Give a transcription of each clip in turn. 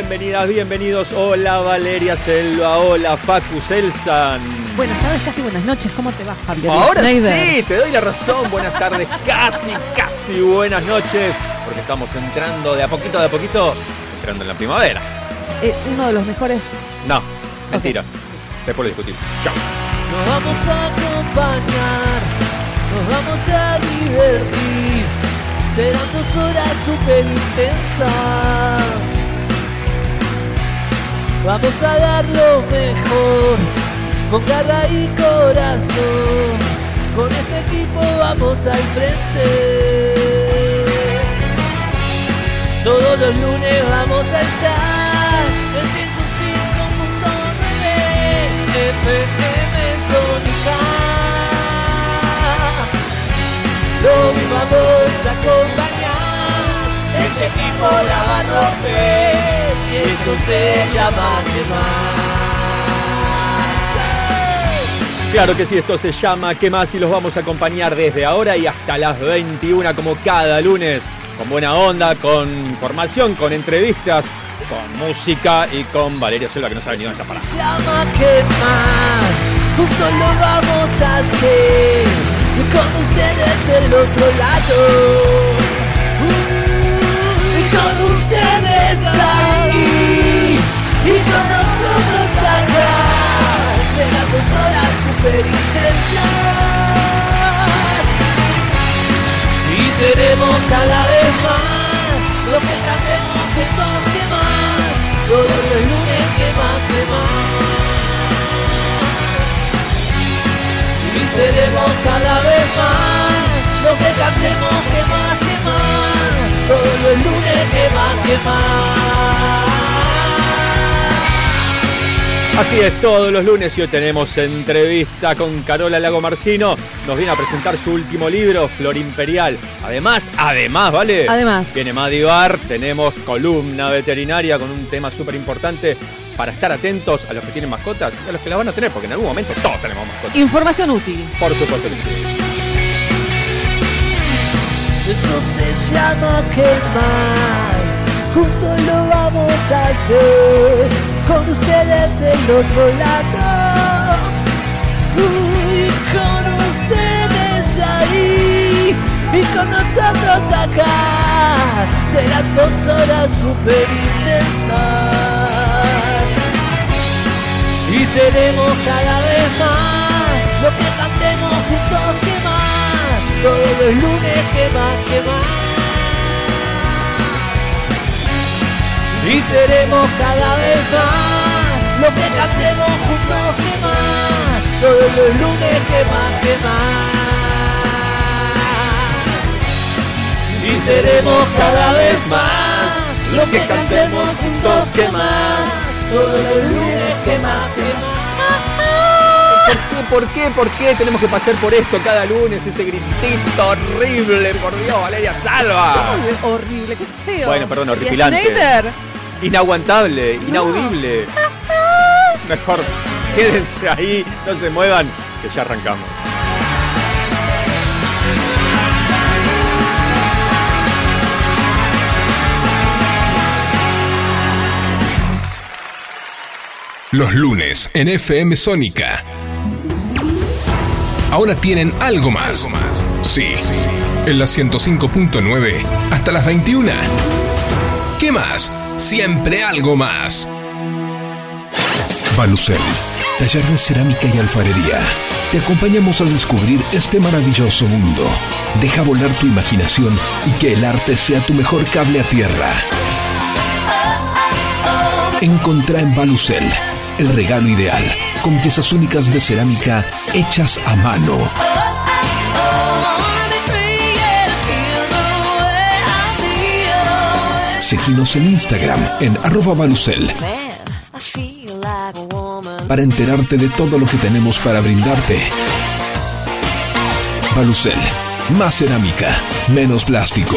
Bienvenidas, bienvenidos. Hola Valeria Selva, hola Facu Selsan. Buenas tardes, casi buenas noches. ¿Cómo te va, Fabio? Ahora Schneider? sí, te doy la razón. Buenas tardes, casi, casi buenas noches. Porque estamos entrando de a poquito, de a poquito, entrando en la primavera. Eh, uno de los mejores. No, mentira. Después lo discutimos. Chao. Nos vamos a acompañar, nos vamos a divertir. Serán dos horas súper intensas. Vamos a dar lo mejor, con garra y corazón. Con este equipo vamos al frente. Todos los lunes vamos a estar en 105.9 FM Sónica. Los vamos a acompañar, este equipo la va a romper y esto se llama quemar. Claro que sí, esto se llama ¿Qué más? Y los vamos a acompañar desde ahora y hasta las 21 como cada lunes. Con buena onda, con información, con entrevistas, con música y con Valeria Selva que nos ha venido a esta parada. Se llama quemar, juntos lo vamos a hacer, con ustedes del otro lado. Con ustedes ahí, y con nosotros acá, serán dos horas super intensas. Y seremos cada vez más lo que cantemos que más, que más. Todos los lunes que más, que más. Y seremos cada vez más lo que cantemos que más, que más. Todos los lunes que más, que más. Así es, todos los lunes y hoy tenemos entrevista con Carola Lago Marcino. Nos viene a presentar su último libro, Flor Imperial. Además, además, ¿vale? Además. Viene Madivar, tenemos columna veterinaria con un tema súper importante para estar atentos a los que tienen mascotas y a los que las van a tener, porque en algún momento todos tenemos mascotas. Información útil. Por supuesto que sí. Esto se llama que más, juntos lo vamos a hacer, con ustedes del otro lado, y con ustedes ahí, y con nosotros acá, serán dos horas super intensas, y seremos cada vez más, todos los lunes que más, que más. Y seremos cada vez más, lo que cantemos juntos que más, todos los lunes que más, que más. Y seremos cada vez más, los que cantemos juntos que más, todos los lunes que más, que más. ¿Por qué? ¿Por qué tenemos que pasar por esto cada lunes? Ese gritito horrible, por Dios, Valeria, salva. Horrible, qué feo. Bueno, perdón, ¿Y a horripilante. Inaguantable, inaudible. Mejor quédense ahí, no se muevan, que ya arrancamos. Los lunes en FM Sónica. Ahora tienen algo más. Sí, en la 105.9 hasta las 21. ¿Qué más? Siempre algo más. Balucel, taller de cerámica y alfarería. Te acompañamos a descubrir este maravilloso mundo. Deja volar tu imaginación y que el arte sea tu mejor cable a tierra. Encontrá en Balucel el regalo ideal, con piezas únicas de cerámica hechas a mano. Seguinos en Instagram en arroba balucel para enterarte de todo lo que tenemos para brindarte. Balucel, más cerámica, menos plástico.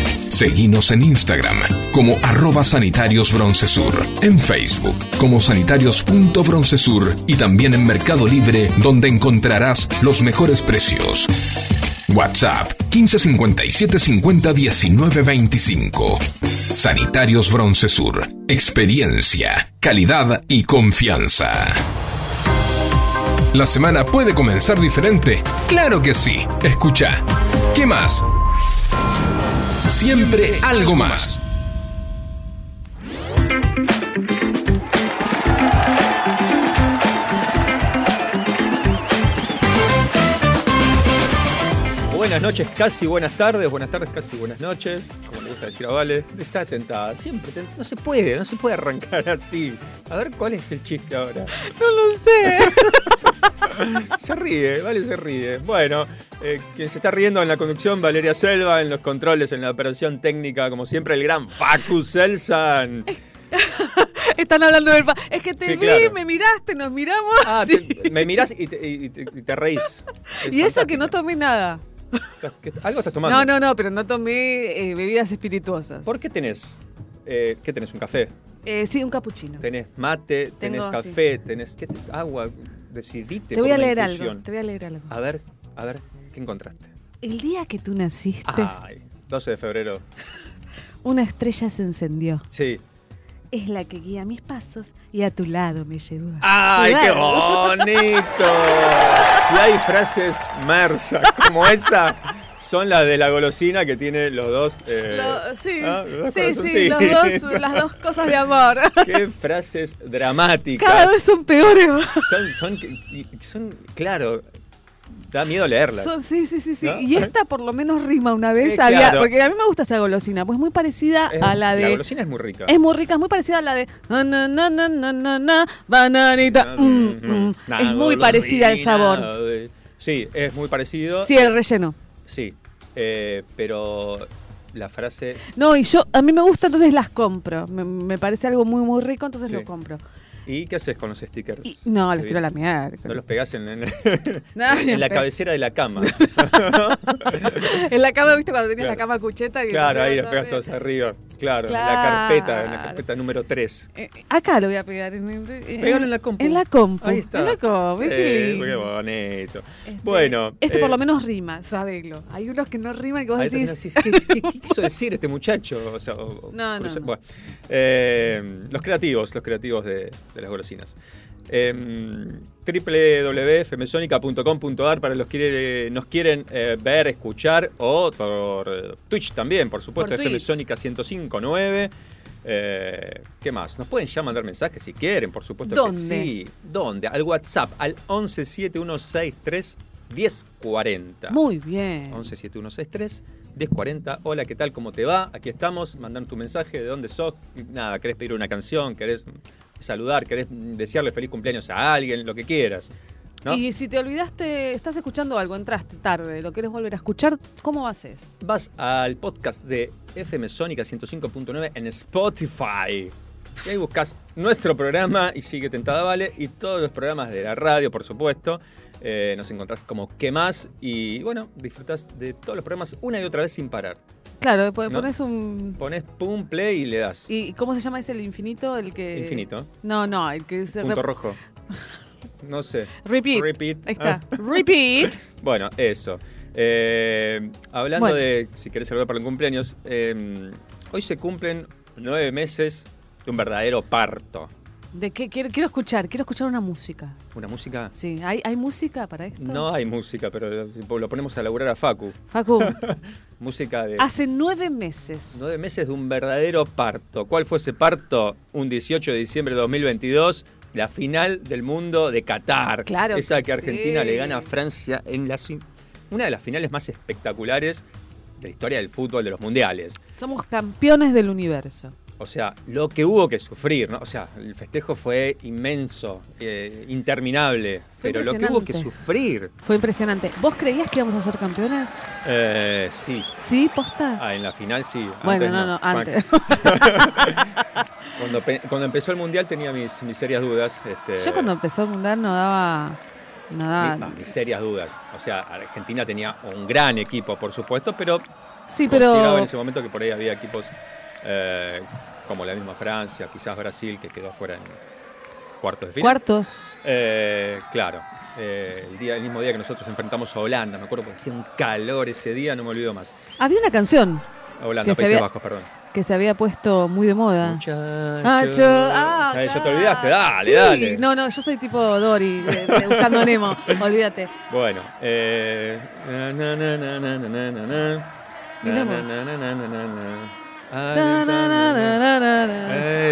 Seguinos en Instagram como arroba sanitarios broncesur, en Facebook como sanitarios.broncesur y también en Mercado Libre donde encontrarás los mejores precios. WhatsApp 1557 50 19 25. Sanitarios Bronce Sur. Experiencia, calidad y confianza. ¿La semana puede comenzar diferente? Claro que sí. Escucha. ¿Qué más? Siempre algo más. Buenas noches, casi buenas tardes, buenas tardes, casi buenas noches, como le gusta decir a Vale. Está tentada, siempre tentada. No se puede, no se puede arrancar así. A ver cuál es el chiste ahora. No lo sé. Se ríe, Vale se ríe. Bueno, eh, quien se está riendo en la conducción, Valeria Selva, en los controles, en la operación técnica, como siempre, el gran Facu Selsan. Están hablando del... Es que te Sí, vi, claro. me miraste, nos miramos. Ah, sí. te- me mirás y te, y te- y te reís. Es y eso que no tomé nada. Algo estás tomando. No, no, no, pero no tomé eh, bebidas espirituosas. ¿Por qué tenés? eh, ¿Qué tenés? ¿Un café? Eh, sí, un capuchino. Tenés mate, tenés Tengo, café, tenés ¿qué? agua. Decidiste. Te voy a leer algo. Te voy a leer algo. A ver, a ver, ¿qué encontraste? El día que tú naciste, Ay, 12 de febrero. una estrella se encendió. Sí. Es la que guía mis pasos y a tu lado me llevó. ¡Ay, qué bonito! Si hay frases mersas como esa, son las de la golosina que tiene los dos. eh, Lo- sí, ah, los sí, sí, corazoncitos. los dos- las dos cosas de amor. Qué frases dramáticas. Cada vez son peores. Son, son, son- claro, da miedo leerlas. Sí, sí, sí, sí. ¿No? Y esta por lo menos rima una vez. Eh, había, claro. porque a mí me gusta esa golosina, pues muy parecida Es- a la de. golosina es muy rica. Es muy rica, es muy parecida a la de na, na, na, na, na, na, na, bananita. mm, mm. Es muy golosina parecida al sabor. Sí, es muy parecido. Sí, el relleno. Sí, eh, pero la frase No, y yo, a mí me gusta, entonces las compro. Me, me parece algo muy, muy rico, entonces Sí. lo compro. ¿Y qué haces con los stickers? Y- no, los tiro a la mierda. No los pegás en, en- No, en la cabecera de la cama. En la cama, ¿viste? Cuando tenías Claro. la cama cucheta. que claro, ahí los pegas todos arriba. Claro, en la carpeta, en la carpeta número 3. Eh, acá lo voy a pegar. En, en- la compu. En la compu. Ahí está. En la compu. Sí, qué bonito. Este, bueno. Este por eh, lo menos rima, sabelo. Hay unos que no riman que vos decís. ¿qué, qué- qué quiso decir este muchacho? O sea, o- o- No, no, cruza- no. bueno. Eh, los creativos, los creativos de, de las golosinas. Eh, para los que nos quieren eh, ver, escuchar o por eh, Twitch también, por supuesto. Sónica 1059. Eh, ¿Qué más? Nos pueden ya mandar mensajes si quieren, por supuesto ¿Dónde? que sí. ¿Dónde? Al WhatsApp, al 117163 1040. Muy bien. 117163 1040. Hola, ¿qué tal? ¿Cómo te va? Aquí estamos. Mandan tu mensaje de dónde sos. Nada, querés pedir una canción, querés saludar, querés desearle feliz cumpleaños a alguien, lo que quieras. ¿no? Y si te olvidaste, estás escuchando algo, entraste tarde, lo quieres volver a escuchar, ¿cómo haces? Vas al podcast de FM Sónica 105.9 en Spotify. Y ahí buscas nuestro programa y sigue Tentada Vale y todos los programas de la radio, por supuesto. Eh, nos encontrás como ¿Qué más? Y bueno, disfrutás de todos los programas una y otra vez sin parar. Claro, pones un. Pones pum, play y le das. ¿Y cómo se llama ese el infinito? El que. Infinito. No, no, el que Punto rep- rojo. No sé. Repeat. Repeat. Ahí está. Ah. Repeat. Bueno, eso. Eh, hablando Bueno. de, si querés saludar para el cumpleaños, eh, hoy se cumplen nueve meses de un verdadero parto. ¿De qué? Quiero, quiero escuchar, quiero escuchar una música. ¿Una música? Sí, ¿hay, ¿hay música para esto? No hay música, pero lo ponemos a laburar a Facu. Facu, Música de hace nueve meses. nueve meses de un verdadero parto. ¿Cuál fue ese parto? Un 18 de diciembre de 2022, la final del mundo de Qatar. Claro Esa que que Argentina sí. le gana a Francia en la, una de las finales más espectaculares de la historia del fútbol de los mundiales. Somos campeones del universo. O sea, lo que hubo que sufrir, ¿no? O sea, el festejo fue inmenso, eh, interminable, Fue pero lo que hubo que sufrir, Fue impresionante. ¿Vos creías que íbamos a ser campeones? eh, sí. ¿Sí? ¿Posta? Ah, en la final sí. bueno, antes no, no, antes. Cuando, pe- cuando empezó el mundial tenía mis, mis serias dudas. Este, Yo cuando empezó el mundial no daba. No daba. mi- mis serias dudas. O sea, Argentina tenía un gran equipo, por supuesto, pero Sí, pero. en ese momento que por ahí había equipos eh, como la misma Francia, quizás Brasil, que quedó fuera en cuartos de final. Cuartos. Eh, claro. eh, el, día, el mismo día que nosotros enfrentamos a Holanda, me acuerdo que hacía un calor ese día, no me olvido más. Había una canción Holanda, Que se Países había- Bajos, perdón. que se había puesto muy de moda. Muchacho. Ah, Ay, ya te olvidaste, dale, Sí, dale. No, no, yo soy tipo Dory, de- de Buscando Nemo, olvídate. Bueno, eh,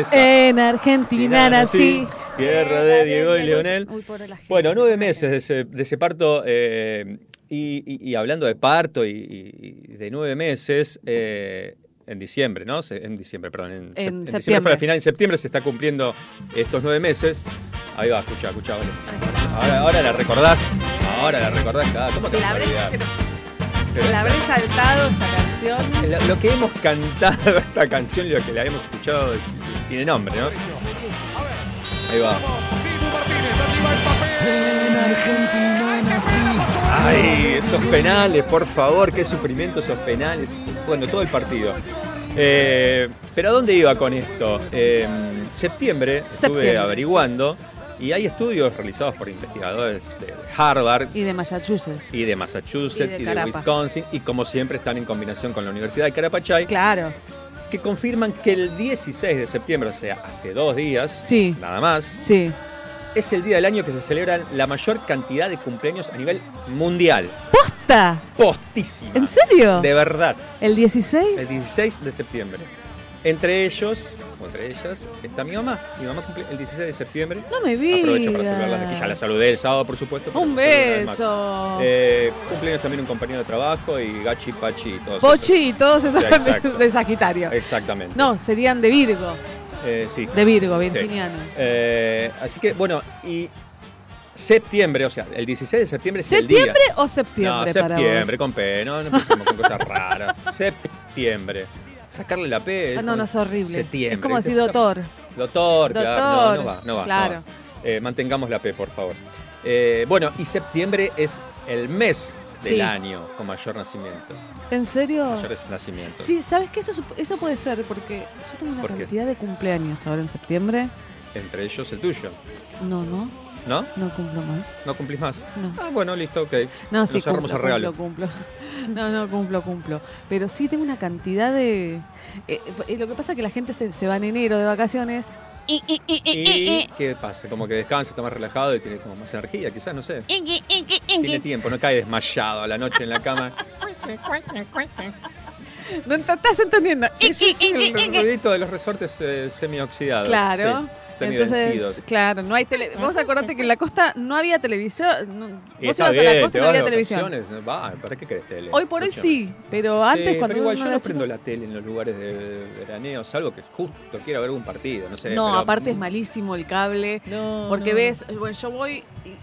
Esa. En Argentina nací. Tierra de Diego y Leonel. Uy. Bueno, nueve meses de ese, de ese parto. eh, y, y- y hablando de parto y, de nueve meses, eh, en diciembre, ¿no? En diciembre, perdón. En, sep- en diciembre septiembre. fue la final. En septiembre se está cumpliendo estos nueve meses. Ahí va, escucha, escucha. vale. Ahora, ahora la recordás. Ahora la recordás. cada- ¿Cómo te la la habré saltado esta canción. Lo, lo que hemos cantado esta canción y lo que la hemos escuchado es- tiene nombre, ¿no? Ahí va. En Argentina nací. Ay, esos penales, por favor, qué sufrimiento esos penales. Bueno, todo el partido. Eh, pero ¿a dónde iba con esto? Eh, septiembre, estuve averiguando y hay estudios realizados por investigadores de Harvard Y de Massachusetts. y de Massachusetts Y de y de, Carapa. Wisconsin y como siempre están en combinación con la Universidad de Carapachay Claro. que confirman que el 16 de septiembre, o sea, hace dos días, Sí. nada más, Sí. es el día del año que se celebran la mayor cantidad de cumpleaños a nivel mundial. ¡Posta! Postísima. ¿En serio? De verdad. ¿El 16? El 16 de septiembre. Entre ellos, o entre ellas, está mi mamá. Mi mamá cumple el 16 de septiembre. No me vi. Aprovecho para saludarla aquí. Ya la saludé el sábado, por supuesto. Un beso. Eh, cumpleaños también un compañero de trabajo y Gachi, Pachi y todos Pochi y todos esos Sí, exacto. de Sagitario. Exactamente. No, serían de Virgo. Eh, sí. De Virgo, Sí. virginianos. Eh, así que, bueno, y septiembre, o sea, el 16 de septiembre es el día. ¿Septiembre o septiembre no, para septiembre, vos? con P, no, no empecemos con cosas raras. Septiembre. Sacarle la P. Ah, no, no, es horrible. Septiembre. Es como decir doctor. Doctor, claro. No, Doctor, no va, no va. no claro. va. Eh, mantengamos la P, por favor. Eh, bueno, y septiembre es el mes del Sí. año con mayor nacimiento. ¿En serio? Mayores nacimientos. Sí, ¿sabes qué? Eso, eso puede ser, porque yo tengo una cantidad de cumpleaños ahora en septiembre. Entre ellos el tuyo. No, no, ¿No? no cumplo más. ¿No cumplís más? No. Ah, bueno, listo, ok. No, sí, Nos cerramos cumplo, cumplo, cumplo. No, no, cumplo, cumplo. Pero sí tengo una cantidad de... eh, eh, lo que pasa es que la gente se, se va en enero de vacaciones y... y, y, y, y, ¿Y y. qué pasa? Como que descansa, está más relajado y tiene como más energía, quizás, no sé. Tiene tiempo, no cae desmayado a la noche en la cama. No estás entendiendo. Sí, sí, sí, el ruidito de los resortes eh, semioxidados. Claro. Sí, Entonces, vencidos. claro, no hay tele. Vos acordate que en la costa no había televisión. no- vos ibas a la costa y no había televisión. Va, ¿para qué querés tele? Hoy por hoy sí, pero antes Sí, cuando pero igual yo no prendo chico- la tele en los lugares de veraneo, salvo que justo quiera ver un partido, no sé. No, pero- aparte es malísimo el cable. No, Porque no. ves, bueno, yo voy. y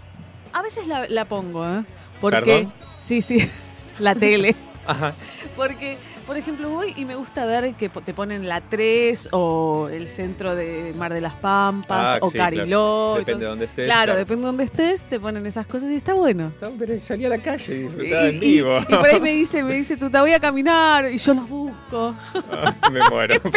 a veces la, la pongo, ¿eh? Porque. ¿Perdón? Sí, sí, la tele. Ajá. Porque, por ejemplo, voy y me gusta ver que te ponen la 3 o el centro de Mar de las Pampas Ah, o sí, claro. Cariló. y Depende de dónde estés, Claro, claro. depende de dónde estés, te ponen esas cosas y está bueno. No, Pero salí a la calle y disfrutaba en vivo. y por ahí me dice, me dice, tú te voy a caminar y yo los busco. Ay, me muero.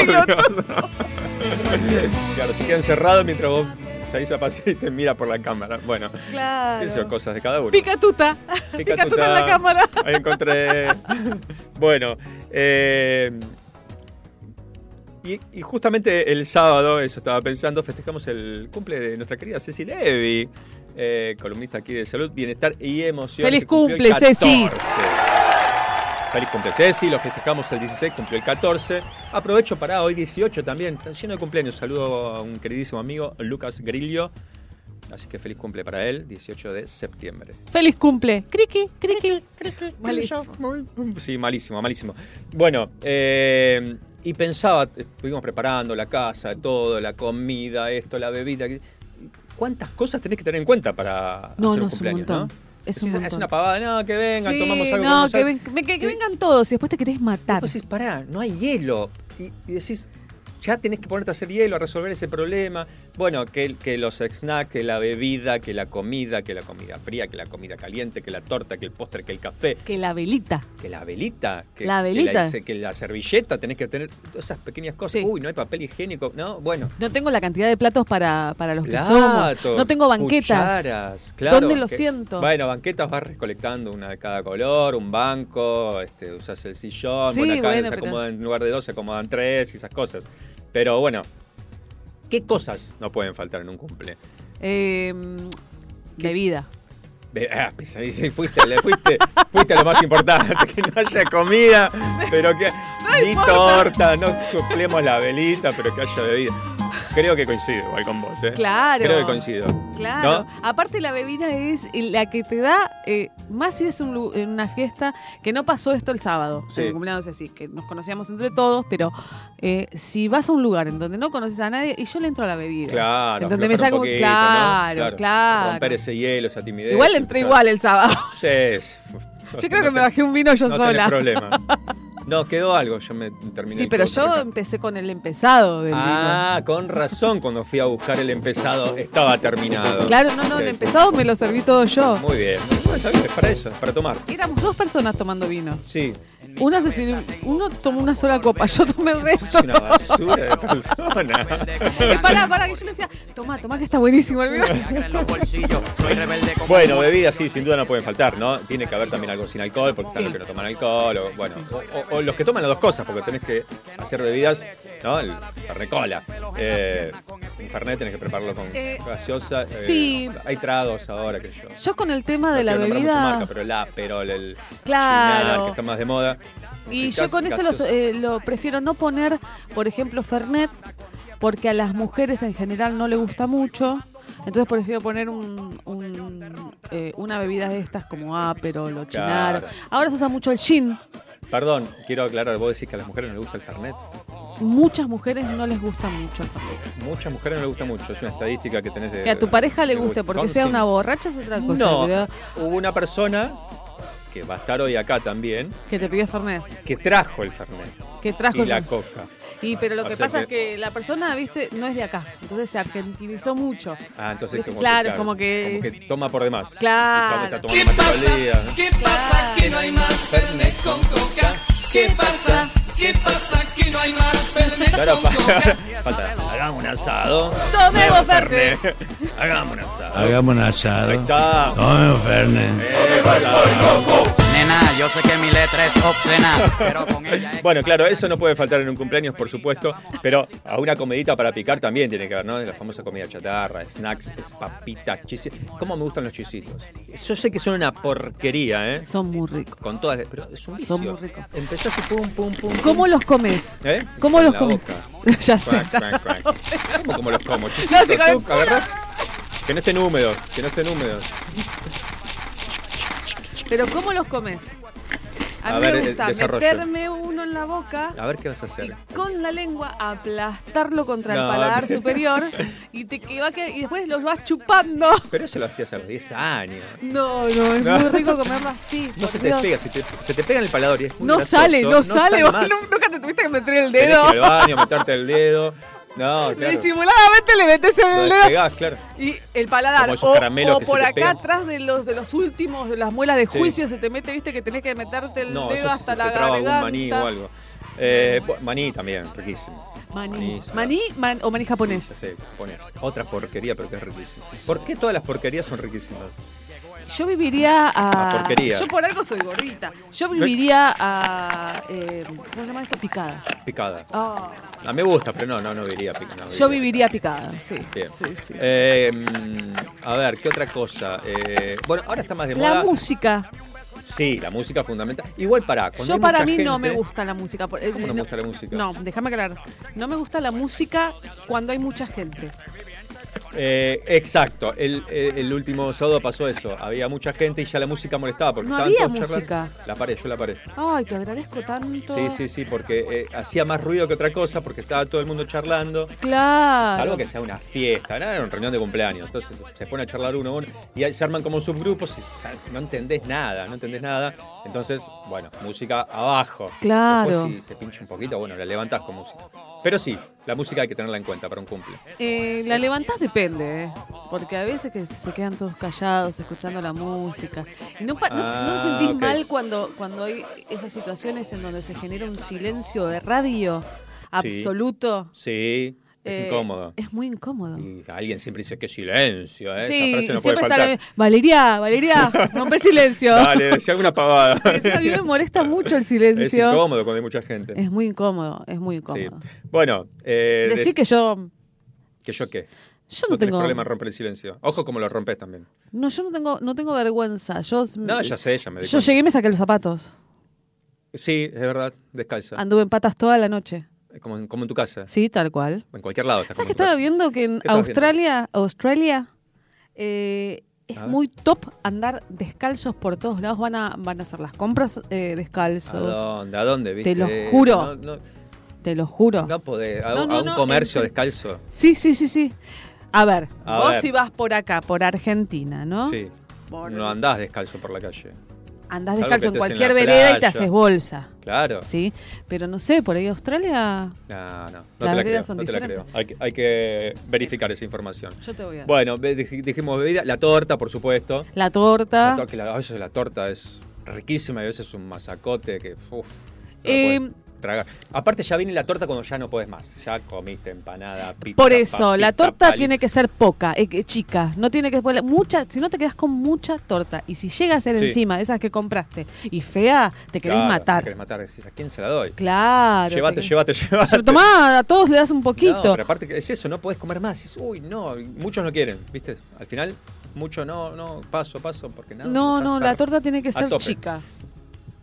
claro, se queda encerrado mientras vos salís a pasear y te mira por la cámara. Bueno, Claro. qué sé yo, cosas de cada uno. Pica tuta. Pica Pica tuta tuta. en la cámara. Ahí encontré. bueno, eh, Y, y justamente el sábado, eso estaba pensando, festejamos el cumple de nuestra querida Ceci Levi, eh, columnista aquí de Salud, Bienestar y Emoción. ¡Feliz cumple, Ceci! 14. Feliz cumple Ceci, lo festejamos el 16, cumplió el 14. Aprovecho para hoy 18 también, está lleno de cumpleaños. Saludo a un queridísimo amigo, Lucas Grillo. Así que feliz cumple para él, 18 de septiembre. ¡Feliz cumple! ¡Criqui, criqui! Malísimo. Sí, malísimo, malísimo. Bueno, eh, y pensaba, estuvimos preparando la casa, todo, la comida, esto, la bebida. ¿Cuántas cosas tenés que tener en cuenta para No, hacer no, un es un cumpleaños, montón. no? Es un Decís, montón. una pavada, no, que vengan, Sí, tomamos algo. no, que, ven- que- que vengan todos y después te querés matar. Decís, pará, no hay hielo. Y, y decís, ya tenés que ponerte a hacer hielo, a resolver ese problema. Bueno, que, que los snacks, que la bebida, que la comida, que la comida fría, que la comida caliente, que la torta, que el postre, que el café, Que la velita. que la velita, que La velita. Que la, que la servilleta, tenés que tener todas esas pequeñas cosas. Sí. Uy, no hay papel higiénico, ¿no? Bueno. No tengo la cantidad de platos para, para los que somos. Platos, No tengo banquetas. cucharas, claro, ¿Dónde lo que- siento? Bueno, banquetas vas recolectando una de cada color, un banco, este, usas el sillón, Sí, bueno, acá bueno, se pero- acomodan, en lugar de dos se acomodan tres y esas cosas. Pero bueno, ¿qué cosas no pueden faltar en un cumple? Eh, bebida. Ve- Ah, fuiste, le fuiste, fuiste lo más importante, que no haya comida, pero que ni importa. torta, no suplemos la velita, pero que haya bebida. Creo que coincido igual con vos, ¿eh? Claro. Creo que coincido. Claro. ¿No? Aparte la bebida es la que te da, eh, más si es un en una fiesta, que no pasó esto el sábado, Sí. el cumpleaños así, que nos conocíamos entre todos, pero eh, si vas a un lugar en donde no conoces a nadie, y yo le entro a la bebida. Claro, En donde me saco, un poquito, claro, ¿no? claro. Romper ese hielo, esa timidez. Igual entré igual el sábado. Sí, es- Yo creo que me bajé un vino yo no sola. tenés problema. No, quedó algo, yo me terminé Sí, pero yo acá. empecé con el empezado del Ah, con razón, cuando fui a buscar el empezado estaba terminado. Claro, no, no, el empezado me lo serví todo yo. Muy bien. Bueno, está bien, es para eso, es para tomar. Éramos dos personas tomando vino. Sí, Una se sirvió- uno tomó una sola copa, yo tomé el es resto. una basura de persona. Pará, pará, que yo le decía, toma, toma que está buenísimo el vino. Bueno, bebidas sí, sin duda no pueden faltar, ¿no? Tiene que haber también algo sin alcohol, porque están Sí. los que no toman alcohol, o bueno, o, o- o los que toman las dos cosas, porque tenés que hacer bebidas, ¿no? El Fernet Cola. Eh, Fernet tenés que prepararlo con Eh, gaseosa. eh, sí. Hay tragos ahora, que yo. Yo con el tema de No la nombrar mucha bebida. marca, pero el Aperol, el Claro. Cynar, que está más de moda. Y yo con ese lo, gaseosa. eh, lo prefiero no poner, por ejemplo, Fernet, porque a las mujeres en general no le gusta mucho. Entonces prefiero poner un, un, eh, una bebida de estas como Aperol o Chinaro. Claro. Ahora se usa mucho el gin. Perdón, quiero aclarar, vos decís que a las mujeres no les gusta el Fernet. Muchas mujeres no les gusta mucho el Fernet. Muchas mujeres no les gusta mucho, es una estadística que tenés de... Que a tu pareja le guste porque sea una borracha es otra cosa. No, pero hubo una persona que va a estar hoy acá también, que te pidió Fernet. que trajo el Fernet Que trajo y el la coca. Y pero lo O que pasa que- es que la persona, viste, no es de acá. Entonces se argentinizó mucho. Ah, entonces como claro, que, como que- como que toma por demás. Claro. Está tomando día, ¿no? ¿Qué pasa? Que no hay más Fernet con coca. ¿Qué pasa? ¿Qué pasa? Que no hay más Claro, pa- falta, hagamos un asado. Tomemos Fernet. hagamos un asado. Hagamos un asado. Ahí está. Tomemos Fernet. Nena, yo sé que mi letra es obscena, pero con ella es... Bueno, claro, eso no puede faltar en un cumpleaños, por supuesto, pero a una comidita para picar también tiene que ver, ¿no? La famosa comida chatarra, snacks, es papitas, chisitos. ¿Cómo me gustan los chisitos? Yo sé que son una porquería, ¿eh? Son muy ricos. Con todas las... Pero es un vicio. Son muy ricos. Empezás y pum, pum, pum. ¿Cómo los comes? ¿Eh? ¿Cómo los comes? ya sé. ¿Cómo, cómo los como? No, tú. Que no estén húmedos, que no estén húmedos. Pero ¿cómo los comes? A, A mí ver, me eh, gusta meterme uno en la boca A ver qué vas a hacer. y con la lengua aplastarlo contra el paladar pero- superior y te que va y después los vas chupando. Pero eso lo hacías a los 10 años. No, no, es No. muy rico comerlo así. No se te pega, se te, se te pega en el paladar y es muy No grasoso, sale, no, sale. Nunca te tuviste que meter el Tenés dedo. que ir al baño, meterte el dedo. No, claro. Disimuladamente le metes el dedo. claro. Y el paladar, o, por acá atrás de los de los últimos, de las muelas de Sí. juicio, se te mete, viste, que tenés que meterte el No, dedo eso hasta se la garganta. maní o algo. Eh, maní también, riquísimo. Maní. Maní, sí. ¿Maní man- o maní japonés? sí, japonés. Otra porquería, pero que es riquísimo. ¿Por qué todas las porquerías son riquísimas? Yo viviría a. Ah, porquería. Yo por algo soy gordita. Yo viviría a. eh, ¿Cómo se llama esto? Picada. Picada. Ah, A mí me gusta, pero no, no, no diría picada. yo viviría picada, sí. Bien. Sí, sí, sí. Eh, mm, a ver, ¿qué otra cosa? Eh, bueno, ahora está más de La moda. música. Sí, la música fundamental. Igual para. Yo para mí no me gusta la música. eh, ¿Cómo no me gusta la música? No, déjame aclarar. No me gusta la música cuando hay mucha gente. Eh, exacto. El, el- último sábado pasó eso. Había mucha gente y ya la música molestaba porque No estaban había todos charlando. música. La paré, yo la paré. Ay, te agradezco tanto. Sí, sí, sí, porque eh, hacía más ruido que otra cosa porque estaba todo el mundo charlando. Claro. Salvo que sea una fiesta. Era una reunión de cumpleaños. Entonces se pone a charlar uno a uno y ahí se arman como subgrupos y no entendés nada, no entendés nada. Entonces, bueno, música abajo. Claro. Después si se pincha un poquito, bueno, la levantás con música. Pero sí, la música hay que tenerla en cuenta para un cumple. Eh, la levantás depende, ¿eh? porque a veces que se quedan todos callados escuchando la música. Y no, pa- no- no Ah, sentís mal cuando, cuando hay esas situaciones en donde se genera un silencio de radio absoluto. Sí, es Eh, incómodo. Es muy incómodo. Y alguien siempre dice, qué silencio, ¿eh? Sí, Esa frase no puede faltar. la- Valeria, Valeria, rompe silencio. Dale, decía alguna pavada. A mí me molesta mucho el es silencio. incómodo cuando hay mucha gente. Es muy incómodo, es muy Sí. incómodo. Bueno, eh, dec- que yo, que yo qué. yo no, No, tengo, problema en romper el silencio. Ojo como lo rompes también. no, yo no tengo, no tengo vergüenza. Yo, No, ya sé, ya me di Yo cuenta. llegué y me saqué los zapatos. Sí, es verdad, descalza. Anduve en patas toda la noche. Como en, como en tu casa. Sí, tal cual. En cualquier lado ¿Sabes que estaba casa. viendo que en ¿Qué estabas Australia, Australia eh, es A ver. muy top andar descalzos por todos lados? Van a, van a hacer las compras eh, ¿A descalzos. dónde? ¿A dónde? ¿Viste? Te lo juro. No, no, Te lo juro. no podés. A, No, a un comercio descalzo. Sí, sí, sí, sí. A ver, A vos ver. si vas por acá, por Argentina, ¿no? Sí. Por- No andás descalzo por la calle. Andás Salvo descalzo en cualquier vereda y te haces bolsa. Claro. ¿Sí? Pero no sé, por ahí Australia. No, no. No Las te la creo. son No te la creo. Hay que, hay que verificar esa información. Yo te voy a. Bueno, dijimos bebida. La torta, por supuesto. La torta. La que la- a veces la torta es riquísima y a veces es un masacote que. Uf, no Eh, tragar. Aparte, ya viene la torta cuando ya no puedes más. Ya comiste empanada, pizza. Por eso, la torta pali- tiene que ser poca, eh, chica. No tiene que mucha, si no te quedas con mucha torta. Y si llega a ser Sí. encima de esas que compraste y fea, te querés Claro, matar. te querés matar. Decís, ¿a quién se la doy? Claro. llévate, te- llévate, llévate. Pero tomá, a todos le das un poquito. No, pero aparte que es eso, no podés comer más. Es, uy, no, muchos no quieren, ¿viste? Al final, mucho no, no, paso, paso, porque nada. no, no, la torta tiene que ser chica.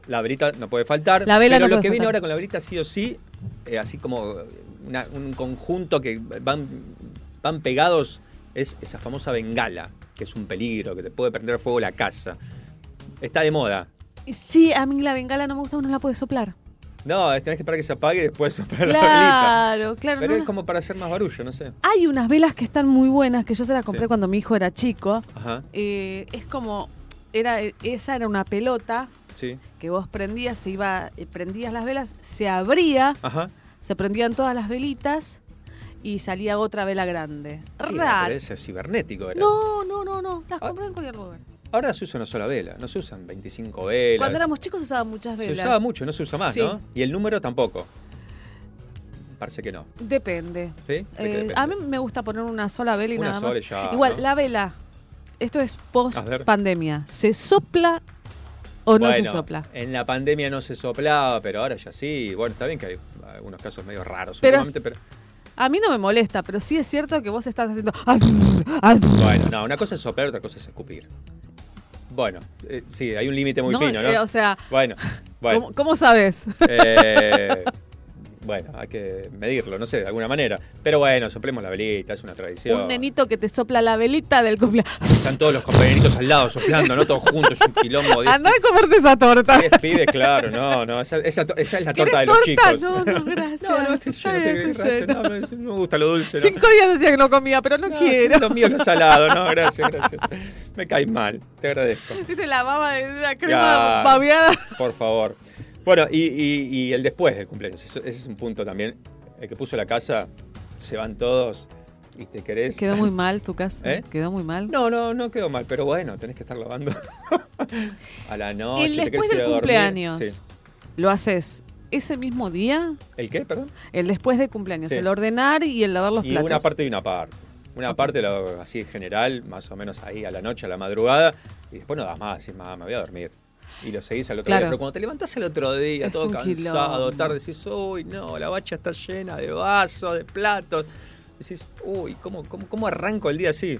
La velita no puede faltar. La vela pero no lo que viene faltar. ahora con la velita sí o sí, eh, así como una- un conjunto que van, van pegados, es esa famosa bengala, que es un peligro, que te puede prender fuego la casa. Está de moda. Sí, a mí la bengala no me gusta, uno la puede soplar. No, tenés que esperar que se apague y después soplar la velita. Claro, claro. Pero no es la- como para hacer más barullo, no sé. Hay unas velas que están muy buenas, que yo se las compré Sí. cuando mi hijo era chico. Ajá, Eh, es como, era, esa era una pelota sí. que vos prendías, se iba, eh, prendías las velas, se abría, Ajá. se prendían todas las velitas y salía otra vela grande. Raro. ese es cibernético. Era. No, no, no, no, las Ah. compré en cualquier lugar. Ahora se usa una sola vela, no se usan 25 velas. Cuando éramos chicos usaban muchas se velas. usaba mucho, no se usa más, Sí. ¿no? Y el número tampoco. Parece que no. Depende. ¿Sí? ¿De qué Eh, depende? a mí me gusta poner una sola vela y Una nada sola más. ya, Igual, ¿no? la vela, esto es post pandemia. ¿Se sopla o no se sopla? En la pandemia no se soplaba, pero ahora ya sí. Bueno, está bien que hay algunos casos medio raros Pero. A mí no me molesta, pero sí es cierto que vos estás haciendo. Bueno, no, una cosa es soplar, otra cosa es escupir. Bueno, eh, sí, hay un límite muy No, fino, ¿no? eh, o sea, Bueno, bueno. ¿cómo, cómo sabes? Eh, bueno, hay que medirlo, no sé, de alguna manera. Pero bueno, soplemos la velita, es una tradición. Un nenito que te sopla la velita del cumpleaños. Están todos los compañeritos al lado soplando, ¿no? Todos juntos, es un quilombo. Diez, Anda a comerte esa torta. diez pibes, claro, no, no. Esa, esa, es la ¿Querés torta de los torta? chicos. No, no, gracias. No, no, yo no gracias, no, no, no me gusta lo dulce. no. Cinco días decía que no comía, pero no, No, quiero. Lo mío lo salado, no, gracias, gracias. Me caes mal, te agradezco. Viste la baba de la crema Ya. babeada. Por favor. Bueno, y, y- y el después del cumpleaños, eso- ese es un punto también. El que puso la casa, se van todos y te querés. Quedó muy mal tu casa. ¿Eh? Quedó muy mal. No, no, no quedó mal, pero bueno, tenés que estar lavando a la noche. El después del cumpleaños. Sí. ¿Lo haces ese mismo día, ¿El qué, perdón? el después de cumpleaños, Sí. el ordenar y el lavar los Y platos. una parte y una parte. Una parte lo, así general, más o menos ahí a la noche, a la madrugada, y después no das más, decís, mamá, me voy a dormir. Y lo seguís al otro Claro. día. Pero cuando te levantás al otro día, Es todo cansado, quilombo. tarde, decís, uy, no, la bacha está llena de vasos, de platos. Decís, uy, ¿cómo, cómo, cómo arranco el día así?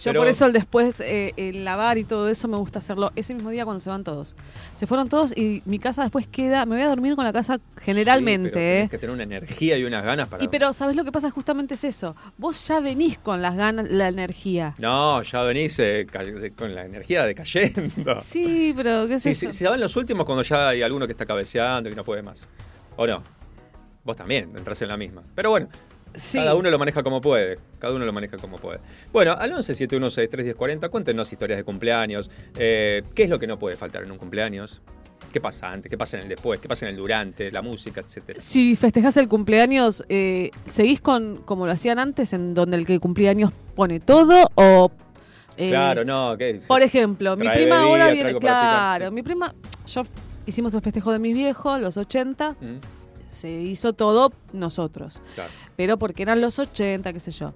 Yo Pero- por eso el después, eh, el lavar y todo eso me gusta hacerlo ese mismo día cuando se van todos. Se fueron todos y mi casa después queda, me voy a dormir con la casa generalmente, Sí, pero ¿eh? que tener una energía y unas ganas para... Y pero, ¿sabes lo que pasa? Justamente es eso. Vos ya venís con las ganas, la energía. No, ya venís eh, con la energía decayendo. Sí, pero qué sé Sí, yo. sí, se van los últimos cuando ya hay alguno que está cabeceando y no puede más. ¿O no? Vos también entras en la misma. Pero bueno, Sí. cada uno lo maneja como puede. Cada uno lo maneja como puede. Bueno, al 11 7163 1040, cuéntenos historias de cumpleaños. Eh, ¿Qué es lo que no puede faltar en un cumpleaños? ¿Qué pasa antes? ¿Qué pasa en el después? ¿Qué pasa en el durante? La música, etcétera. Si festejás el cumpleaños, eh, ¿seguís con como lo hacían antes, en donde el que cumpleaños pone todo? O. eh, claro, no. ¿qué? Por ejemplo, mi prima bebida, ahora viene. Claro, mi prima. Yo hicimos el festejo de mis viejos, los 80. Mm. Se hizo todo nosotros. Claro. Pero porque eran los 80, qué sé yo.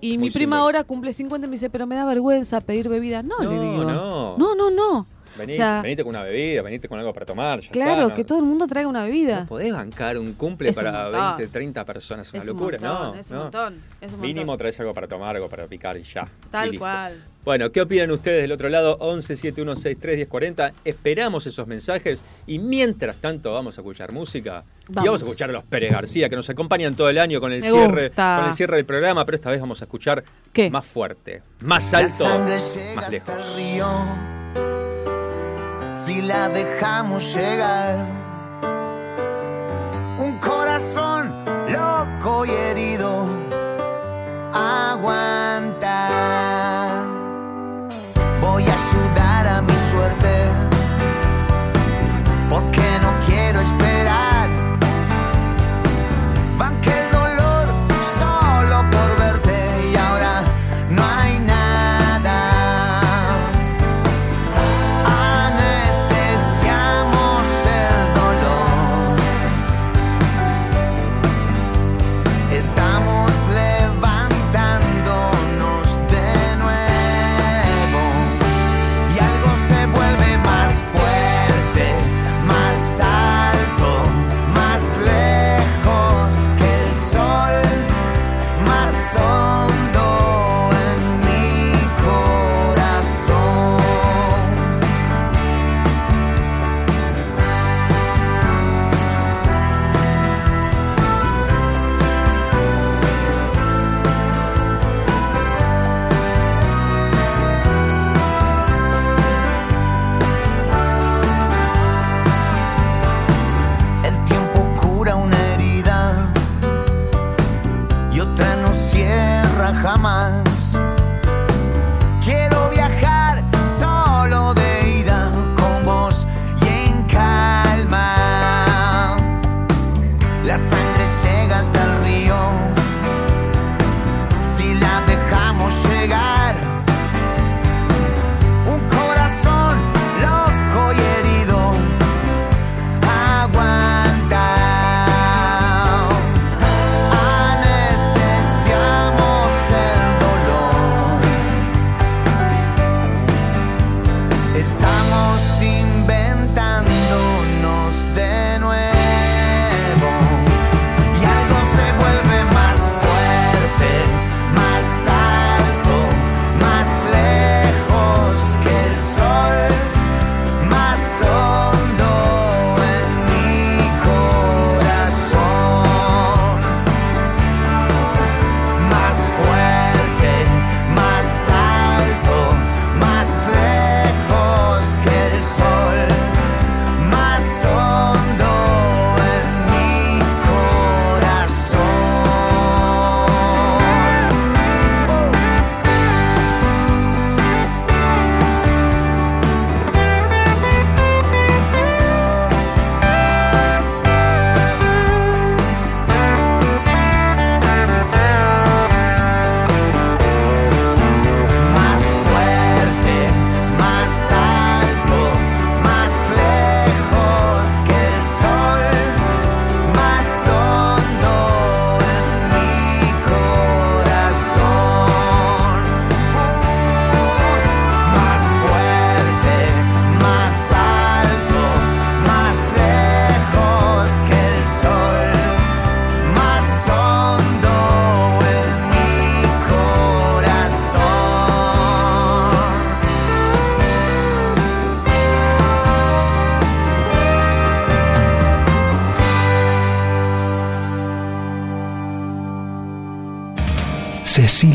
Y Muy mi prima simbólico. ahora cumple 50 y me dice, pero me da vergüenza pedir bebida. No, le digo. no. No, no, no. Vení, O sea, venite con una bebida, venite con algo para tomar. ya claro, está, no- que todo el mundo traiga una bebida. No podés bancar un cumple Es un para montón. 20, 30 personas, una Es un locura, montón, ¿no? es un no. montón, es un Mínimo montón. traes algo para tomar, algo para picar y ya. Tal y cual. Bueno, ¿qué opinan ustedes del otro lado? 11 7163 1040. Esperamos esos mensajes y mientras tanto vamos a escuchar música. Y Vamos. vamos a escuchar a los Pérez García que nos acompañan todo el año con el Me cierre, gusta. con el cierre del programa, pero esta vez vamos a escuchar ¿Qué? más fuerte, más La alto, sangre llega más hasta lejos. el río. Si la dejamos llegar. Un corazón loco y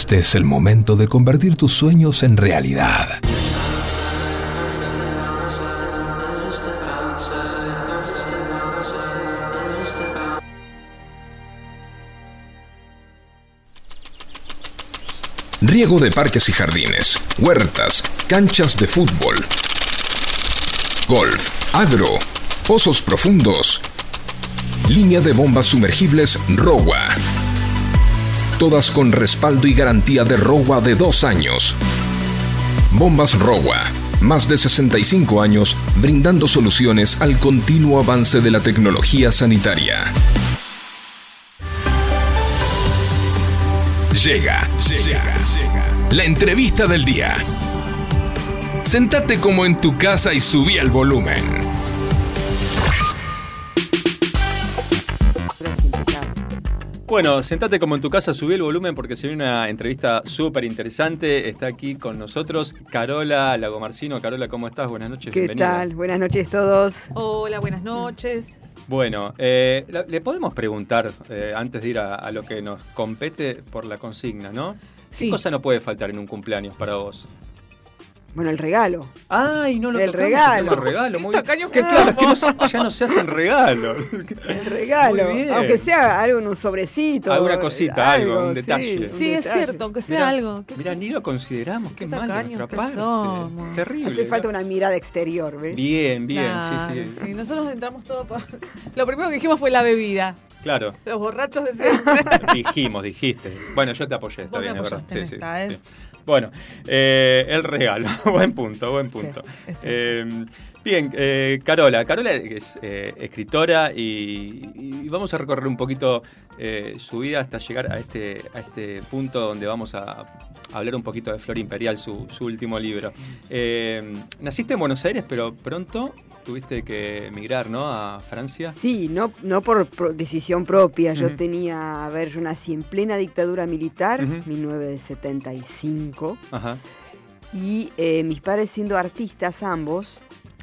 Este es el momento de convertir tus sueños en realidad. Riego de parques y jardines, huertas, canchas de fútbol, golf, agro, pozos profundos, línea de bombas sumergibles ROWA. Todas con respaldo y garantía de ROWA de dos años. Bombas ROWA, más de 65 años brindando soluciones al continuo avance de la tecnología sanitaria. Llega, llega, la entrevista del día. Sentate como en tu casa y subí el volumen. Bueno, sentate como en tu casa, subí el volumen porque se viene una entrevista súper interesante. Está aquí con nosotros Carola Lagomarcino. Carola, ¿cómo estás? Buenas noches. ¿Qué bienvenida. tal? Buenas noches todos. Hola, buenas noches. Bueno, eh, le podemos preguntar, eh, antes de ir a, a lo que nos compete por la consigna, ¿no? Sí. ¿Qué cosa no puede faltar en un cumpleaños para vos? Bueno, el regalo. Ay, no lo El tocamos, regalo. el regalo. Muy tacaños que Claro, es que no somos. se- ya no se hacen regalos. El regalo. Muy bien. Aunque sea algo en un sobrecito. Alguna cosita, algo, un detalle. Sí, es detalle. cierto, aunque sea Mirá, algo. ¿Qué- Mira, ni lo consideramos, qué, qué mal de nuestra que parte. somos. Terrible. Hace falta una mirada exterior, ¿ves? Bien, bien, Claro, sí, sí, nosotros entramos todo pa- Lo primero que dijimos fue la bebida. Claro. Los borrachos de siempre. Dijimos, dijiste. Bueno, yo te apoyé, está bien, es verdad. en esta, ¿eh? Bueno, eh, el regalo, buen punto, buen punto. Sí. Eh, bien, eh, Carola, Carola es eh, escritora y, y vamos a recorrer un poquito su vida hasta llegar a este, a este punto donde vamos a hablar un poquito de Flor Imperial, su, su último libro. Naciste en Buenos Aires, pero pronto tuviste que emigrar, ¿no? A Francia. Sí, no, no por pro- decisión propia. Yo tenía, a ver, yo nací en plena dictadura militar, Ujú. 1975. Ajá. Y eh, mis padres siendo artistas ambos,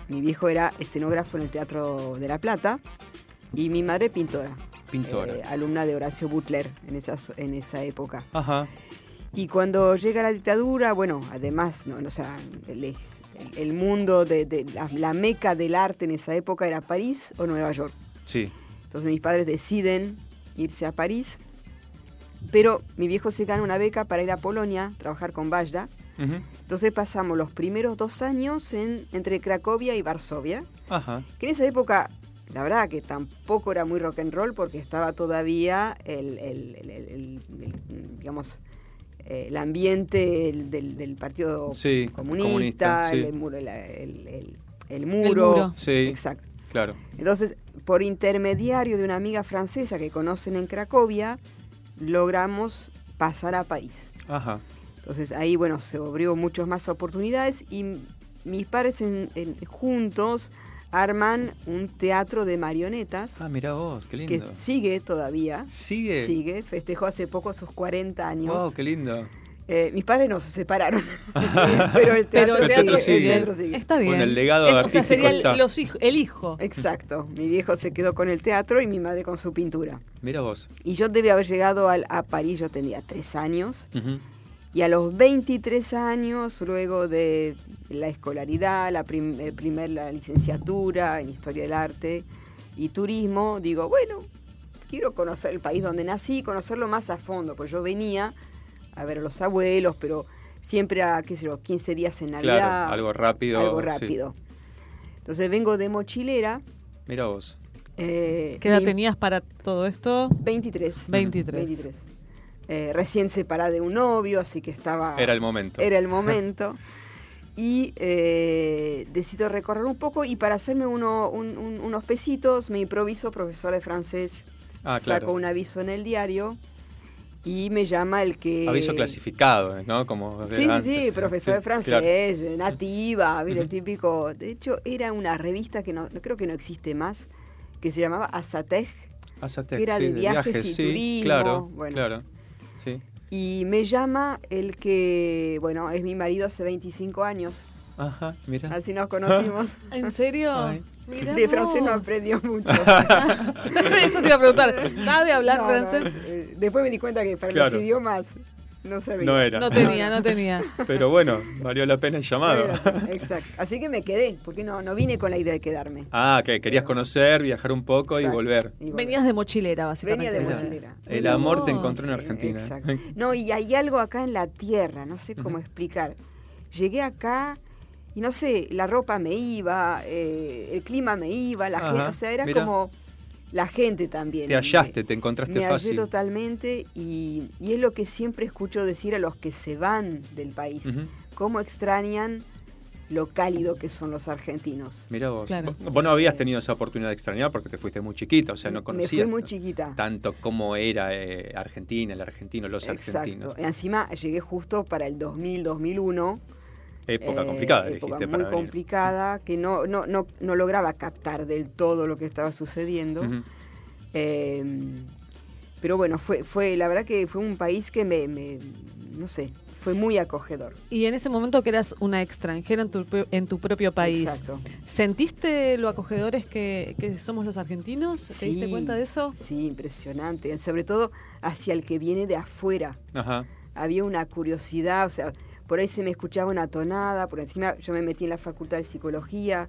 mi viejo era escenógrafo en el Teatro de La Plata y mi madre pintora. Pintora. eh, alumna de Horacio Butler en esa, en esa época. Ajá. Y cuando llega la dictadura, bueno, además, no, no, o sea, el, el- mundo de, de la, la meca del arte en esa época era París o Nueva York. Sí. Entonces mis padres deciden irse a París, pero mi viejo se gana una beca para ir a Polonia, trabajar con Vajda. Entonces pasamos los primeros dos años en, entre Cracovia y Varsovia, Ajá. que en esa época, la verdad que tampoco era muy rock and roll porque estaba todavía el, el- el- el- el- el, digamos, el ambiente el- del, del Partido Sí, Comunista, comunista, sí. el, el muro, el- el- el- el muro. muro. Sí. Exacto. Claro. Entonces, por intermediario de una amiga francesa que conocen en Cracovia, logramos pasar a París. Ajá. Entonces ahí, bueno, se abrió muchas más oportunidades y mis padres en- en- juntos arman un teatro de marionetas Ah, mira vos, qué que lindo. sigue todavía. Sigue. Sigue, festejó hace poco sus 40 años. Wow, qué lindo. Eh, mis padres no se separaron, pero el Pero teatro, el teatro sigue, sigue. el teatro sigue. Está bien. Bueno, el legado Es- O sea, sería el, los hij- el hijo. Exacto, mi viejo se quedó con el teatro y mi madre con su pintura. Mira vos. Y yo debe haber llegado al- a París, yo tenía tres años. Y a los 23 años, luego de la escolaridad, la prim- el primer la licenciatura en Historia del Arte y Turismo, digo, bueno, quiero conocer el país donde nací, conocerlo más a fondo, pues yo venía a ver a los abuelos, pero siempre a, qué sé yo, 15 días en Navidad. Claro, algo rápido. Algo sí. rápido. Entonces vengo de mochilera. Mira vos. eh, ¿Qué edad tenías para todo esto? 23. 23. 23. Eh, recién separada de un novio, así que estaba... Era el momento. Era el momento. y eh, decido recorrer un poco y para hacerme uno- un- un- unos pesitos me improviso profesor de francés Ah, saco un aviso en el diario y me llama el que... Aviso clasificado, ¿no? Como de Sí, sí, profesor de claro. francés, nativa, ¿viste? el típico. De hecho, era una revista que no, creo que no existe más, que se llamaba Azatej, Azatec, que era sí, de viajes y sí, turismo, Claro, bueno. claro. Sí. y me llama el que, bueno, es mi marido hace 25 años, Ajá, mira. así nos conocimos. ¿En serio? Ay. Mirá De francés no aprendió mucho. Eso te iba a preguntar. ¿Sabe hablar No, no, francés? eh, después me di cuenta que para Claro. los idiomas no sabía. No era. No tenía, no tenía. Pero bueno, valió la pena el llamado. Exacto. Así que me quedé, porque no, no vine con la idea de quedarme. Ah, que querías conocer, viajar un poco y Exacto. volver. Y volver. Venías de mochilera, básicamente. Venía de Era- mochilera. El amor te encontró en Argentina. exacto. No, y hay algo acá en la tierra, no sé cómo explicar. Llegué acá y no sé, la ropa me iba, eh, el clima me iba, la Ajá, gente, o sea, era como la gente también. Te hallaste, te encontraste me hallé fácil. totalmente y, y es lo que siempre escucho decir a los que se van del país, cómo extrañan lo cálido que son los argentinos. Mira vos. Claro. Vos vos no habías tenido esa oportunidad de extrañar porque te fuiste muy chiquita, o sea, no me conocías fui muy chiquita. tanto cómo era eh, Argentina, el argentino, los Exacto. argentinos. Encima llegué justo para el 2000-2001. Época Eh, complicada, época muy para venir. complicada, que no, no, no, no lograba captar del todo lo que estaba sucediendo. Eh, pero bueno, fue, fue, la verdad que fue un país que me, me- no sé, fue muy acogedor. Y en ese momento que eras una extranjera en tu, en tu propio país, Exacto. ¿sentiste lo acogedores que, que somos los argentinos? ¿Te diste Sí, cuenta de eso? Sí, impresionante. Sobre todo hacia el que viene de afuera. Ajá. Había una curiosidad, o sea, por ahí se me escuchaba una tonada, por encima yo me metí en la facultad de psicología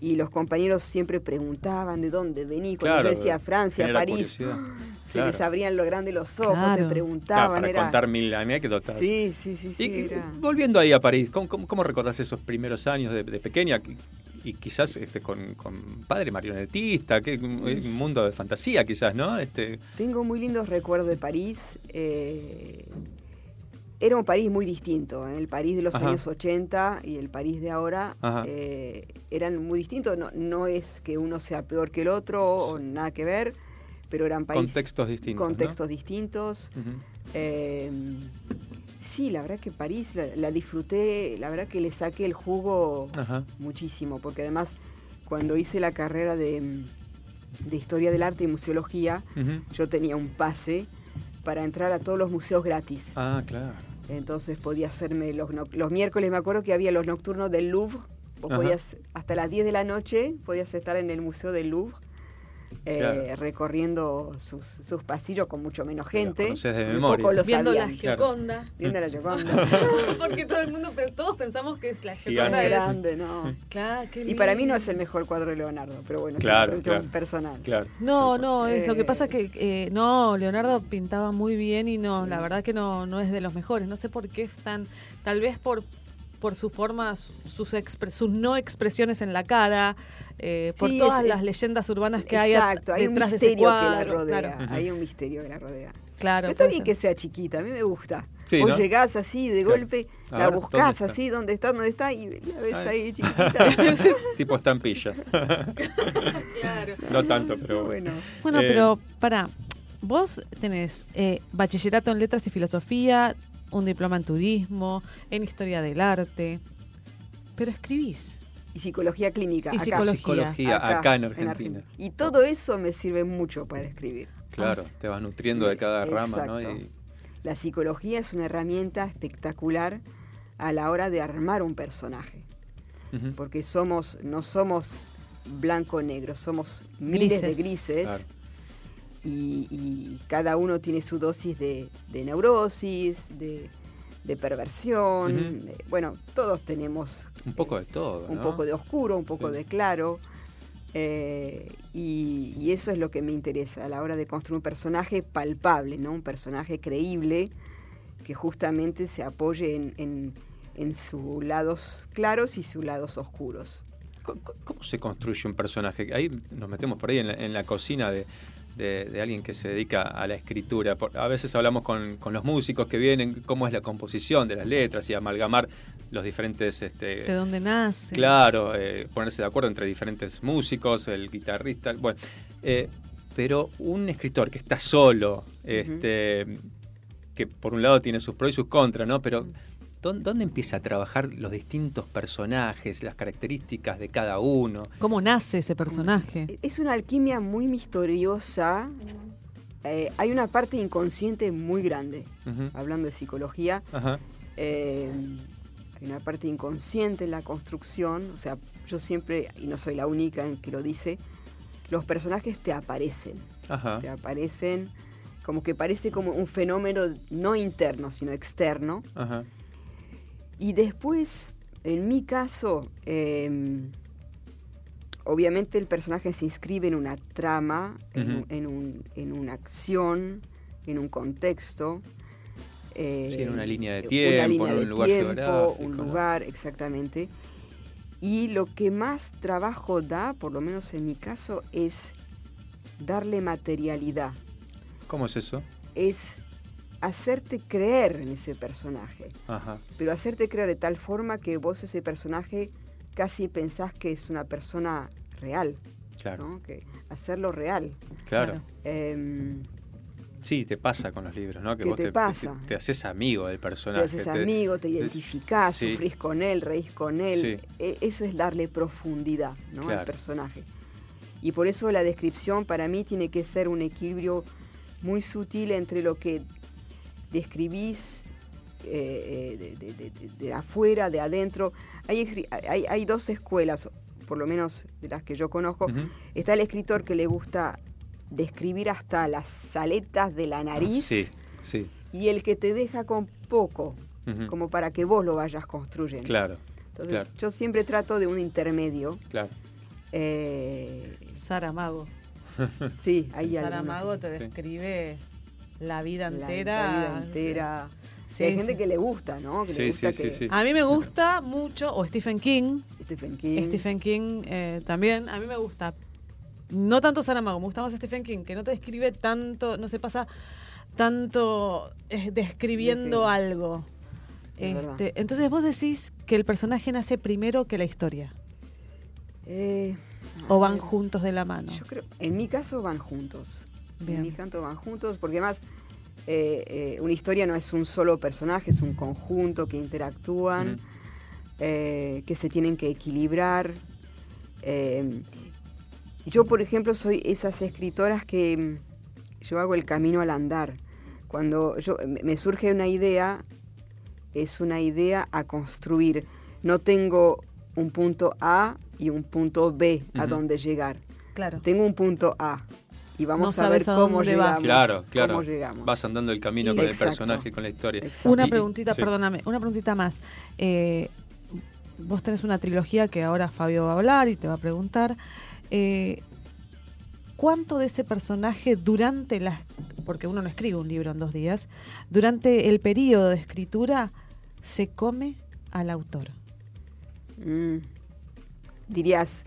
y los compañeros siempre preguntaban de dónde vení. Cuando Claro, yo decía Francia, genera París, curiosidad. se Claro. les abrían lo grande los ojos, Claro. te Claro, preguntaban. para era- contar mil anécdotas. Sí, sí, sí, sí. Y, era- volviendo ahí a París, ¿cómo, cómo, cómo recordás esos primeros años de, de pequeña? Y- Y quizás este, con, con padre marionetista, que un, un mundo de fantasía quizás, ¿no? Este, Tengo muy lindos recuerdos de París. eh, era un París muy distinto. ¿eh? El París de los Ajá. años 80 y el París de ahora eh, eran muy distintos. No, no es que uno sea peor que el otro o nada que ver, pero eran países. Contextos distintos, ¿no? Contextos distintos. Eh, sí, la verdad que París la, la disfruté, la verdad que le saqué el jugo Ajá. muchísimo, porque además cuando hice la carrera de, de Historia del Arte y Museología, yo tenía un pase para entrar a todos los museos gratis. Ah, claro. Entonces podía hacerme los, no- los miércoles, me acuerdo que había los nocturnos del Louvre, vos podías, hasta las 10 de la noche podías estar en el Museo del Louvre. Eh, Claro. recorriendo sus, sus pasillos con mucho menos gente. conocés de memoria. pocos lo Viendo la sabían. Claro. Gioconda. Viendo la Gioconda. Porque todo el mundo, todos pensamos que es la. Gioconda. Es- grande, ¿no? Claro, qué Y para mí no es el mejor cuadro de Leonardo, pero bueno, Claro, es cuestión personal. Claro. No, no, es lo que Eh, pasa que eh, no, Leonardo pintaba muy bien y no, la verdad que no, no es de los mejores. No sé por qué están, tal vez por por su forma, su- sus, expre- sus no expresiones en la cara, eh, por Sí, todas es- las leyendas urbanas que hay hay un detrás de ese misterio que la cuadro. rodea. Claro. Hay un misterio que la rodea. claro. Pero está bien ser. que sea chiquita, a mí me gusta. Sí, Vos ¿no? llegás así de Claro. golpe, A la ver, ¿dónde buscás está? así, ¿dónde está? ¿Dónde está? Y la ves Ay. ahí chiquitita. tipo estampilla. Claro. no tanto, pero bueno. Bueno, Eh, pero para, vos tenés eh, bachillerato en letras y filosofía, un diploma en turismo, en historia del arte, pero escribís. Y psicología clínica. Y acá. psicología. Psicología, acá, en Argentina. Y todo eso me sirve mucho para escribir. Claro, te vas nutriendo de cada rama, ¿no? Y, La psicología es una herramienta espectacular a la hora de armar un personaje. Porque somos, no somos blanco-negro, somos miles de Grises. grises. Claro. Y, y cada uno tiene su dosis de, de neurosis, de, de perversión. De- bueno, todos tenemos Un poco de todo, un ¿no? poco de oscuro, un poco Sí. de claro. eh, y, y eso es lo que me interesa a la hora de construir un personaje palpable, ¿no? un personaje creíble que justamente se apoye en, en, en sus lados claros y sus lados oscuros. ¿Cómo, cómo se construye un personaje? Ahí nos metemos por ahí en la, en la cocina de, de- de alguien que se dedica a la escritura. Por- a veces hablamos con, con los músicos que vienen, cómo es la composición de las letras y amalgamar los diferentes... Este, ¿De dónde nace? Claro, eh, ponerse de acuerdo entre diferentes músicos, el guitarrista. Bueno, eh, Pero un escritor que está solo, este, que por un lado tiene sus pros y sus contras, ¿no? Pero ¿dó- ¿dónde empieza a trabajar los distintos personajes, las características de cada uno? ¿Cómo nace ese personaje? Es una alquimia muy misteriosa. Eh, hay una parte inconsciente muy grande, hablando de psicología. Ajá. Eh, hay una parte inconsciente en la construcción, o sea, yo siempre, y no soy la única en que lo dice, los personajes te aparecen, Ajá. te aparecen como que parece como un fenómeno no interno, sino externo. Ajá. Y después, en mi caso, eh, obviamente el personaje se inscribe en una trama, en, un- en un- en una acción, en un contexto. eh, Sí, en una línea de una tiempo, línea en un de lugar tiempo, geográfico, un lugar, exactamente. Y lo que más trabajo da, por lo menos en mi caso, es darle materialidad, ¿Cómo es eso? es hacerte creer en ese personaje Ajá. pero hacerte creer de tal forma que vos ese personaje casi pensás que es una persona real, Claro. ¿no? Que hacerlo real. Claro. Em, Sí, te pasa con los libros, ¿no? Que ¿Qué vos te te, pasa? te- te haces amigo del te personaje. haces amigo, te identificás, sí. sufrís con él, reís con él. Sí. E- Eso es darle profundidad ¿no? al personaje. Y por eso la descripción para mí tiene que ser un equilibrio muy sutil entre lo que describís eh, eh, de, de- de- de- de afuera, de adentro. Hay, hay, hay dos escuelas, por lo menos de las que yo conozco. Está el escritor que le gusta describir hasta las aletas de la nariz Sí, sí. y el que te deja con poco, como para que vos lo vayas construyendo. Claro, Entonces, claro. yo siempre trato de un intermedio. claro. Eh, Saramago. sí, hay Saramago alguna- te describe la vida la- entera. La, vida entera. Sí, hay gente que le gusta, ¿no? Que Sí, le gusta sí, que sí, sí. A mí me gusta mucho, o Stephen King. Stephen King. Stephen King eh, también, a mí me gusta. No tanto Saramago, me gusta más Stephen King, que no te describe tanto, no se pasa tanto eh, describiendo algo. Este, entonces vos decís que el personaje nace primero que la historia, Eh, o van ver, juntos de la mano. Yo creo, en mi caso van juntos. Bien. En mi canto van juntos, porque además eh, eh, una historia no es un solo personaje, es un conjunto que interactúan, eh, que se tienen que equilibrar. Yo, por ejemplo, soy esas escritoras que mm, yo hago el camino al andar. Cuando yo, me- surge una idea, es una idea a construir. No tengo un punto A y un punto B a donde llegar. Claro. Tengo un punto A y vamos No a ver sabes a cómo dónde vas. llegamos. Claro, claro. Cómo llegamos. Vas andando el camino Y- con el personaje, con la historia. Exacto. Una Y- preguntita, sí. perdóname, una preguntita más. Eh, vos tenés una trilogía que ahora Fabio va a hablar y te va a preguntar. Eh, ¿Cuánto de ese personaje durante las... porque uno no escribe un libro en dos días, durante el periodo de escritura se come al autor? Mm. Dirías,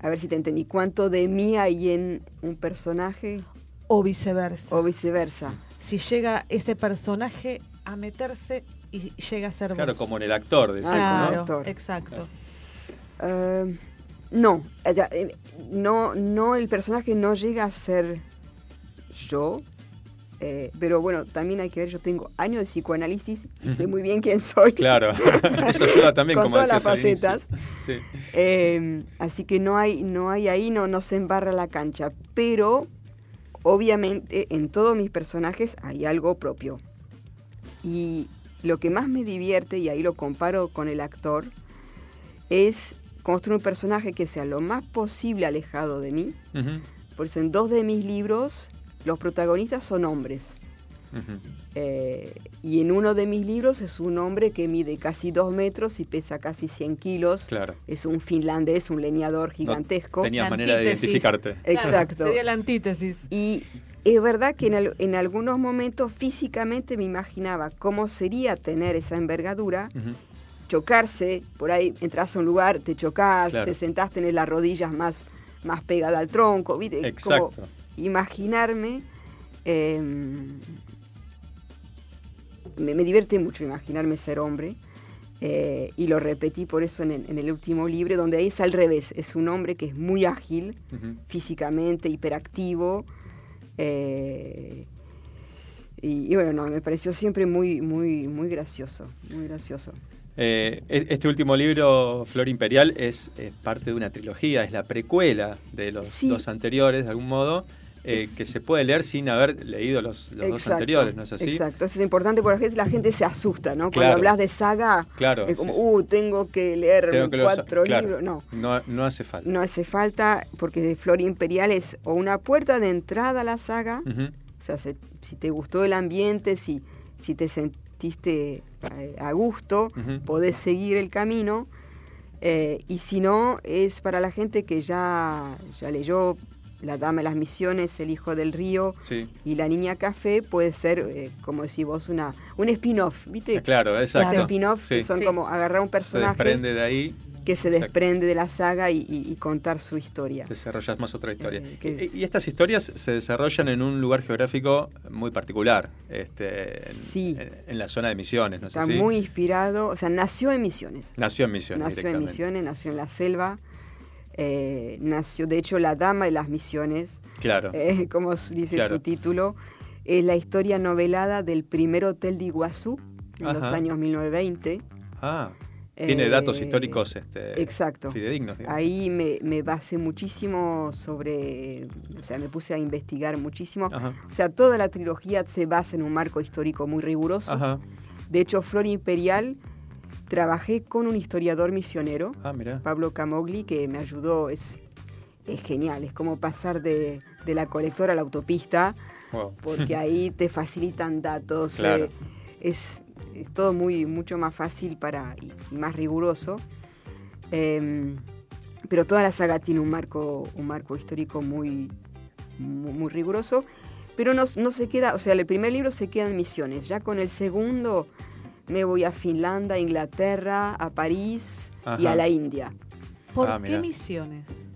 a ver si te entendí, ¿cuánto de mí hay en un personaje O viceversa. o viceversa? si llega ese personaje a meterse y llega a ser Claro, vos. como en el actor. decís, Ah, Claro, Actor. exacto. Eh, no, eh, no, no, el personaje no llega a ser yo. Eh, pero bueno, también hay que ver, yo tengo años de psicoanálisis y sé muy bien quién soy. Claro, eso ayuda también, Con como todas las facetas. Sí. Eh, así que no hay, no hay ahí, no, no se embarra la cancha. Pero, obviamente, en todos mis personajes hay algo propio. Y lo que más me divierte, y ahí lo comparo con el actor, es construir un personaje que sea lo más posible alejado de mí. Por eso en dos de mis libros los protagonistas son hombres. Eh, y en uno de mis libros es un hombre que mide casi dos metros y pesa casi 100 kilos. Claro. Es un finlandés, un leñador gigantesco. tenías La manera de identificarte. Claro, Exacto. sería la antítesis. Y es verdad que en, al- en algunos momentos físicamente me imaginaba cómo sería tener esa envergadura, chocarse, por ahí entras a un lugar, te chocás, Claro. te sentás, tenés las rodillas más, más pegadas al tronco, ¿viste? Como Exacto. Imaginarme... eh, me, me divierte mucho imaginarme ser hombre. Eh, y lo repetí por eso en el, en el último libro, donde ahí es al revés. Es un hombre que es muy ágil, físicamente, hiperactivo. eh, y, y bueno, no, me pareció siempre muy, muy, muy gracioso, muy gracioso. Eh, e- este último libro, Flor Imperial, es, parte de una trilogía, es la precuela de los Sí. dos anteriores, de algún modo, eh, que se puede leer sin haber leído los, los dos anteriores, ¿no es así? Exacto, eso es importante porque la gente se asusta, ¿no? Cuando hablas de saga, Claro, es como, sí, sí. uh, tengo que leer Tengo que los- cuatro claro, libros. No, no, no hace falta. no hace falta porque Flor Imperial es o una puerta de entrada a la saga, o sea, se- si te gustó el ambiente, si, si te sentiste eh, a gusto, Ujú. podés seguir el camino. eh, y si no, es para la gente que ya, ya leyó La Dama de las Misiones, El Hijo del Río Sí. y La Niña Café, puede ser, eh, como decís vos, una, un spin-off, ¿viste? Ah, Claro, exacto. Ese spin-off que Sí. son Sí. como agarrar un Se personaje desprende de ahí, que se Exacto. desprende de la saga y, y- y contar su historia. desarrollas más otra historia. Eh, y, y estas historias se desarrollan en un lugar geográfico muy particular, este, en, Sí. en- en la zona de Misiones, ¿no es Está así? muy inspirado, o sea, nació en Misiones. Nació en Misiones Nació en. Misiones, nació en la selva. Eh, nació, de hecho, la dama de las misiones, Claro. eh, como dice Claro. su título, es la historia novelada del primer hotel deIguazú en los años 1920. ah, tiene datos Eh, históricos este, exacto. fidedignos. digamos. Ahí me, me basé muchísimo sobre, o sea, me puse a investigar muchísimo. Ajá. O sea, toda la trilogía se basa en un marco histórico muy riguroso. Ajá. De hecho, Flor Imperial, trabajé con un historiador misionero, Ah. Pablo Camogli, que me ayudó. Es, es genial, es como pasar de, de la colectora a la autopista, Wow. porque ahí te facilitan datos. Claro. eh, es, es todo muy, mucho más fácil para, y, y más riguroso. Em, pero toda la saga tiene un marco, un marco histórico muy, muy, muy riguroso. Pero no, no se queda, o sea, el primer libro se queda en misiones. Ya con el segundo me voy a Finlandia, Inglaterra, a París y a la India. ¿Por Ah, qué misiones?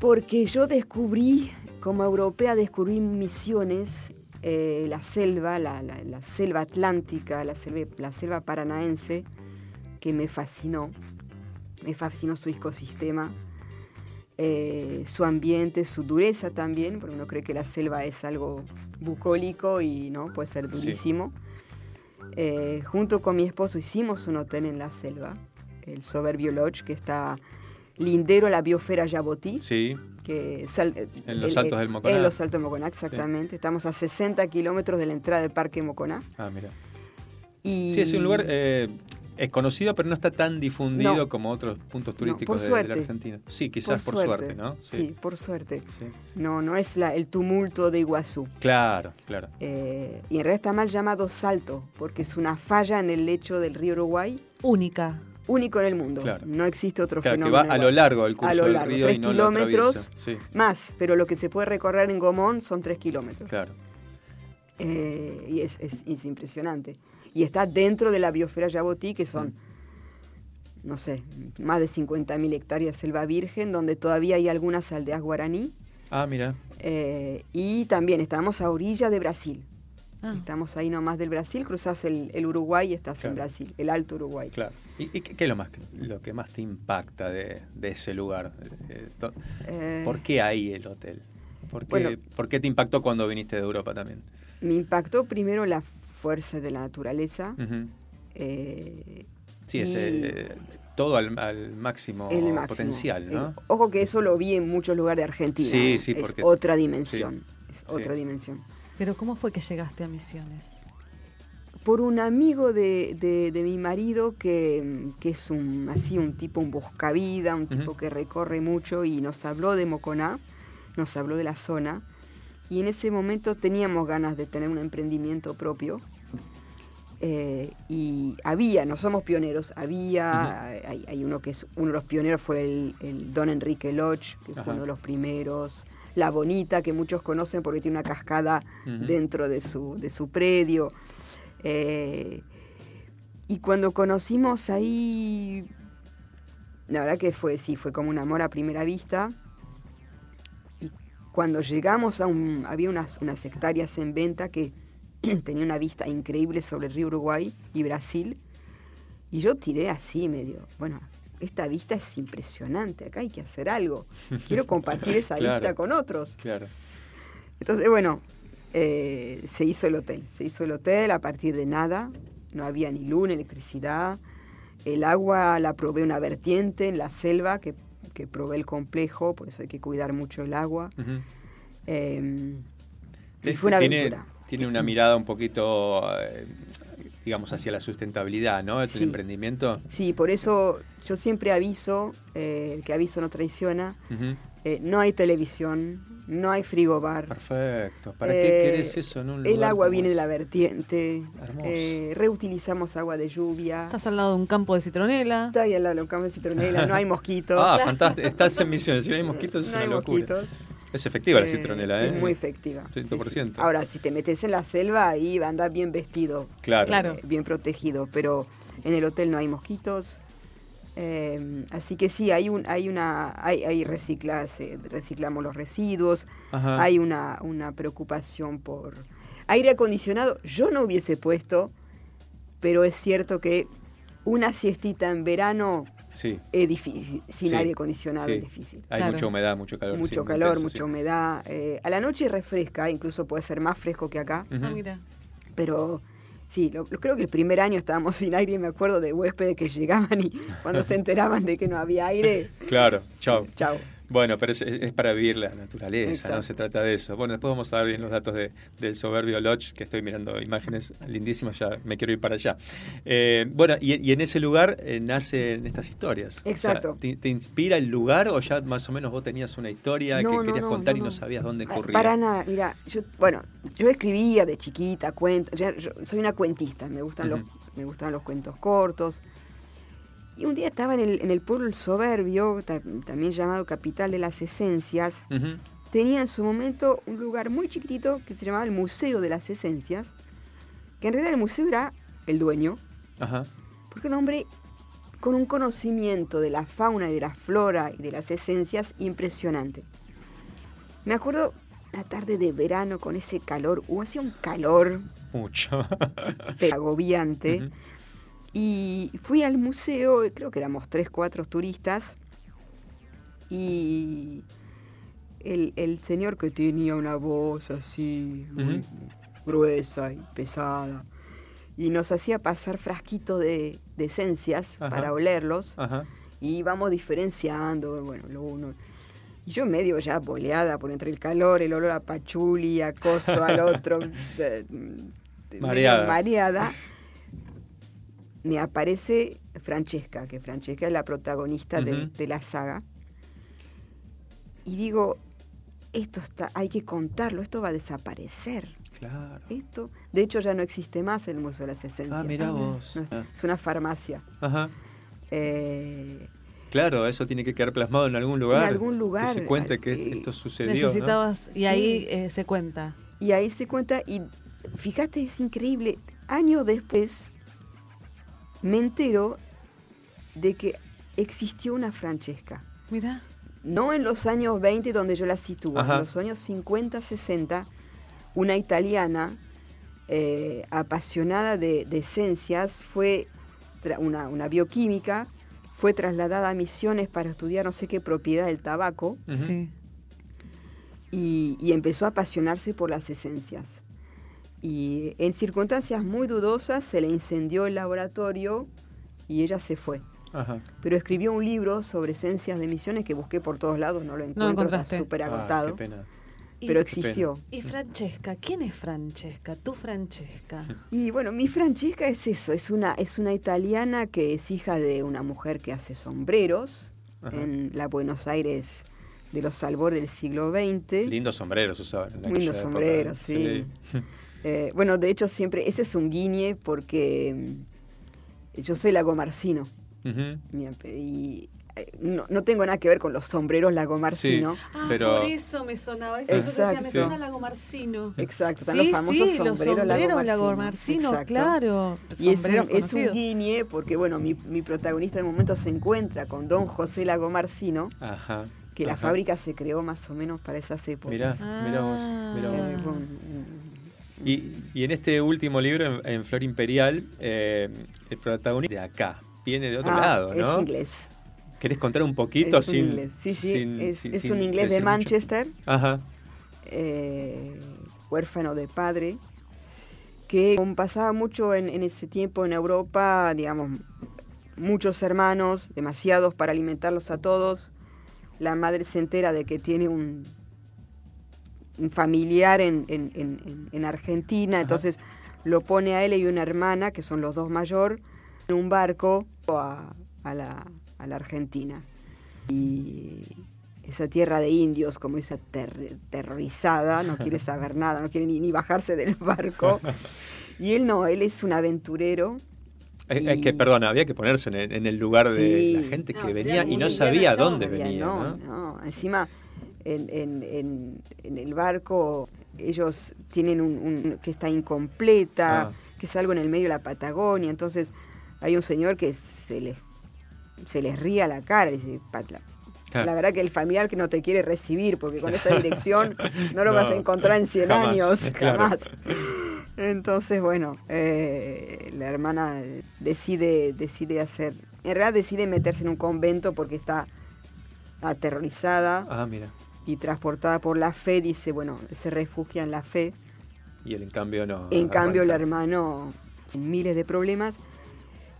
Porque yo descubrí, como europea, descubrí misiones, eh, la selva, la, la- la selva atlántica, la selva, la selva paranaense, que me fascinó. Me fascinó su ecosistema, eh, su ambiente, su dureza también, porque uno cree que la selva es algo bucólico y no, puede ser durísimo. Eh, junto con mi esposo hicimos un hotel en la selva, el Soberbio Lodge, que está lindero a la biosfera Yabotí Sí, que sal- En los el- Altos el- del Moconá. En los Altos del Moconá, exactamente. Estamos a 60 kilómetros de la entrada del Parque Moconá. ah, mira. Y Sí, es un lugar eh, es conocido, pero no está tan difundido No. como otros puntos turísticos de- de, la Argentina. Sí, quizás por, suerte. ¿no? Sí. por suerte. Sí. No, no es la- el tumulto de Iguazú. Claro, claro. Eh, y en realidad está mal llamado Salto, porque es una falla en el lecho del río Uruguay, Única. único en el mundo. Claro. No existe otro Claro, que fenómeno. va a lo largo del curso a lo del río tres y no kilómetros. Sí, más, pero lo que se puede recorrer en Gomón son tres kilómetros. claro. Eh, y es, es- es impresionante. Y está dentro de la biosfera Yabotí, que son, no sé, más de 50.000 hectáreas de selva virgen, donde todavía hay algunas aldeas guaraní. Ah, mira. Eh, y también estamos a orilla de Brasil. Ah. Estamos ahí nomás del Brasil, cruzas el, el Uruguay y estás Claro. en Brasil, el Alto Uruguay. Claro. ¿Y, y qué, qué es lo, más, lo que más te impacta de, de ese lugar? Eh, Eh, ¿Por qué ahí el hotel? ¿Por qué, Bueno. por qué te impactó cuando viniste de Europa también? Me impactó primero la fuerza de la naturaleza. Eh, Sí, es eh, todo al, al máximo, el máximo. potencial, ¿no? Eh, ojo que eso lo vi en muchos lugares de Argentina. Sí, sí, es porque- otra dimensión. Es sí. otra dimensión. Pero ¿cómo fue que llegaste a Misiones? Por un amigo de, de- de mi marido que, que es un así un tipo, un buscavida, un tipo que recorre mucho y nos habló de Moconá, nos habló de la zona. Y en ese momento teníamos ganas de tener un emprendimiento propio. Eh, y había, no somos pioneros, había, hay, hay uno que es uno de los pioneros fue el, el Don Enrique Lodge, que Ajá. fue uno de los primeros, La Bonita, que muchos conocen porque tiene una cascada dentro de su, de su predio. Eh, y cuando conocimos ahí, la verdad que fue, sí, fue como un amor a primera vista. Cuando llegamos a un, había unas, unas hectáreas en venta que tenía una vista increíble sobre el río Uruguay y Brasil. Y yo tiré así medio, bueno, esta vista es impresionante, acá hay que hacer algo. Quiero compartir esa Claro. vista con otros. Claro. Entonces, bueno, eh, se hizo el hotel. Se hizo el hotel a partir de nada. No había ni luz, ni electricidad. El agua la probé una vertiente en la selva que, que probé el complejo, por eso hay que cuidar mucho el agua. Eh, y Es fue una tiene, aventura. Tiene una mirada un poquito, eh, digamos, hacia la sustentabilidad, ¿no? El Sí. emprendimiento. Sí, por eso yo siempre aviso, eh, el que aviso no traiciona. Eh, no hay televisión, no hay frigobar. Perfecto. ¿Para Eh, qué querés eso en un El lugar agua como viene de la vertiente. Hermoso. eh, reutilizamos agua de lluvia. Estás al lado de un campo de citronela. Está ahí al lado de la cama de citronela, no hay mosquitos. Ah, fantástico. Estás en misiones. Si no hay mosquitos, es No una hay locura. mosquitos. Es efectiva la Eh, citronela, ¿eh? Es muy efectiva. 100%. Ahora, si te metes en la selva, ahí andás bien vestido. Claro. Claro. eh, bien protegido. Pero en el hotel no hay mosquitos. Eh, así que sí, hay un, hay una, hay, hay reciclas, eh, reciclamos los residuos, Ajá. hay una, una preocupación por aire acondicionado. Yo no hubiese puesto, pero es cierto que una siestita en verano Sí. es difícil, sin Sí, aire acondicionado sí. es difícil. Hay Claro. mucha humedad, mucho calor. Mucho calor, intenso, mucha sí. humedad. eh, a la noche refresca, incluso puede ser más fresco que acá. Ah, mira. Pero sí, lo, lo- creo que el primer año estábamos sin aire y me acuerdo de huéspedes que llegaban y cuando se enteraban de que no había aire, Claro, chao. chao. Bueno, pero es, para vivir la naturaleza, Exacto. no se trata de eso. Bueno, después vamos a ver bien los datos de- del soberbio Lodge, que estoy mirando imágenes lindísimas, ya me quiero ir para allá. Eh, bueno, y, y en ese lugar eh, nacen estas historias. O sea, Exacto. ¿te, te inspira el lugar o ya más o menos vos tenías una historia No, que no, querías no, contar y no sabías dónde Pa- corría? Para nada, mira, yo, bueno, yo escribía de chiquita, cuentos, soy una cuentista, me gustan, los, me gustan los cuentos cortos. Y un día estaba en el, en el pueblo Soberbio, ta- también llamado Capital de las Esencias, Ujú. tenía en su momento un lugar muy chiquitito que se llamaba el Museo de las Esencias, que en realidad el museo era el dueño, Ajá. porque un hombre con un conocimiento de la fauna y de la flora y de las esencias impresionante. Me acuerdo la tarde de verano con ese calor, o hacía un calor Mucho. agobiante, Ujú. Y fui al museo, creo que éramos tres, cuatro turistas, y el, el señor que tenía una voz así, muy gruesa y pesada, y nos hacía pasar frasquito de, de esencias Ajá. para olerlos, Ajá. y íbamos diferenciando, bueno, lo uno. Y yo medio ya boleada por entre el calor, el olor a pachuli, a coso, al otro, Mareada. medio mareada, me aparece Francesca, que Francesca es la protagonista de, la saga. Y digo, esto está, hay que contarlo, esto va a desaparecer. Claro. Esto, de hecho, ya no existe más el Museo de las Esencias. Ah, mira vos. No, es- Ah. es una farmacia. Ajá. Eh, Claro, eso tiene que quedar plasmado en algún lugar. algún lugar, Que se cuente que eh, esto sucedió. y Sí. ahí eh, se cuenta. Y ahí se cuenta, y fíjate, es increíble, años después me entero de que existió una Francesca. Mira. No en los años 20 donde yo la sitúo, Ajá. en los años 50, 60, una italiana eh, apasionada de, de esencias fue una, una bioquímica, fue trasladada a Misiones para estudiar no sé qué propiedad del tabaco Ujú. Sí. y, y empezó a apasionarse por las esencias. Y en circunstancias muy dudosas se le incendió el laboratorio y ella se fue. Ajá. Pero escribió un libro sobre esencias de misiones que busqué por todos lados, no lo encuentro, está súper Ah, agotado, qué pena. pero Y- existió. Y Francesca, ¿quién es Francesca? Tú, Francesca. Y bueno, mi Francesca es eso, es una, es una italiana que es hija de una mujer que hace sombreros Ajá. en la Buenos Aires de los albores del siglo XX. Lindos sombreros usaban. lindos época. sombreros, sí. Eh, bueno, de hecho siempre, ese es un guiñe porque mm, yo soy Lagomarcino. Y eh, no, no tengo nada que ver con los sombreros Lagomarcino. Ah, Pero- por eso me sonaba. Esto yo te decía, me Exacto. suena Lagomarcino. Exacto, están Sí, los famosos sí, los sombreros sombreros Lagomarcino. Lagomarcino, Exacto. claro. Y es un, sombreros es un guiñe porque, bueno, mi, mi protagonista de momento se encuentra con don José Lagomarcino, Ajá. que la ajá. fábrica se creó más o menos para esas épocas. Mirá, mirá vos, mirá Eh, vos. Y, y en este último libro, en, en Flor Imperial, eh, el protagonista de acá viene de otro Ah, lado, ¿no? Es inglés. ¿Querés contar un poquito es un sin, inglés. Sí, sí, sin- es, sin- es sin un inglés de? Manchester, Ajá. eh, huérfano de padre, que pasaba mucho en, en ese tiempo en Europa, digamos, muchos hermanos, demasiados para alimentarlos a todos. La madre se entera de que tiene un familiar en, en- en- en- en Argentina, entonces lo pone a él y una hermana, que son los dos mayor, en un barco a, a la, a la Argentina. Y esa tierra de indios, como esa ter- terrorizada, no quiere saber nada, no quiere ni, ni bajarse del barco. Y él no, él es un aventurero. Es, es que, Y- perdona, había que ponerse en el, en el lugar de Sí. la gente que No, venía sí, y no sabía dónde venía, no, ¿no? no, encima en, en- en- en el barco ellos tienen un, un- que está incompleta, Ah. que es algo en el medio de la Patagonia, entonces hay un señor que se les se les ríe a la cara, dice, "Pa- la, Claro. la verdad que el familiar que no te quiere recibir, porque con esa dirección no lo No, vas a encontrar en 100 jamás, años, claro. jamás. Entonces, bueno, eh, la hermana decide, decide hacer, en realidad decide meterse en un convento porque está aterrorizada Ah, mira. Y transportada por la fe, dice, bueno, se refugia en la fe. Y él en cambio no. En cambio, el hermano miles de problemas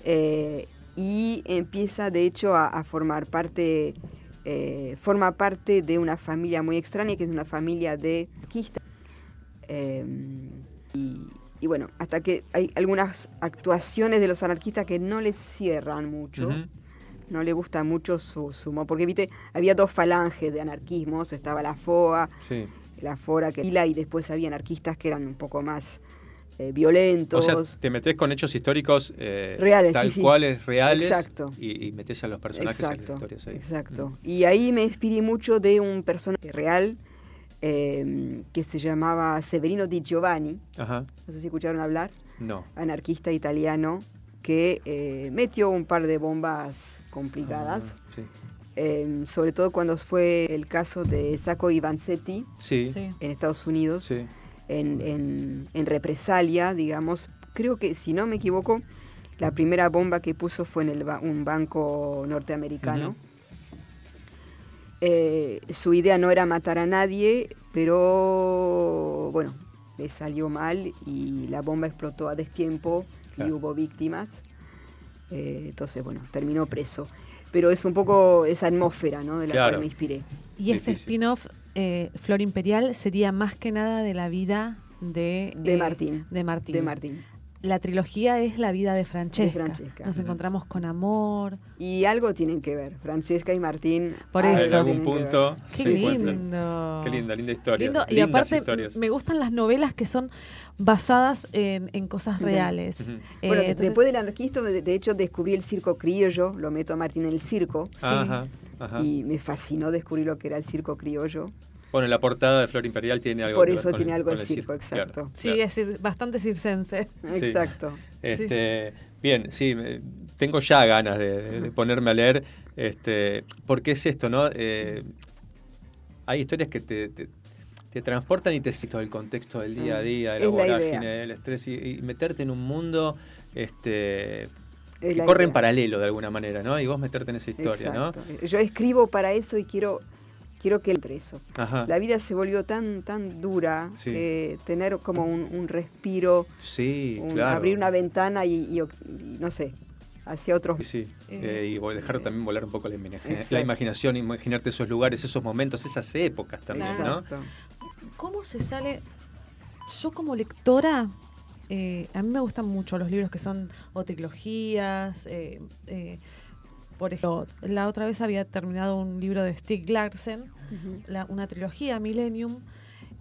eh, y empieza, de hecho, a, a formar parte, eh, forma parte de una familia muy extraña, que es una familia de anarquistas. Eh, y, y bueno, hasta que hay algunas actuaciones de los anarquistas que no les cierran mucho. No le gusta mucho su, su porque viste, había dos falanges de anarquismos, estaba la FOA, Sí. la Fora que y después había anarquistas que eran un poco más eh, violentos. O sea, te metes con hechos históricos eh, Reales, tal sí, sí. cuales, reales. Exacto. Y, y metes a los personajes en las historias ahí. exacto. Mm. Y ahí me inspiré mucho de un personaje real eh, que se llamaba Severino Di Giovanni, Ajá. no sé si escucharon hablar, No. anarquista italiano, que eh, metió un par de bombas complicadas, Ah, sí. eh, sobre todo cuando fue el caso de Sacco y Vanzetti Sí. En Estados Unidos. Sí. en, en- en represalia, digamos. Creo que, si no me equivoco, la primera bomba que puso fue en el ba- un banco norteamericano. Eh, su idea no era matar a nadie, pero bueno, le salió mal y la bomba explotó a destiempo y hubo víctimas. Eh, entonces, bueno, terminó preso. Pero es un poco esa atmósfera ¿no? de la Claro. cual me inspiré. Y este spin-off, eh, Flor Imperial, sería más que nada de la vida de, De eh, Martín. De Martín. De Martín. La trilogía es la vida de Francesca. Francesca. Nos encontramos con amor. Y algo tienen que ver, Francesca y Martín. Por En eso. algún punto. Qué lindo. Qué linda, linda historia. Lindo, y aparte historias. me gustan las novelas que son basadas en, en cosas reales. Eh, Bueno, entonces- después del anarquismo, de, de hecho, descubrí el circo criollo, lo meto a Martín en el circo, Sí. Ajá, ajá. y me fascinó descubrir lo que era el circo criollo. Bueno, la portada de Flor Imperial tiene algo Por que ver eso con tiene algo con el circo, exacto. Claro, sí, claro. es cir- bastante circense. Sí. Exacto. Bien, sí, tengo ya ganas de, de- de ponerme a leer, este, porque es esto, ¿no? Eh, hay historias que te, te- te transportan y te todo el contexto del día a día, de la Es vorágine, del estrés, y, y meterte en un mundo este, Es que corre en paralelo de alguna manera, ¿no? Y vos meterte en esa historia, Exacto. Yo escribo para eso y quiero quiero que entre eso. ¿no? Ajá. La vida se volvió tan tan dura Sí. que tener como un, un respiro, Sí, un- claro. abrir una ventana y, y- y no sé, hacia otros. Sí, sí. Eh, Eh, y voy a dejar también volar un poco la, imagina- la imaginación, imaginarte esos lugares, esos momentos, esas épocas también, ¿no? Exacto. ¿Cómo se sale? Yo como lectora, eh, a mí me gustan mucho los libros que son o trilogías. eh, eh, por ejemplo, la otra vez había terminado un libro de Stig Larsen, la- una trilogía, Millennium,